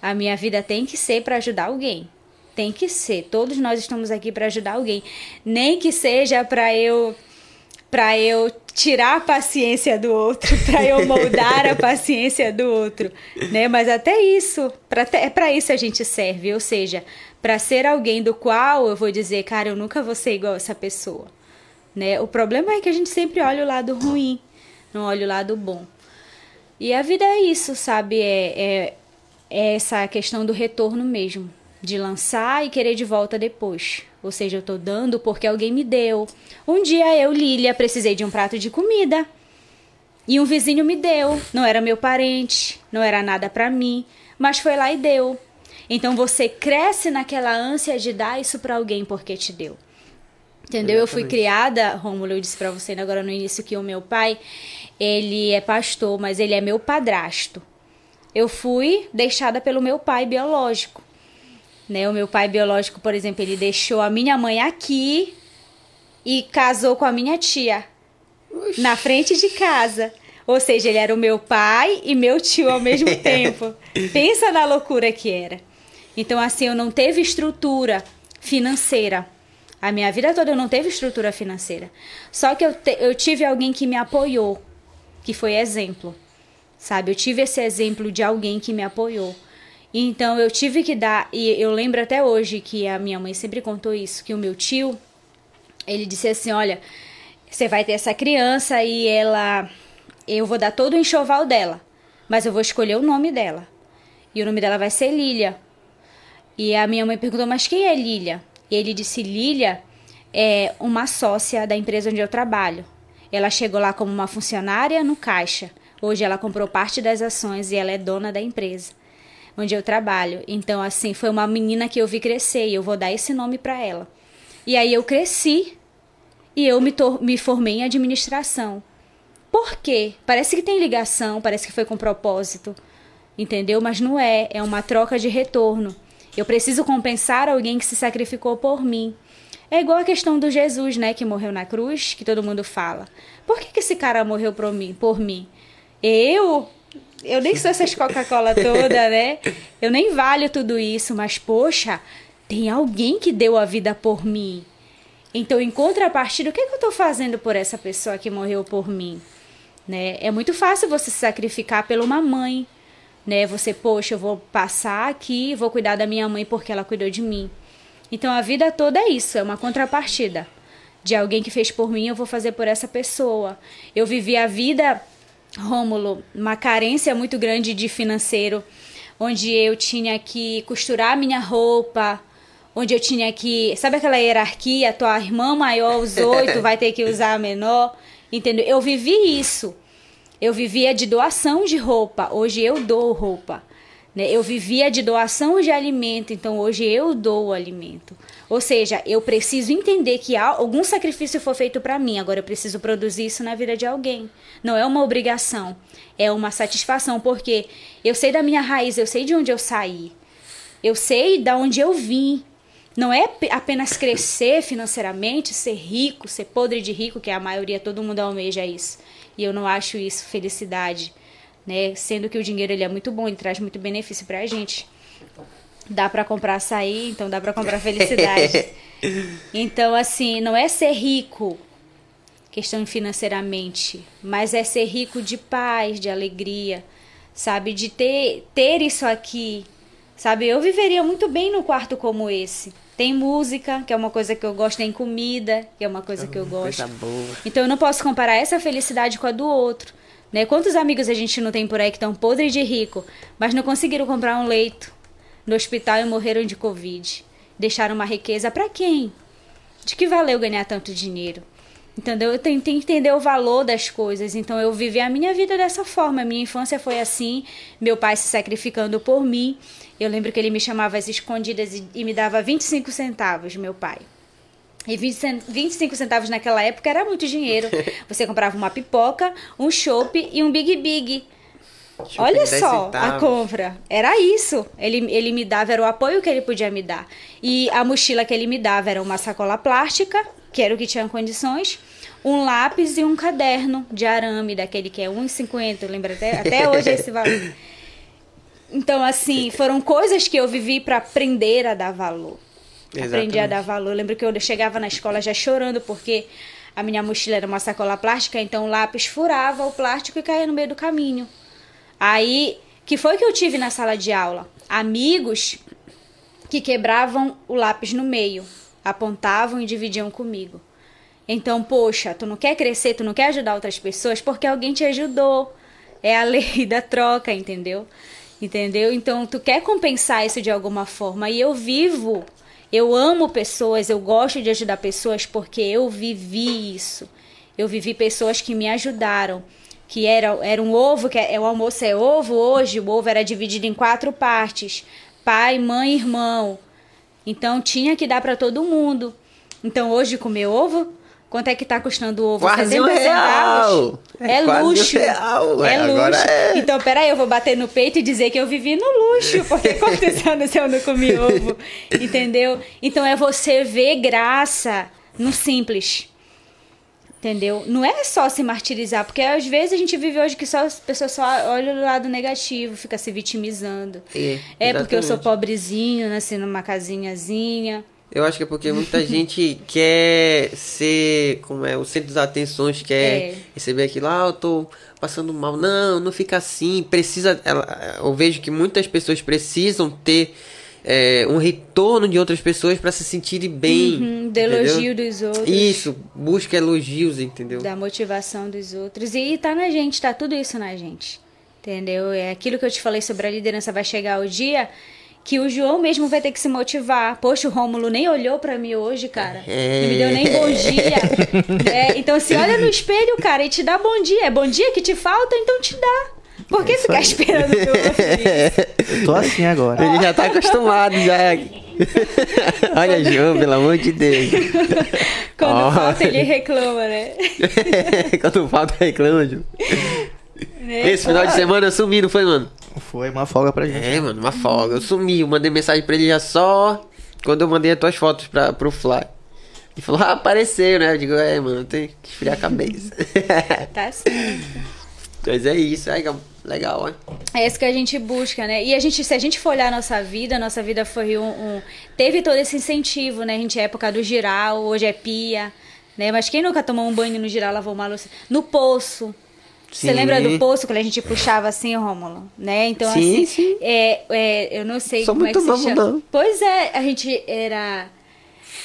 A minha vida tem que ser para ajudar alguém. Tem que ser. Todos nós estamos aqui para ajudar alguém. Nem que seja para eu para eu tirar a paciência do outro, para eu moldar a paciência do outro, né? Mas até isso, para é para isso a gente serve, ou seja, para ser alguém do qual eu vou dizer, cara, eu nunca vou ser igual essa pessoa, né? O problema é que a gente sempre olha o lado ruim, não olha o lado bom. E a vida é isso, sabe? É, é, é essa questão do retorno mesmo. De lançar e querer de volta depois. Ou seja, eu tô dando porque alguém me deu. Um dia eu, Lília, precisei de um prato de comida. E um vizinho me deu. Não era meu parente, não era nada pra mim, mas foi lá e deu. Então você cresce naquela ânsia de dar isso pra alguém porque te deu. Entendeu? Eu fui criada, Rômulo, eu disse pra você agora no início que o meu pai, ele é pastor, mas ele é meu padrasto. Eu fui deixada pelo meu pai biológico. Né? O meu pai biológico, por exemplo, ele deixou a minha mãe aqui e casou com a minha tia na frente de casa. Ou seja, ele era o meu pai e meu tio ao mesmo tempo. Pensa na loucura que era. Então, assim, eu não teve estrutura financeira. A minha vida toda eu não teve estrutura financeira. Só que eu, te- eu tive alguém que me apoiou, que foi exemplo. Sabe? Eu tive esse exemplo de alguém que me apoiou. Então eu tive que dar, e eu lembro até hoje que a minha mãe sempre contou isso, que o meu tio, ele disse assim, olha, você vai ter essa criança e ela, eu vou dar todo o enxoval dela, mas eu vou escolher o nome dela. E o nome dela vai ser Lília. E a minha mãe perguntou, mas quem é Lília? E ele disse, Lília é uma sócia da empresa onde eu trabalho. Ela chegou lá como uma funcionária no caixa. Hoje ela comprou parte das ações e ela é dona da empresa onde eu trabalho. Então, assim, foi uma menina que eu vi crescer e eu vou dar esse nome para ela. E aí eu cresci e eu me, me formei em administração. Por quê? Parece que tem ligação, parece que foi com propósito, entendeu? Mas não é, é uma troca de retorno. Eu preciso compensar alguém que se sacrificou por mim. É igual a questão do Jesus, né, que morreu na cruz, que todo mundo fala. Por que, que esse cara morreu por mim? Por mim? Eu? Eu nem sou essas Coca-Cola toda, né? Eu nem valho tudo isso, mas poxa, tem alguém que deu a vida por mim. Então, em contrapartida, o que, é que eu estou fazendo por essa pessoa que morreu por mim? Né? É muito fácil você se sacrificar pela uma mãe, né? Você, poxa, eu vou passar aqui, vou cuidar da minha mãe porque ela cuidou de mim. Então, a vida toda é isso, é uma contrapartida. De alguém que fez por mim, eu vou fazer por essa pessoa. Eu vivi a vida, Rômulo, uma carência muito grande de financeiro, onde eu tinha que costurar minha roupa, onde eu tinha que. Sabe aquela hierarquia? Tua irmã maior usou e tu vai ter que usar a menor. Entendeu? Eu vivi isso. Eu vivia de doação de roupa. Hoje eu dou roupa. Né? Eu vivia de doação de alimento. Então hoje eu dou o alimento. Ou seja, eu preciso entender que algum sacrifício foi feito para mim. Agora eu preciso produzir isso na vida de alguém. Não é uma obrigação. É uma satisfação. Porque eu sei da minha raiz. Eu sei de onde eu saí. Eu sei de onde eu vim. Não é apenas crescer financeiramente, ser rico, ser podre de rico, que a maioria, todo mundo almeja isso. E eu não acho isso felicidade, né? Sendo que o dinheiro ele é muito bom, ele traz muito benefício pra gente. Dá para comprar açaí, então dá para comprar felicidade. então, assim, não é ser rico, questão financeiramente, mas é ser rico de paz, de alegria, sabe? De ter, ter isso aqui, sabe? Eu viveria muito bem num quarto como esse. Tem música, que é uma coisa que eu gosto, tem comida, que é uma coisa que eu gosto. Então eu não posso comparar essa felicidade com a do outro. Né? Quantos amigos a gente não tem por aí que estão podres de rico, mas não conseguiram comprar um leito no hospital e morreram de Covid? Deixaram uma riqueza para quem? De que valeu ganhar tanto dinheiro? Entendeu? Eu tenho, que entender o valor das coisas. Então eu vivi a minha vida dessa forma. Minha infância foi assim, meu pai se sacrificando por mim. Eu lembro que ele me chamava às escondidas e, e me dava 25 centavos, meu pai. E 20, 25 centavos naquela época era muito dinheiro. Você comprava uma pipoca, um chopp e um Big Big. Olha só centavos. a compra. Era isso. Ele, ele me dava, era o apoio que ele podia me dar. E a mochila que ele me dava era uma sacola plástica, que era o que tinha condições, um lápis e um caderno de arame, daquele que é 1,50. Lembra até, até hoje esse valor. Então, assim, foram coisas que eu vivi para aprender a dar valor. Exatamente. Aprendi a dar valor. Eu lembro que eu chegava na escola já chorando porque a minha mochila era uma sacola plástica, então o lápis furava o plástico e caía no meio do caminho. Aí, que foi que eu tive na sala de aula? Amigos que quebravam o lápis no meio, apontavam e dividiam comigo. Então, poxa, tu não quer crescer, tu não quer ajudar outras pessoas porque alguém te ajudou. É a lei da troca, entendeu? Entendeu? Então, tu quer compensar isso de alguma forma. E eu vivo, eu amo pessoas, eu gosto de ajudar pessoas porque eu vivi isso. Eu vivi pessoas que me ajudaram. Que era, era um ovo, que é, o almoço é ovo hoje, o ovo era dividido em quatro partes: pai, mãe, irmão. Então tinha que dar para todo mundo. Então hoje comer ovo Quanto é que tá custando o ovo? Quase 70 um centavos. É, é luxo. Um real. É, é luxo. É... Então, peraí, eu vou bater no peito e dizer que eu vivi no luxo. Porque quantos anos eu não comi ovo? Entendeu? Então é você ver graça no simples. Entendeu? Não é só se martirizar, porque às vezes a gente vive hoje que só as pessoas só olham o lado negativo, fica se vitimizando. É, é porque eu sou pobrezinho, nasci numa casinhazinha. Eu acho que é porque muita gente quer ser, como é, o centro das atenções, quer é. receber aquilo, ah, eu tô passando mal. Não, não fica assim. Precisa. Eu vejo que muitas pessoas precisam ter é, um retorno de outras pessoas para se sentirem bem. Uhum, de elogio dos outros. Isso, busca elogios, entendeu? Da motivação dos outros. E tá na gente, tá tudo isso na gente. Entendeu? É aquilo que eu te falei sobre a liderança vai chegar o dia que o João mesmo vai ter que se motivar. Poxa, o Rômulo nem olhou para mim hoje, cara. Não me deu nem bom dia. é, então, se olha no espelho, cara, e te dá bom dia. É bom dia que te falta, então te dá. Por que ficar esperando que eu? Eu tô assim agora. Ele já tá acostumado já. Olha, João, pelo amor de Deus. Quando Ó. falta, ele reclama, né? Quando falta reclama, João. Né? Esse final de semana eu sumi, não foi, mano? Foi uma folga pra gente. É, mano, uma folga. Eu sumi, eu mandei mensagem pra ele já só quando eu mandei as tuas fotos pra, pro Fly. Ele falou, ah, apareceu, né? Eu digo, é, mano, tem que esfriar a cabeça. Tá certo. Mas é isso, é legal, né? É isso que a gente busca, né? E a gente, se a gente for olhar a nossa vida, a nossa vida foi um, um- Teve todo esse incentivo, né? A gente é época do giral, hoje é pia, né? Mas quem nunca tomou um banho no giral, lavou uma louça? No poço. Você Sim. lembra do poço, quando a gente puxava assim, Rômulo? Né? Então, Sim, assim, sim. É, é, eu não sei Sou como é muito que se chama. não. Pois é, a gente era...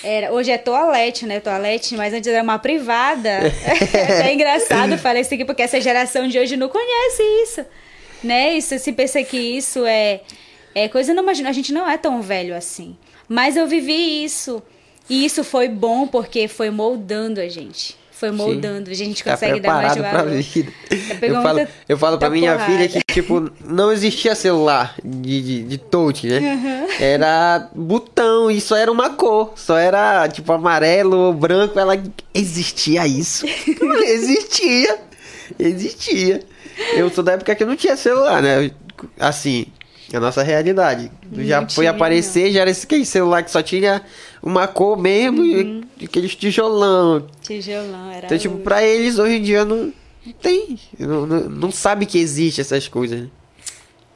Era, hoje é toalete, né? Toalete, mas antes era uma privada. é engraçado falar isso aqui, porque essa geração de hoje não conhece isso. Né? Isso, se pensa que isso é, é coisa, não imagina, a gente não é tão velho assim. Mas eu vivi isso. E isso foi bom porque foi moldando a gente. Foi moldando, a gente Tá consegue dar mais pra valor. vida. Já pegou Eu falo, eu falo pra minha porrada. filha que, tipo, não existia celular de, de, de touch, né? Era botão e só era uma cor. Só era, tipo, amarelo ou branco. Ela, existia isso? existia. Existia. Eu sou da época que não tinha celular, né? Assim, a nossa realidade. já Não foi tinha, aparecer, já era esse aquele celular que só tinha uma cor mesmo Uhum. e aqueles tijolão. Tijolão, era Então, tipo, luz. pra eles hoje em dia não, não tem. Não, não, não sabe que existe essas coisas. né?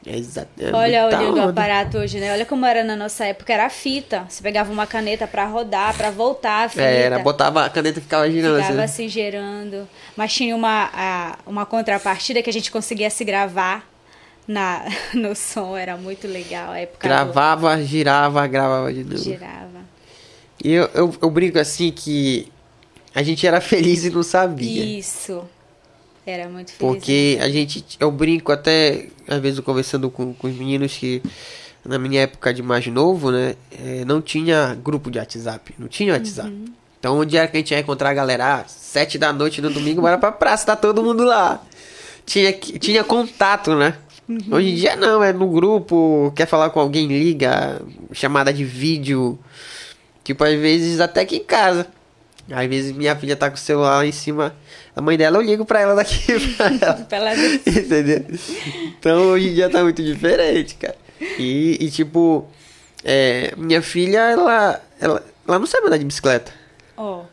É exato. é Olha, o onda. aparato hoje, né? Olha como era na nossa época, era a fita. Você pegava uma caneta pra rodar, pra voltar a fita. É, Era, botava a caneta e ficava girando Ficava assim. assim gerando. Mas tinha uma, a- uma contrapartida que a gente conseguia se gravar na, no som. Era muito legal. A época do- Gravava, girava, gravava de novo. girava. E eu, eu, eu brinco assim que a gente era feliz e não sabia. Isso. Era muito feliz. Porque a gente, eu brinco até, às vezes conversando com, com os meninos que na minha época de mais novo, né, eh, não tinha grupo de WhatsApp, não tinha WhatsApp. Então onde era que a gente ia encontrar a galera? Ah, sete da noite no domingo, bora pra praça, tá todo mundo lá. Tinha, tinha contato, né? Hoje em dia não, é no grupo, quer falar com alguém, liga, chamada de vídeo. Tipo, às vezes até aqui em casa. Às vezes minha filha tá com o celular lá em cima. A mãe dela, eu ligo pra ela daqui pra ela. Pra ela. Entendeu? Então hoje em dia tá muito diferente, cara. E, e, tipo, é, minha filha, ela, ela, ela não sabe andar de bicicleta. Ó.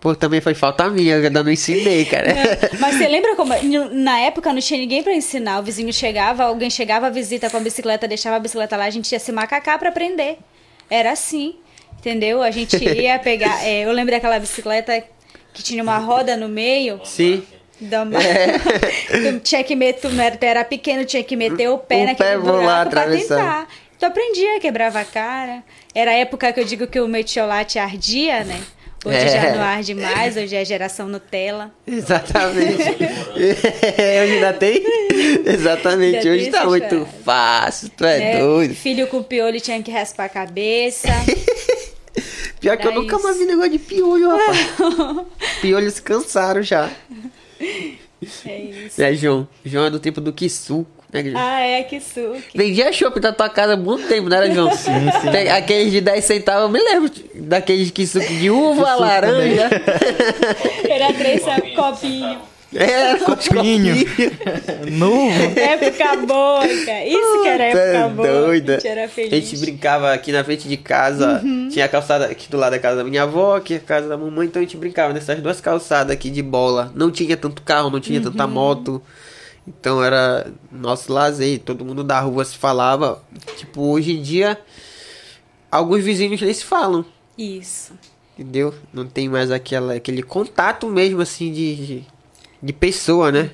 Pô, também foi falta minha, eu ainda não ensinei, cara. Mas você lembra como. Na época não tinha ninguém pra ensinar. O vizinho chegava, alguém chegava a visita com a bicicleta, deixava a bicicleta lá, a gente ia se macacar pra aprender. Era assim. Entendeu? A gente ia pegar. é, eu lembro daquela bicicleta que tinha uma roda no meio. Sim. Da... tu tinha que meter, não era, tu era pequeno, tinha que meter o pé O naquele pé, vou lá buraco pra tentar. Tu aprendia, quebrava a cara. Era a época que eu digo que o metiolate ardia, né? Hoje É. já não arde mais, hoje é geração Nutella. Exatamente. hoje ainda tem? Exatamente. Ainda hoje tá muito fácil, tu é né? doido. Filho com piolho tinha que raspar a cabeça. Pior que eu nunca mais vi negócio de piolho, rapaz. Piolhos cansaram já. É isso. É, João. João é do tempo do Kisuko, né? Ah, é, que suco. Vendia chopp da tua casa há muito tempo, não era, João? Sim, sim. Aqueles de 10 centavos, eu me lembro daqueles que suco de uva, suco laranja. Era três sabe, copinho. Era Copinho. Novo. Época boa, cara. Isso que era época boa. doida. A gente era A feliz. gente brincava aqui na frente de casa. Uhum. Tinha a calçada aqui do lado da casa da minha avó, aqui a casa da mamãe. Então a gente brincava nessas duas calçadas aqui de bola. Não tinha tanto carro, não tinha tanta Uhum. moto. Então era nosso lazer. Todo mundo da rua se falava. Tipo, hoje em dia, alguns vizinhos nem se falam. Isso. Entendeu? Não tem mais aquela, aquele contato mesmo, assim, de, de, pessoa, né?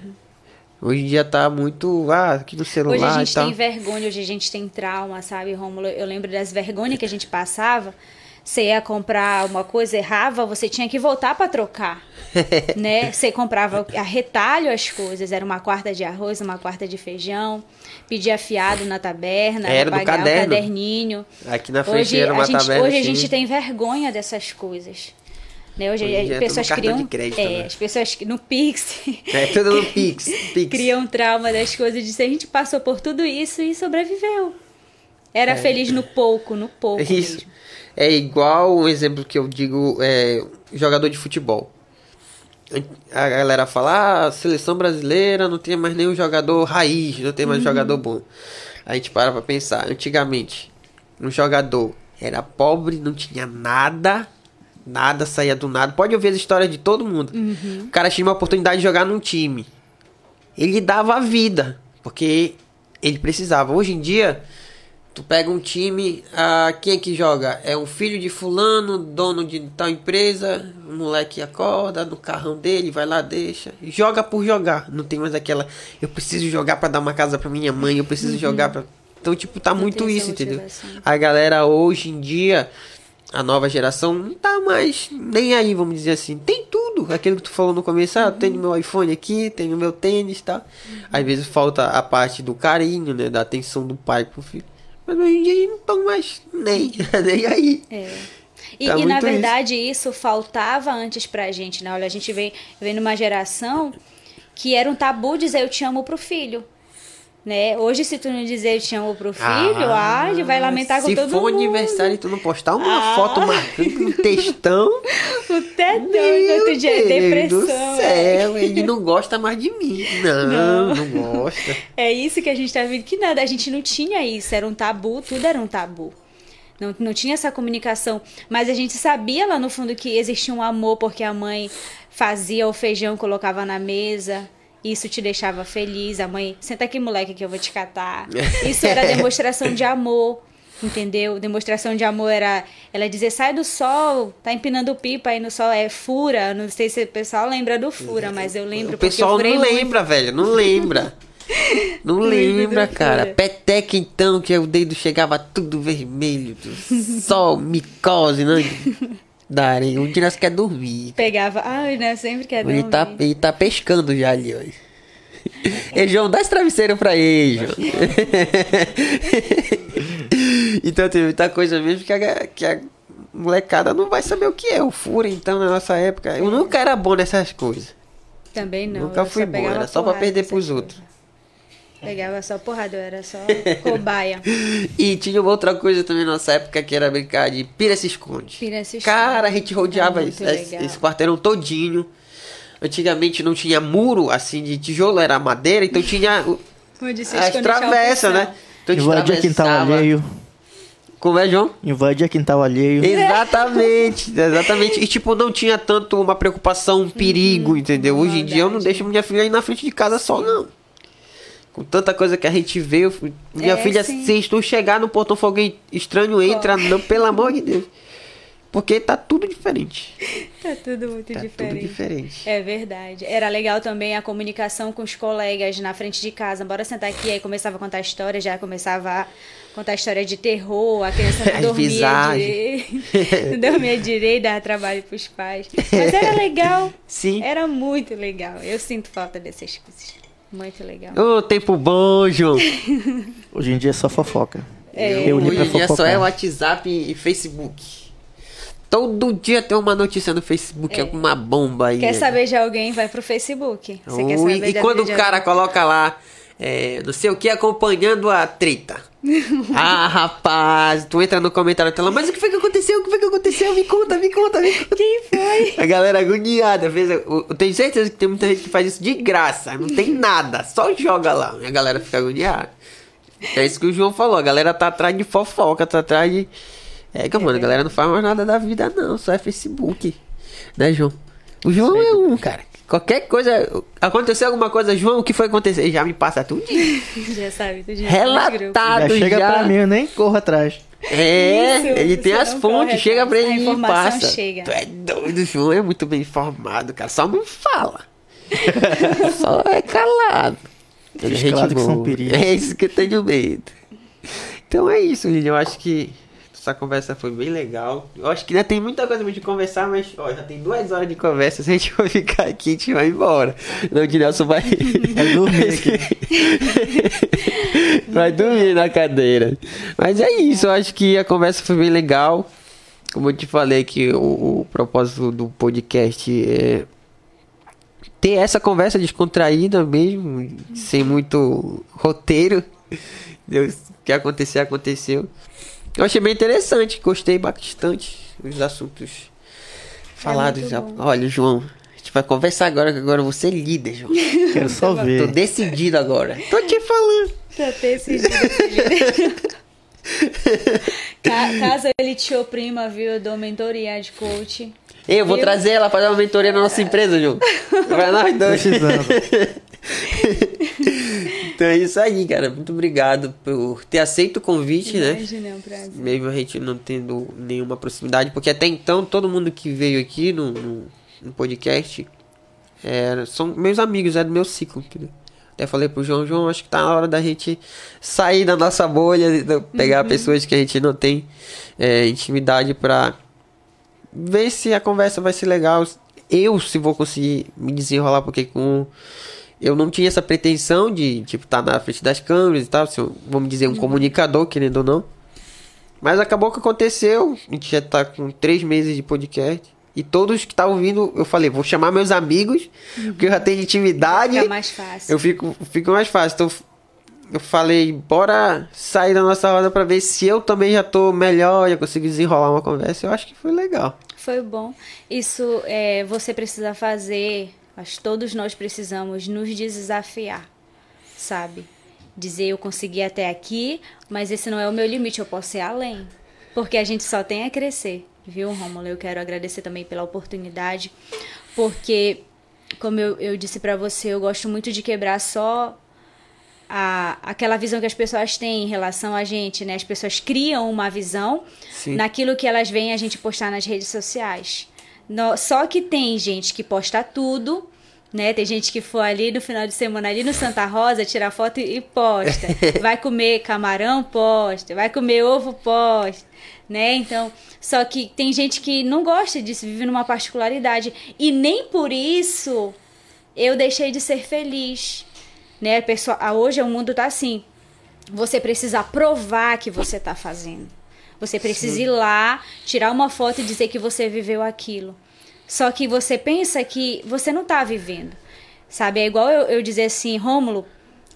Hoje em dia tá muito, ah, aqui no celular Hoje a gente tem vergonha, hoje a gente tem trauma, sabe, Rômulo? Eu lembro das vergonhas que a gente passava. Você ia comprar uma coisa, errava, você tinha que voltar pra trocar, né? Você comprava a retalho as coisas, era uma quarta de arroz, uma quarta de feijão, pedia fiado na taberna, Era do caderno. caderninho. Aqui na frente Hoje, era uma a gente, taberna. hoje a assim. gente tem vergonha dessas coisas. Né? Hoje, Hoje dia é as pessoas criam. de crédito, é, né? as pessoas no Pix. É tudo no Pix. Pix. criam trauma das coisas. De, a gente passou por tudo isso e sobreviveu. Era feliz no pouco, no pouco. É Isso. mesmo. É igual o exemplo que eu digo, é, jogador de futebol. A galera fala, ah, seleção brasileira não tem mais nenhum jogador raiz, não tem mais jogador bom. A gente para pra pensar, antigamente, um jogador era pobre, não tinha nada, nada saía do nada. Pode ouvir as histórias de todo mundo. O cara tinha uma oportunidade de jogar num time. Ele dava a vida, porque ele precisava. Hoje em dia, Tu pega um time, ah, quem é que joga? É um filho de fulano, dono de tal empresa, o moleque acorda no carrão dele, vai lá, deixa. Joga por jogar. Não tem mais aquela, eu preciso jogar pra dar uma casa pra minha mãe, eu preciso jogar pra... Então, tipo, tá Não muito isso, entendeu? A galera hoje em dia, a nova geração, não tá mais nem aí, vamos dizer assim. Tem tudo. Aquilo que tu falou no começo, ah, tenho meu iPhone aqui, tenho meu tênis e tal. Às vezes falta a parte do carinho, né? Da atenção do pai pro filho. Mas hoje em dia eles não estão mais nem, nem aí. É. E, Tá e, na verdade isso. faltava antes pra gente, né? Olha, a gente vem, vem numa geração que era um tabu dizer eu te amo pro filho. Né? Hoje, se tu não dizer eu te amo pro filho, ah, ele vai lamentar com Se todo for mundo. aniversário e tu não postar uma Ah. foto marcando um textão. O tetão, meu outro dia é Deus depressão. do é. céu, ele não gosta mais de mim. Não, não, gosta. É isso que a gente tá vendo que nada, a gente não tinha isso, era um tabu, tudo era um tabu. Não, não tinha essa comunicação, mas a gente sabia lá no fundo que existia um amor porque a mãe fazia o feijão, colocava na mesa. Isso te deixava feliz. A mãe, senta aqui, moleque, que eu vou te catar. Isso era demonstração de amor. Entendeu? Demonstração de amor era ela dizer, sai do sol, tá empinando pipa aí no sol, é fura. Não sei se o pessoal lembra do fura, mas eu lembro O pessoal não muito. lembra, velho. Não lembra. Não lembra, cara. Peteca, então, que o dedo chegava tudo vermelho. do Sol, micose, né? Da areia. Um dia nós quer dormir. Pegava, ai, né? Sempre quer Ele dormir. tá, ele tá pescando já ali, ó. Ei, João, dá esse travesseiro pra ele, João. então tem muita coisa mesmo que a, que a molecada não vai saber o que é o furo, então, na nossa época. Eu nunca era bom nessas coisas. Também não. nunca fui bom, era só pra perder pros outros. Pegava só porrada, eu era só cobaia. E tinha uma outra coisa também na nossa época que era brincar de pira se esconde. Pira se esconde. Cara, a gente rodeava É esse, esse, legal. esse quarteirão todinho. Antigamente não tinha muro assim de tijolo, era madeira, então tinha as travessas, né? Então a gente Invadia quintal alheio. Como é, João? Invadia quintal alheio. Exatamente, exatamente. E tipo, não tinha tanto uma preocupação, um perigo, entendeu? Hoje em dia eu não deixo minha filha ir na frente de casa só, não. Com tanta coisa que a gente vê, minha É, filha, sim. se tu chegar no portão alguém estranho, entra, não, pelo amor de Deus. Porque tá tudo diferente. Tá tudo muito Tá diferente. tudo diferente. É verdade. Era legal também a comunicação com os colegas na frente de casa. Bora sentar aqui, aí começava a contar história, já começava a contar história de terror, a criança não dormia direito. não dormia direito, dava trabalho pros pais. Mas era legal. Sim. Era muito legal. Eu sinto falta dessas coisas. Muito legal. Ô, tempo bom, João. Hoje em dia é só fofoca. É. Reunir Hoje pra em dia só é WhatsApp e Facebook. Todo dia tem uma notícia no Facebook, É. alguma bomba aí. Quer saber de alguém, vai pro Facebook. Você quer saber e quando o cara alguém? coloca lá, é, não sei o que, acompanhando a treta. ah, rapaz, tu entra no comentário tela, mas o que foi que aconteceu? O que foi que aconteceu? Me conta, me conta, me conta. Quem foi? A galera agoniada, fez, eu, eu tenho certeza que tem muita gente que faz isso de graça, não tem nada, só joga lá. E a galera fica agoniada. É isso que o João falou, a galera tá atrás de fofoca, tá atrás de. É que, mano, a galera não faz mais nada da vida, não, só é Facebook. Né, João? O João é um, cara. Qualquer coisa. Aconteceu alguma coisa, João, o que foi acontecer? Ele Já me passa tudo. Já sabe, tu já Relatado. Já chega já. pra mim, eu nem corro atrás. É, Isso, ele tem as fontes, chega pra ele e passa. chega. Tu é doido, João é muito bem informado, cara. Só não fala. Só é calado. Ele é gente que são boa. perigos. É isso que eu tenho medo. Então é isso, gente. Eu acho que essa conversa foi bem legal. Eu acho que ainda tem muita coisa pra gente conversar, mas ó, já tem duas horas de conversa. Se a gente for ficar aqui, a gente vai embora. Não, o Nelson vai. Vai dormir aqui. vai dormir na cadeira. Mas é isso, eu acho que a conversa foi bem legal. como eu te falei que o, o propósito do podcast é ter essa conversa descontraída mesmo, sem muito roteiro. Deus, o que acontecer, aconteceu. Eu achei bem interessante, gostei bastante dos assuntos falados. muito bom. Olha, João, a gente vai conversar agora, que agora você é líder, João. Quero só Tô ver. decidido agora. Tô te falando. Dia. Ca- Caso ele te oprima, viu? Eu dou mentoria de coach. Eu vou Eu- trazer ela pra dar uma mentoria na nossa empresa, João. Pra nós dois. Precisando. Então é isso aí, cara. Muito obrigado por ter aceito o convite, né? Imagina, é um prazer. Mesmo a gente não tendo nenhuma proximidade, porque até então todo mundo que veio aqui no, no, no podcast era, são meus amigos, é do meu ciclo, entendeu? Até falei pro João, João, acho que tá na hora da gente sair da nossa bolha, pegar pessoas que a gente não tem é, intimidade pra ver se a conversa vai ser legal. Eu, se vou conseguir me desenrolar, porque com. Eu não tinha essa pretensão de, tipo, estar na frente das câmeras e tal, eu, vamos dizer, um comunicador, querendo ou não. Mas acabou que aconteceu. A gente já tá com três meses de podcast. E todos que estavam ouvindo, eu falei, vou chamar meus amigos, porque eu já tenho intimidade. Fica mais fácil. Eu fico, fico mais fácil. Então, eu falei, bora sair da nossa roda pra ver se eu também já tô melhor, já consigo desenrolar uma conversa. Eu acho que foi legal. Foi bom. Isso é, você precisa fazer, que todos nós precisamos nos desafiar, sabe? Dizer eu consegui até aqui, mas esse não é o meu limite, eu posso ir além. Porque a gente só tem a crescer, viu, Rômulo? Eu quero agradecer também pela oportunidade, porque, como eu, eu disse pra você, eu gosto muito de quebrar só a, aquela visão que as pessoas têm em relação a gente, né? As pessoas criam uma visão Sim. naquilo que elas veem a gente postar nas redes sociais. No- só que tem gente que posta tudo, né? Tem gente que for ali no final de semana ali no Santa Rosa, tira foto e, e posta. Vai comer camarão, posta. Vai comer ovo, posta. Né? Então, só que tem gente que não gosta disso, vive numa particularidade. E nem por isso eu deixei de ser feliz. Né? Pessoa, hoje o mundo tá assim. Você precisa provar que você tá fazendo. Você precisa ir lá, tirar uma foto e dizer que você viveu aquilo. Só que você pensa que você não tá vivendo. Sabe? É igual eu, eu dizer assim, Rômulo,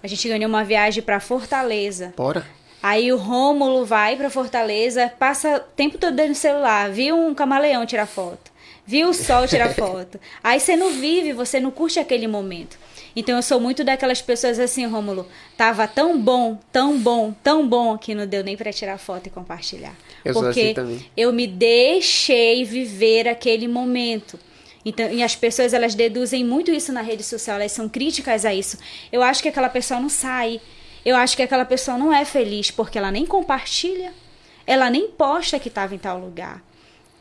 a gente ganhou uma viagem para Fortaleza. Bora. Aí o Rômulo vai pra Fortaleza, passa o tempo todo dentro do celular, viu um camaleão tirar foto, viu o sol tirar foto. Aí você não vive, você não curte aquele momento. Então eu sou muito daquelas pessoas assim, Rômulo, tava tão bom, tão bom, tão bom que não deu nem pra tirar foto e compartilhar. Eu sou Porque assim também. eu me deixei viver aquele momento. Então, e as pessoas elas deduzem muito isso na rede social, elas são críticas a isso. Eu acho que aquela pessoa não sai. Eu acho que aquela pessoa não é feliz porque ela nem compartilha, ela nem posta que estava em tal lugar.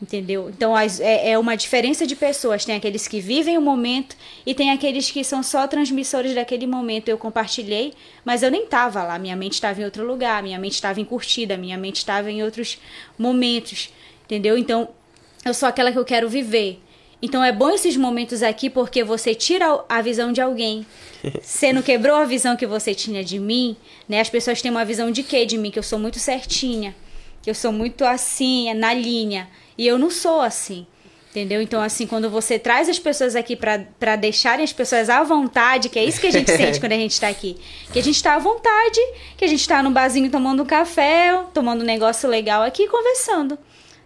Entendeu? Então as- é, é uma diferença de pessoas. Tem aqueles que vivem o momento e tem aqueles que são só transmissores daquele momento. Eu compartilhei, mas eu nem estava lá. Minha mente estava em outro lugar, minha mente estava em curtida, minha mente estava em outros momentos. Entendeu? Então eu sou aquela que eu quero viver. Então é bom esses momentos aqui porque você tira a visão de alguém. Você não quebrou a visão que você tinha de mim, né? As pessoas têm uma visão de quê de mim? Que eu sou muito certinha, que eu sou muito assim, é na linha. E eu não sou assim. Entendeu? Então, assim, quando você traz as pessoas aqui pra pra deixarem as pessoas à vontade, que é isso que a gente sente quando a gente tá aqui. Que a gente tá à vontade, que a gente tá no barzinho tomando um café, tomando um negócio legal aqui e conversando.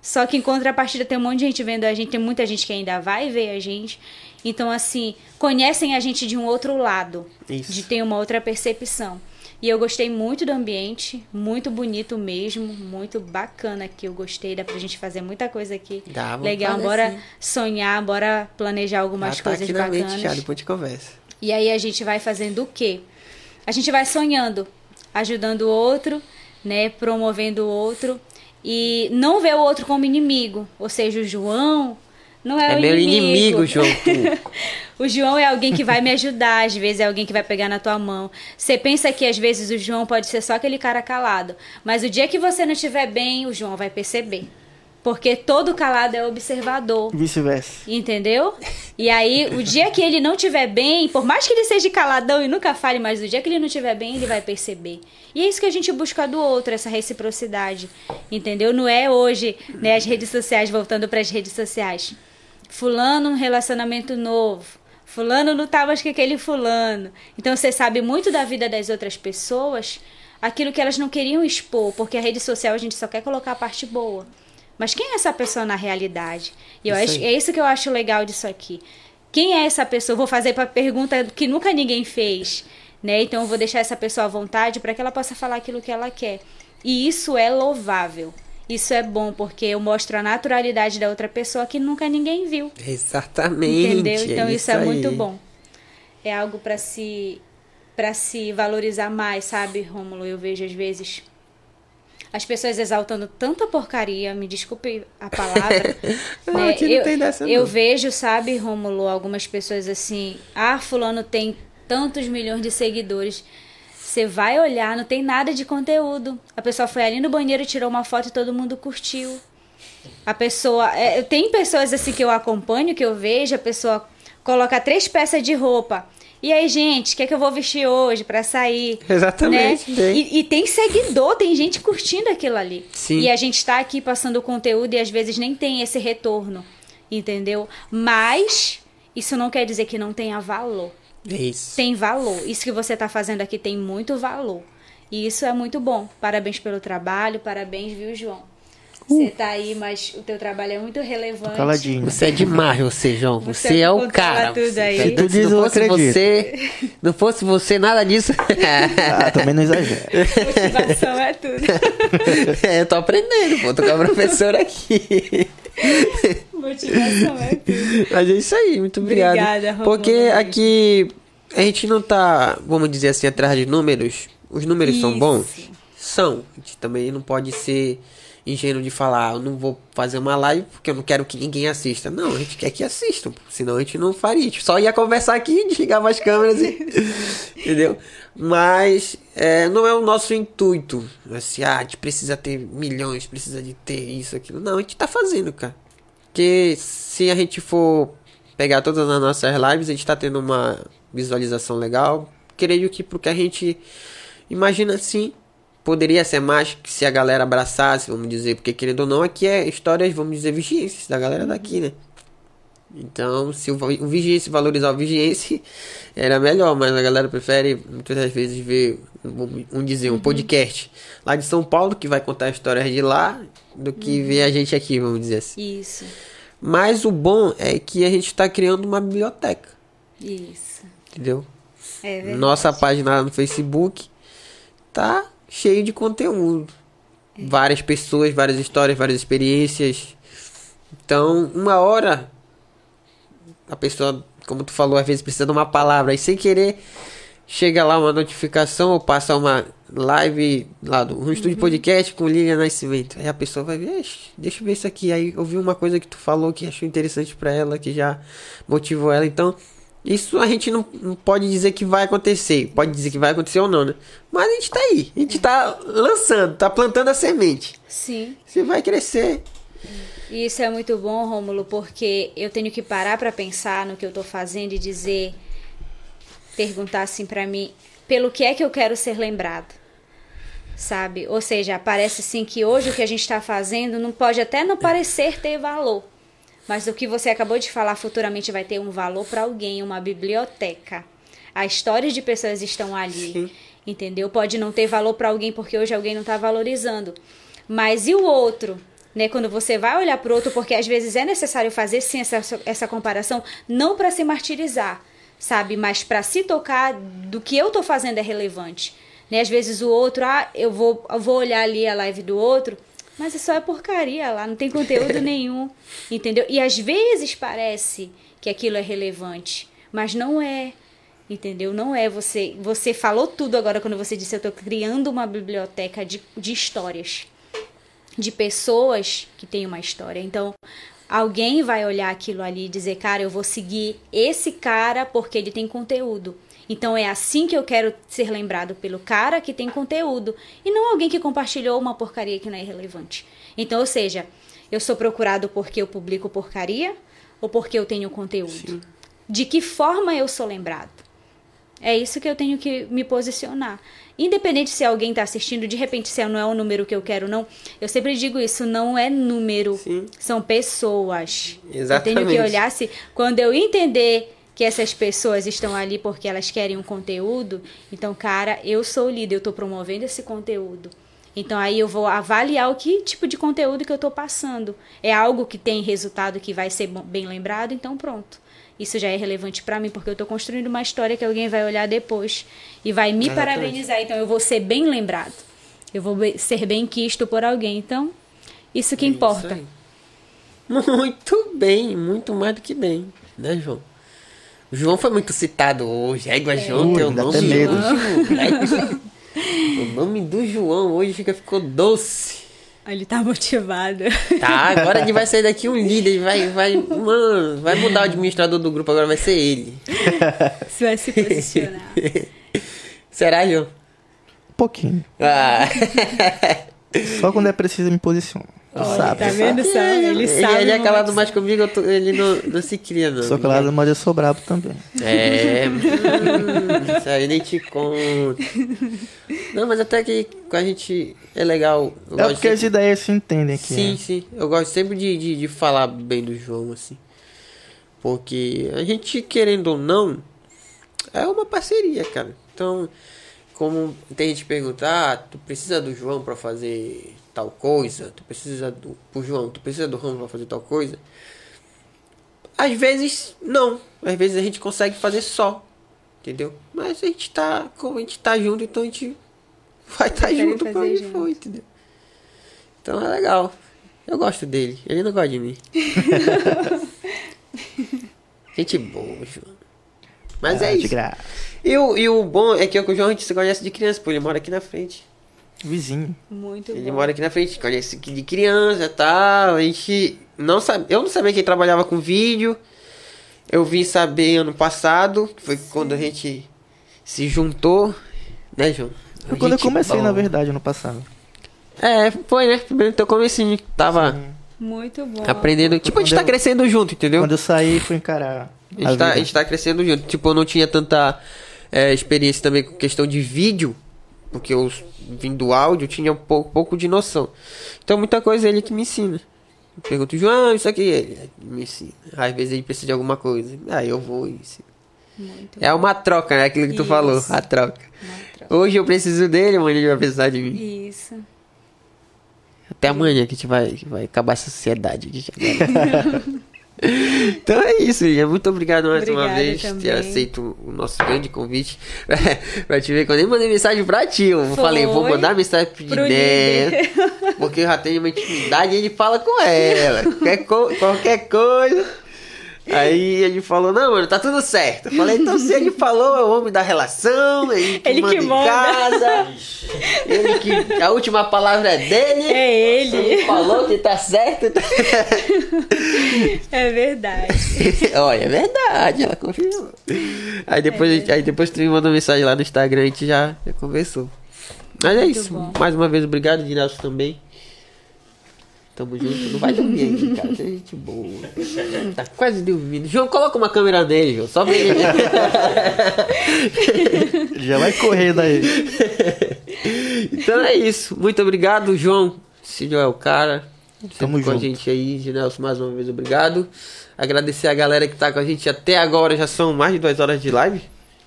Só que em contrapartida tem um monte de gente vendo a gente, tem muita gente que ainda vai ver a gente. Então, assim, conhecem a gente de um outro lado, Isso. de ter uma outra percepção. E eu gostei muito do ambiente, muito bonito mesmo, muito bacana aqui. Eu gostei, dá pra gente fazer muita coisa aqui. Dá, vamos Legal, fazer bora sim. sonhar, bora planejar algumas Já tá coisas aqui na mente bacanas. já, depois de conversa. E aí a gente vai fazendo o quê? A gente vai sonhando, ajudando o outro, né, promovendo o outro e não ver o outro como inimigo, ou seja, o João não é, É o meu inimigo. inimigo, João. O João é alguém que vai me ajudar, às vezes é alguém que vai pegar na tua mão. Você pensa que às vezes o João pode ser só aquele cara calado, mas o dia que você não estiver bem, o João vai perceber. Porque todo calado é observador. Vice-versa. Entendeu? E aí, o dia que ele não tiver bem, por mais que ele seja caladão e nunca fale, mas o dia que ele não tiver bem, ele vai perceber. E é isso que a gente busca do outro, essa reciprocidade. Entendeu? Não é hoje, né, as redes sociais, voltando para as redes sociais. Fulano, um relacionamento novo. Fulano não tá mais com aquele fulano. Então você sabe muito da vida das outras pessoas, aquilo que elas não queriam expor, porque a rede social a gente só quer colocar a parte boa. Mas quem é essa pessoa na realidade? E Isso acho, é isso que eu acho legal disso aqui. Quem é essa pessoa? Vou fazer para pergunta que nunca ninguém fez, né? Então eu vou deixar essa pessoa à vontade para que ela possa falar aquilo que ela quer. E isso é louvável. Isso é bom porque eu mostro a naturalidade da outra pessoa que nunca ninguém viu. Exatamente. Entendeu? Então isso, é aí. muito bom. É algo para se para se valorizar mais, sabe, Rômulo? Eu vejo às vezes as pessoas exaltando tanta porcaria, me desculpe a palavra. Não, né? aqui não eu, tem dessa, eu não. vejo, sabe, Rômulo, algumas pessoas assim, ah, fulano tem tantos milhões de seguidores. Você vai olhar, não tem nada de conteúdo. A pessoa foi ali no banheiro, tirou uma foto e todo mundo curtiu. A pessoa. É, tem pessoas assim que eu acompanho, que eu vejo, a pessoa coloca três peças de roupa. E aí, gente, o que é que eu vou vestir hoje pra sair? Exatamente, Né? E, e tem seguidor, tem gente curtindo aquilo ali. Sim. E a gente tá aqui passando conteúdo e às vezes nem tem esse retorno. Entendeu? Mas isso não quer dizer que não tenha valor. É isso. Tem valor. Isso que você tá fazendo aqui tem muito valor. E isso é muito bom. Parabéns pelo trabalho, parabéns, viu, João? Você tá aí, mas o teu trabalho é muito relevante. Caladinho. Você é demais, você, João. Você, Você é o cara. tudo aí. Se Tu diz, não fosse acredito. você, não fosse você, nada disso. Ah, também não exagera. Motivação é tudo. é, eu tô aprendendo, pô. Tô com a professora aqui. Motivação é tudo. Mas é isso aí, muito obrigado. Obrigada, Romulo. Porque aqui a gente não tá, vamos dizer assim, atrás de números. Os números são Isso. bons? São. A gente também não pode ser ingênuo de falar, "Ah, eu não vou fazer uma live porque eu não quero que ninguém assista. Não, a gente quer que assistam, senão a gente não faria. Gente só ia conversar aqui, desligava as câmeras e. Entendeu? Mas é, não é o nosso intuito. Assim, ah, a gente precisa ter milhões, precisa de ter isso, aquilo. Não, a gente tá fazendo, cara. Porque se a gente for pegar todas as nossas lives, a gente tá tendo uma visualização legal. Creio que porque a gente imagina assim, poderia ser mais que se a galera abraçasse, vamos dizer, porque querendo ou não, aqui é histórias, vamos dizer, vigienses da galera daqui, né? Então, se o, o vigiense valorizar o vigiense, era melhor, mas a galera prefere muitas das vezes ver, vamos vamos dizer, um podcast lá de São Paulo, que vai contar histórias de lá, do que ver a gente aqui, vamos dizer assim. Isso, Mas o bom é que a gente está criando uma biblioteca, isso. entendeu? É verdade. Nossa página lá no Facebook tá cheio de conteúdo. Várias pessoas, várias histórias, várias experiências. Então, uma hora a pessoa, como tu falou, às vezes precisa de uma palavra e sem querer chega lá uma notificação ou passa uma live lá do um estúdio podcast com Lilian Nascimento. Aí a pessoa vai ver, "Ixi, deixa eu ver isso aqui. Aí ouviu uma coisa que tu falou que achou interessante pra ela, que já motivou ela. Então, isso a gente não, não pode dizer que vai acontecer. Pode dizer que vai acontecer ou não, né? Mas a gente tá aí. A gente tá lançando, tá plantando a semente. Sim. Se vai crescer. E isso é muito bom, Rômulo, porque eu tenho que parar para pensar no que eu tô fazendo e dizer, perguntar assim para mim, pelo que é que eu quero ser lembrado? Sabe? Ou seja, parece assim que hoje o que a gente está fazendo não pode até não parecer ter valor. Mas o que você acabou de falar futuramente vai ter um valor para alguém, uma biblioteca. As histórias de pessoas estão ali. Sim. Entendeu? Pode não ter valor para alguém porque hoje alguém não está valorizando. Mas e o outro? Né? Quando você vai olhar para o outro, porque às vezes é necessário fazer sim essa, essa comparação, não para se martirizar, sabe? Mas para se tocar do que eu tô fazendo é relevante. Né? Às vezes o outro, ah, eu vou, eu vou olhar ali a live do outro, mas isso é porcaria lá, não tem conteúdo nenhum, entendeu? E às vezes parece que aquilo é relevante, mas não é. Entendeu? Não é você. Você falou tudo agora quando você disse eu tô criando uma biblioteca de, de histórias. De pessoas que têm uma história. Então, alguém vai olhar aquilo ali e dizer, cara, eu vou seguir esse cara porque ele tem conteúdo. Então é assim que eu quero ser lembrado pelo cara que tem conteúdo. E não alguém que compartilhou uma porcaria que não é relevante. Então, ou seja, Eu sou procurado porque eu publico porcaria ou porque eu tenho conteúdo? De que forma eu sou lembrado? É isso que eu tenho que me posicionar. Independente se alguém está assistindo, de repente se não é o número que eu quero, não. Eu sempre digo isso, não é número, Sim. são pessoas. Eu Exatamente. tenho que olhar se quando eu entender que essas pessoas estão ali porque elas querem um conteúdo, então, cara, eu sou o líder, eu estou promovendo esse conteúdo. Então aí eu vou avaliar o que tipo de conteúdo que eu estou passando. É algo que tem resultado que vai ser bem lembrado, então pronto. Isso já é relevante para mim porque eu estou construindo uma história que alguém vai olhar depois e vai me Exatamente. parabenizar. Então eu vou ser bem lembrado. Eu vou ser bem quisto por alguém. Então, isso que É Isso importa. aí. Muito bem, muito mais do que bem, né, João? O João foi muito citado hoje. Égua, João, Ui, teu nome medo. hoje. o nome do João hoje fica, ficou doce. Ele tá motivado. Tá, agora ele vai sair daqui um líder, vai, vai, mano, vai mudar o administrador do grupo, agora vai ser ele. Você vai se posicionar. Será, João? Um pouquinho. Ah. Só quando é preciso eu me posiciono. Olha, sabe. tá vendo só? Ele ele, sabe. ele é calado mais comigo, eu tô- ele não, não se cria, não. Sou calado, mas eu sou brabo também. É, hum, isso aí nem te conto. Não, mas até que com a gente é legal. Eu É porque as sempre- ideias se entendem aqui. Sim, né? sim. Eu gosto sempre de, de, de falar bem do João, assim. Porque a gente, querendo ou não, é uma parceria, cara. Então, como tem gente que pergunta, ah, tu precisa do João pra fazer tal coisa, tu precisa do. Pro João, tu precisa do Ramos pra fazer tal coisa. Às vezes, não. Às vezes a gente consegue fazer só. Entendeu? Mas a gente tá. Como a gente tá junto, então a gente vai estar tá junto fazer onde for, entendeu? Então é legal. Eu gosto dele. Ele não gosta de mim. gente boa, João. Mas Ah, é de isso. E o, e o bom é que o João a gente se conhece de criança, pô. Ele mora aqui na frente. Vizinho. Muito Ele bom. mora aqui na frente, conhece de criança e tal. A gente não sabe. Eu não sabia que ele trabalhava com vídeo. Eu vim saber ano passado, que foi quando a gente se juntou, né, João? Foi quando eu comecei, boa. na verdade, ano passado. É, foi, né? Primeiro teu comecinho, tava Muito bom. aprendendo. Tipo, a gente Quando tá eu- crescendo junto, entendeu? Quando eu saí, fui encarar. A gente, tá, a gente tá crescendo junto. Tipo, eu não tinha tanta é, experiência também com questão de vídeo, porque eu vim do áudio, tinha um pouco, pouco de noção. Então, muita coisa é ele que me ensina. Eu pergunto, João, isso aqui, ele me ensina. Às vezes ele precisa de alguma coisa. Aí eu vou e ensino. Muito É uma troca, né? Aquilo que tu Isso. falou, a troca. Troca. Hoje eu preciso dele, amanhã ele vai precisar de mim. Isso. Até amanhã que a gente vai, vai acabar essa sociedade aqui. então é isso, Lilian. Muito obrigado mais uma Obrigada vez por ter aceito o nosso grande convite. pra te ver que eu nem mandei mensagem pra ti. Eu Foi. falei, vou mandar mensagem Pro Diné. Porque eu já tenho uma intimidade e ele fala com ela. Qualquer, co- qualquer coisa. Aí ele falou, não, mano, tá tudo certo. Eu falei, então se ele falou, é o homem da relação, ele que Ele manda que em manda. casa. ele que. A última palavra é dele. É Ele ele. falou que tá certo. É verdade. Olha, é verdade, ela confirmou. Aí depois, a gente- aí depois tu me mandou mensagem lá no Instagram, a gente já, já conversou. Mas é Muito isso. bom. Mais uma vez, obrigado, Dinaldo, também. Tamo junto. Não vai dormir aí, cara. Tem gente boa. Tá quase dormindo. João, coloca uma câmera nele, João. Só pra ele. Já vai correr daí. então é isso. Muito obrigado, João. Esse é o cara. Tamo Sempre com a junto. gente aí, Ginelson, mais uma vez, obrigado. Agradecer a galera que tá com a gente até agora. Já são mais de duas horas de live.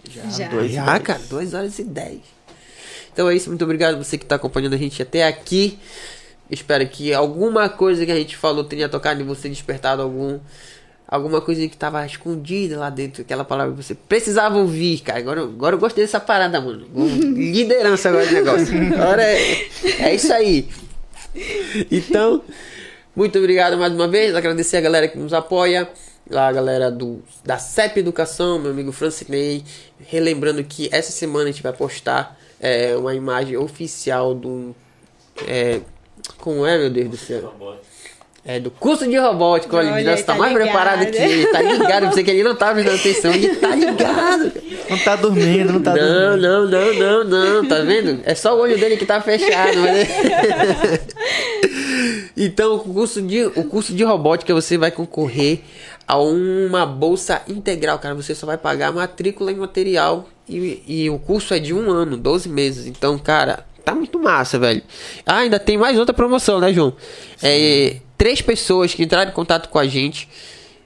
Já. dois. Já, cara, 2 horas e 10. Então é isso, muito obrigado você que tá acompanhando a gente até aqui. Espero que alguma coisa que a gente falou tenha tocado em você, despertado algum. Alguma coisa que tava escondida lá dentro, aquela palavra que você precisava ouvir, cara. Agora, eu- agora eu gostei dessa parada, mano. Liderança agora do negócio. Agora é, é isso aí. Então, muito obrigado mais uma vez. Agradecer a galera que nos apoia. Lá a galera do, da CEP Educação, meu amigo Francinei. Relembrando que essa semana a gente vai postar é, uma imagem oficial do. É, como é, meu Deus do céu? É do curso de robótica. Olha, Olha, o Nelson tá, tá mais ligado. preparado que ele. Tá ligado. Eu pensei que ele não tava prestando atenção. Ele tá ligado. Não tá dormindo, não tá Não, dormindo. não, não, não, não, tá vendo? É só o olho dele que tá fechado. Mas... Então, o curso, de, o curso de robótica você vai concorrer a uma bolsa integral, cara. Você só vai pagar matrícula e material. E, e o curso é de um ano, 12 meses. Então, cara, tá muito massa, velho. Ah, ainda tem mais outra promoção, né, João? É, três pessoas que entraram em contato com a gente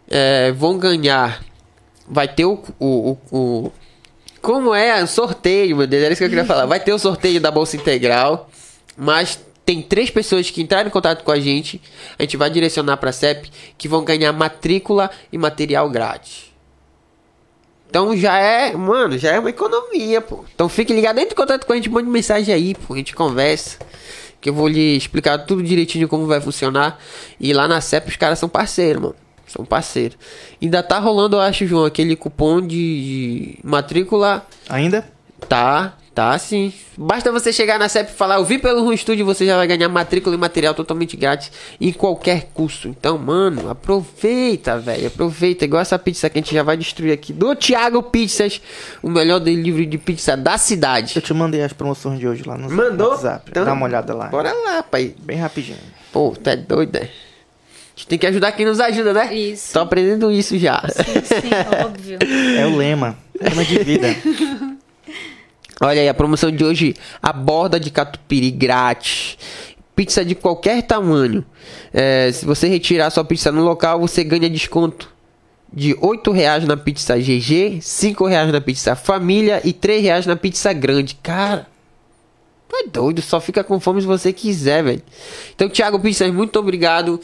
é, vão ganhar. Vai ter o, o, o, o como é o sorteio, meu Deus, era isso que eu queria falar. Vai ter o sorteio da Bolsa Integral, mas tem três pessoas que entraram em contato com a gente. A gente vai direcionar para a CEP que vão ganhar matrícula e material grátis. Então já é, mano, já é uma economia, pô. Então fique ligado, entre em contato com a gente, mande mensagem aí, pô, a gente conversa. Que eu vou lhe explicar tudo direitinho como vai funcionar. E lá na CEP os caras são parceiros, mano. São parceiros. Ainda tá rolando, eu acho, João, aquele cupom de, de matrícula. Ainda? Tá, tá sim. Basta você chegar na CEP e falar, eu vi pelo Rum Studio, você já vai ganhar matrícula e material totalmente grátis em qualquer curso. Então, mano, aproveita, velho. Aproveita. Igual essa pizza que a gente já vai destruir aqui. Do Thiago Pizzas, o melhor delivery de pizza da cidade. Eu te mandei as promoções de hoje lá no Mandou? WhatsApp. Então, Dá uma olhada lá. Bora lá, pai. Bem rapidinho. Pô, tá doido, né? A gente tem que ajudar quem nos ajuda, né? Isso. Tô aprendendo isso já. Sim, sim, óbvio. É o lema. Lema de vida. Olha aí, a promoção de hoje, a borda de catupiry grátis. Pizza de qualquer tamanho. É, se você retirar sua pizza no local, você ganha desconto de R$ reais na pizza GG, R$ reais na pizza família e R$ reais na pizza grande. Cara, é doido, só fica com fome se você quiser, velho. Então, Thiago Pizzas, muito obrigado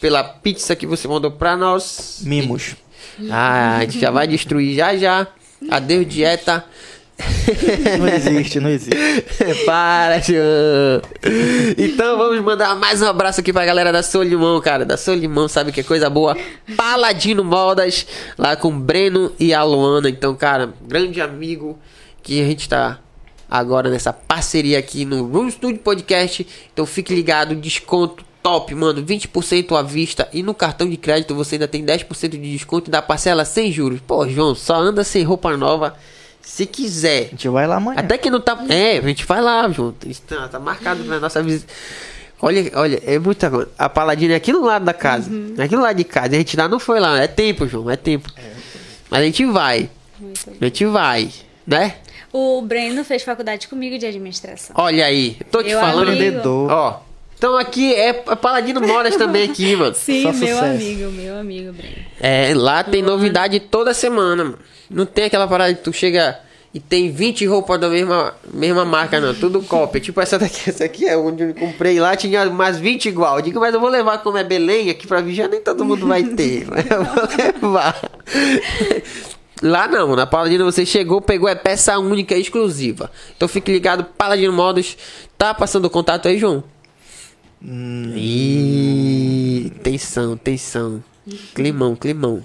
pela pizza que você mandou pra nós. Mimos. Ah, a gente já vai destruir já já. Adeus, dieta. Não existe, não existe. Para, João. Então vamos mandar mais um abraço aqui pra galera da Solimão, cara. Da Solimão, sabe que é coisa boa? Paladino Modas, lá com o Breno e a Luana. Então, cara, grande amigo que a gente tá agora nessa parceria aqui no Room Studio Podcast. Então fique ligado, desconto top, mano. 20% à vista e no cartão de crédito você ainda tem 10% de desconto dá parcela sem juros. Pô, João, só anda sem roupa nova se quiser. A gente vai lá amanhã. Até que não tá. É, a gente vai lá, junto. Tá, tá marcado na nossa visita. Olha, olha, é muita coisa. A Paladina é aqui no lado da casa. É aqui no lado de casa. A gente lá não foi lá. É tempo, João, é tempo. Mas a gente vai. A gente vai, né? O Breno fez faculdade comigo de administração. Olha aí. Tô te Meu falando. amigo. Ó. Então aqui é Paladino Modas também aqui, mano. Sim, Só meu sucesso. amigo, meu amigo, Breno. É, lá tem novidade toda semana, mano. Não tem aquela parada que tu chega e tem 20 roupas da mesma, mesma marca, não. Tudo cópia. Tipo essa daqui, essa aqui é onde eu comprei lá, tinha mais 20 igual. Eu digo, mas eu vou levar como é Belém aqui pra Vigia, nem todo mundo vai ter. Mas eu vou levar. Lá não, na Paladino você chegou, pegou, é peça única exclusiva. Então fique ligado, Paladino Modos. Tá passando o contato aí, João? Hum, Ih, tensão, tensão. Climão, climão.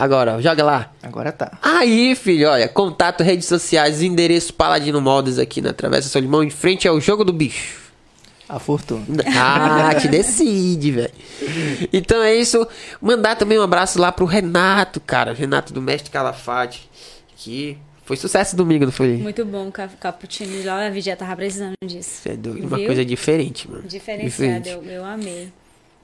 Agora, joga lá. agora tá. Aí, filho, olha, contato, redes sociais, endereço Paladino Modas aqui na Travessa Solimão, em frente ao Jogo do Bicho. A fortuna. Ah, te decide, velho. Então é isso. Mandar também um abraço lá pro Renato, cara. Renato do Mestre Calafate. Que foi sucesso domingo, não foi? Muito bom cappuccino de lá. A Vigia tava precisando disso. Você é doido. Uma coisa diferente, mano. Diferenciado, Diferente. eu, eu amei.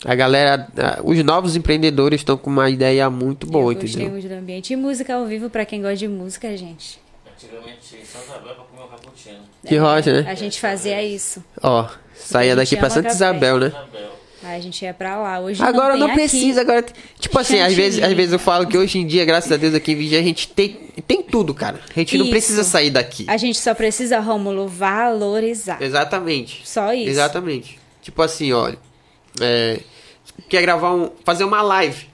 A galera, os novos empreendedores estão com uma ideia muito boa, eu gostei entendeu? muito do ambiente. E música ao vivo, pra quem gosta de música, gente. Antigamente Santa Isabel pra comer um cappuccino. Que rocha, né? A gente fazia isso. Ó, saía daqui pra ama Santa. Isabel, né? Isabel. Aí a gente ia pra lá. Hoje Agora não, não, tem aqui. precisa, agora. Tipo assim, às vezes, às vezes eu falo que hoje em dia, graças a Deus, aqui em Vigia, a gente tem, tem tudo, cara. A gente não Isso. precisa sair daqui. A gente só precisa, Rômulo, valorizar. Exatamente. Só isso. Exatamente. Tipo assim, olha. É, quer gravar um. fazer uma live.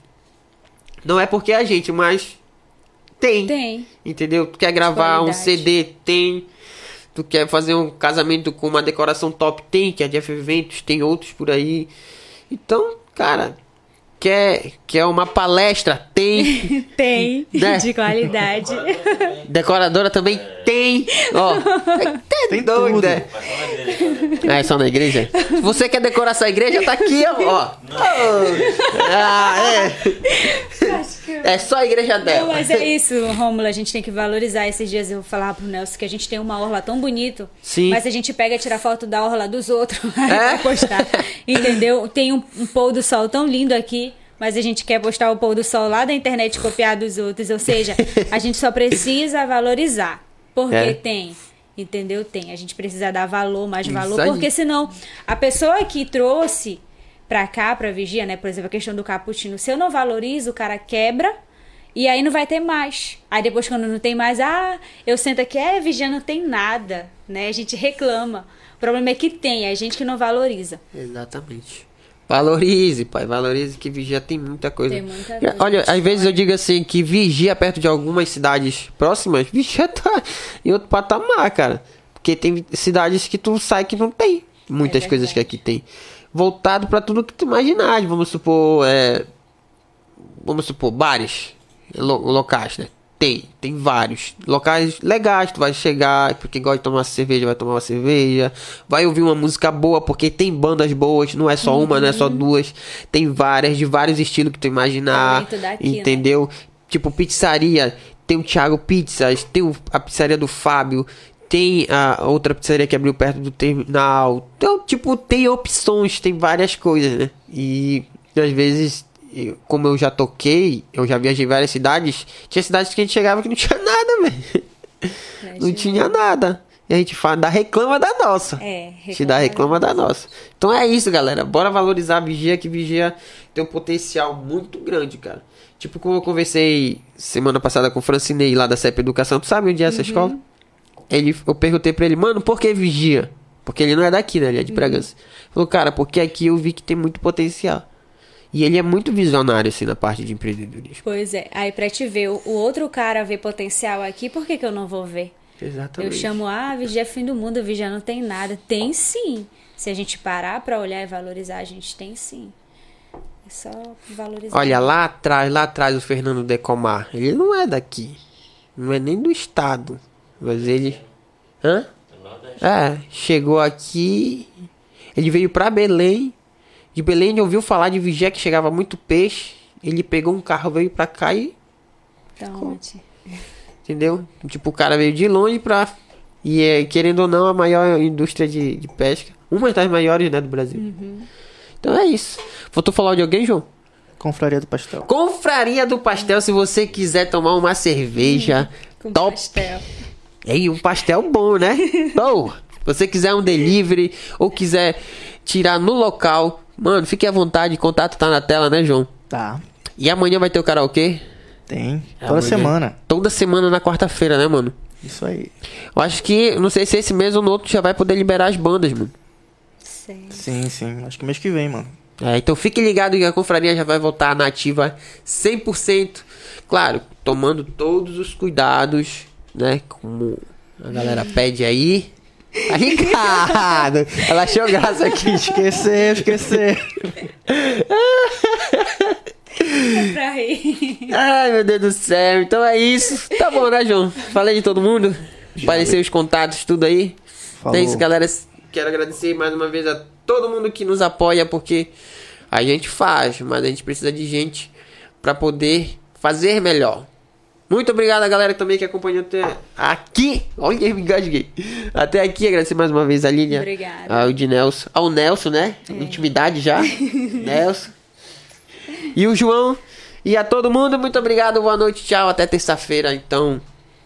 Não é porque é a gente, mas. Tem. Tem. Entendeu? Tu quer gravar um. CD? Tem. Tu quer fazer um casamento com uma decoração top? Tem, que é Jeff Eventos, tem outros por aí. Então, cara, quer, quer uma palestra? Tem. Tem. Né? De qualidade. Decoradora também tem. Ó, é Tem né? Na igreja. Ah, é só na igreja? Se você quer decorar essa igreja, tá aqui, ó. ó. Ah, é. É só a igreja dela. Não, mas é isso, Rômulo. A gente tem que valorizar. Esses dias eu vou falar pro Nelson que a gente tem uma orla tão bonito. Sim. Mas a gente pega e tira foto da orla dos outros É? pra postar. Entendeu? Tem um, um pôr do sol tão lindo aqui. Mas a gente quer postar o pôr do sol lá da internet e copiar dos outros. Ou seja, a gente só precisa valorizar. Porque É. tem. Entendeu? Tem. A gente precisa dar valor, mais Isso valor. aí. Porque senão, a pessoa que trouxe pra cá, pra vigia, né? Por exemplo, a questão do cappuccino. Se eu não valorizo, o cara quebra e aí não vai ter mais. Aí depois, quando não tem mais, ah, eu sento aqui, é, vigia não tem nada, né? A gente reclama. O problema é que tem, é a gente que não valoriza. Exatamente. Valorize, pai. Valorize que vigia tem muita coisa. Tem muita coisa. Olha, às vezes eu digo assim, que vigia perto de algumas cidades próximas, vigia tá em outro patamar, cara. Porque tem cidades que tu sai que não tem muitas É coisas que aqui tem. Voltado pra tudo que tu imaginar. Vamos supor, é, vamos supor, bares lo- locais, né? Tem, tem vários locais legais. Tu vai chegar, porque gosta de tomar cerveja, vai tomar uma cerveja. Vai ouvir uma música boa, porque tem bandas boas. Não é só uma, não é só duas. Tem várias, de vários estilos que tu imaginar. Daqui, né? entendeu? Tipo, pizzaria. Tem o Thiago Pizzas, tem o- a pizzaria do Fábio. Tem a outra pizzaria que abriu perto do terminal. Então, tipo, tem opções, tem várias coisas, né? E às vezes, eu- como eu já toquei, eu já viajei várias cidades. Tinha cidades que a gente chegava que não tinha nada, velho. Não tinha nada. E a gente fala, dá reclama da nossa. É, Se dá reclama da nossa. Então é isso, galera. Bora valorizar a vigia, que vigia tem um potencial muito grande, cara. Tipo, como eu conversei semana passada com o Francinei lá da CEP Educação, tu sabe onde é essa escola? Ele, eu perguntei pra ele, mano, por que vigia? Porque ele não é daqui, né? Ele é de Bragança. Falou, cara, porque aqui eu vi que tem muito potencial. E ele é muito visionário, assim, na parte de empreendedorismo. Pois é. Aí pra te ver, o outro cara vê potencial aqui, por que, que eu não vou ver? Exatamente. Eu chamo, ah, vigia é fim do mundo, vigia não tem nada. Tem sim. Se a gente parar pra olhar e valorizar, a gente tem sim. É só valorizar. Olha, lá atrás, lá atrás, o Fernando Decomar. Ele não é daqui. Não é nem do estado. Mas ele. Hã? É, chegou aqui. Ele veio pra Belém. De Belém ele ouviu falar de vigia que chegava muito peixe. Ele pegou um carro, veio pra cá e. Então, Entendeu? Tipo, o cara veio de longe pra. E é, querendo ou não, a maior indústria de, de pesca. Uma das maiores, né, do Brasil. Então é isso. Faltou falar de alguém, João? Confraria do Pastel. Confraria do Pastel, se você quiser tomar uma cerveja com top. pastel. E um pastel bom, né? Ou, se você quiser um delivery ou quiser tirar no local, mano, fique à vontade, o contato tá na tela, né, João? Tá. E amanhã vai ter o karaokê? Tem. Amanhã. Toda semana. Toda semana na quarta-feira, né, mano? Isso aí. Eu acho que, não sei se esse mês ou no outro já vai poder liberar as bandas, mano. Sei. Sim, sim. Acho que mês que vem, mano. É, então fique ligado que a confraria já vai voltar na ativa 100%. Claro, tomando todos os cuidados, né? Como a galera pede aí. Tá Ricardo! Ela achou graça aqui. Esquecer, esquecer. pra rir. Ai, meu Deus do céu. Então é isso. Tá bom, né, João? Falei de todo mundo. Apareceu os contatos, tudo aí. Falou. É isso, galera. Quero agradecer mais uma vez a todo mundo que nos apoia, porque a gente faz, mas a gente precisa de gente pra poder fazer melhor. Muito obrigado a galera também que acompanhou até aqui. Olha, eu me engasguei. Até aqui, agradecer mais uma vez a Lília. Obrigada. Ao de Nelson. Ao Nelson, né? Intimidade já. Nelson. E o João. E a todo mundo, muito obrigado. Boa noite, tchau. Até terça-feira, então.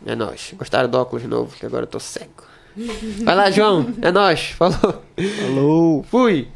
É nóis. Gostaram do óculos novo, que agora eu tô cego. Vai lá, João. É nóis. Falou. Falou. Fui.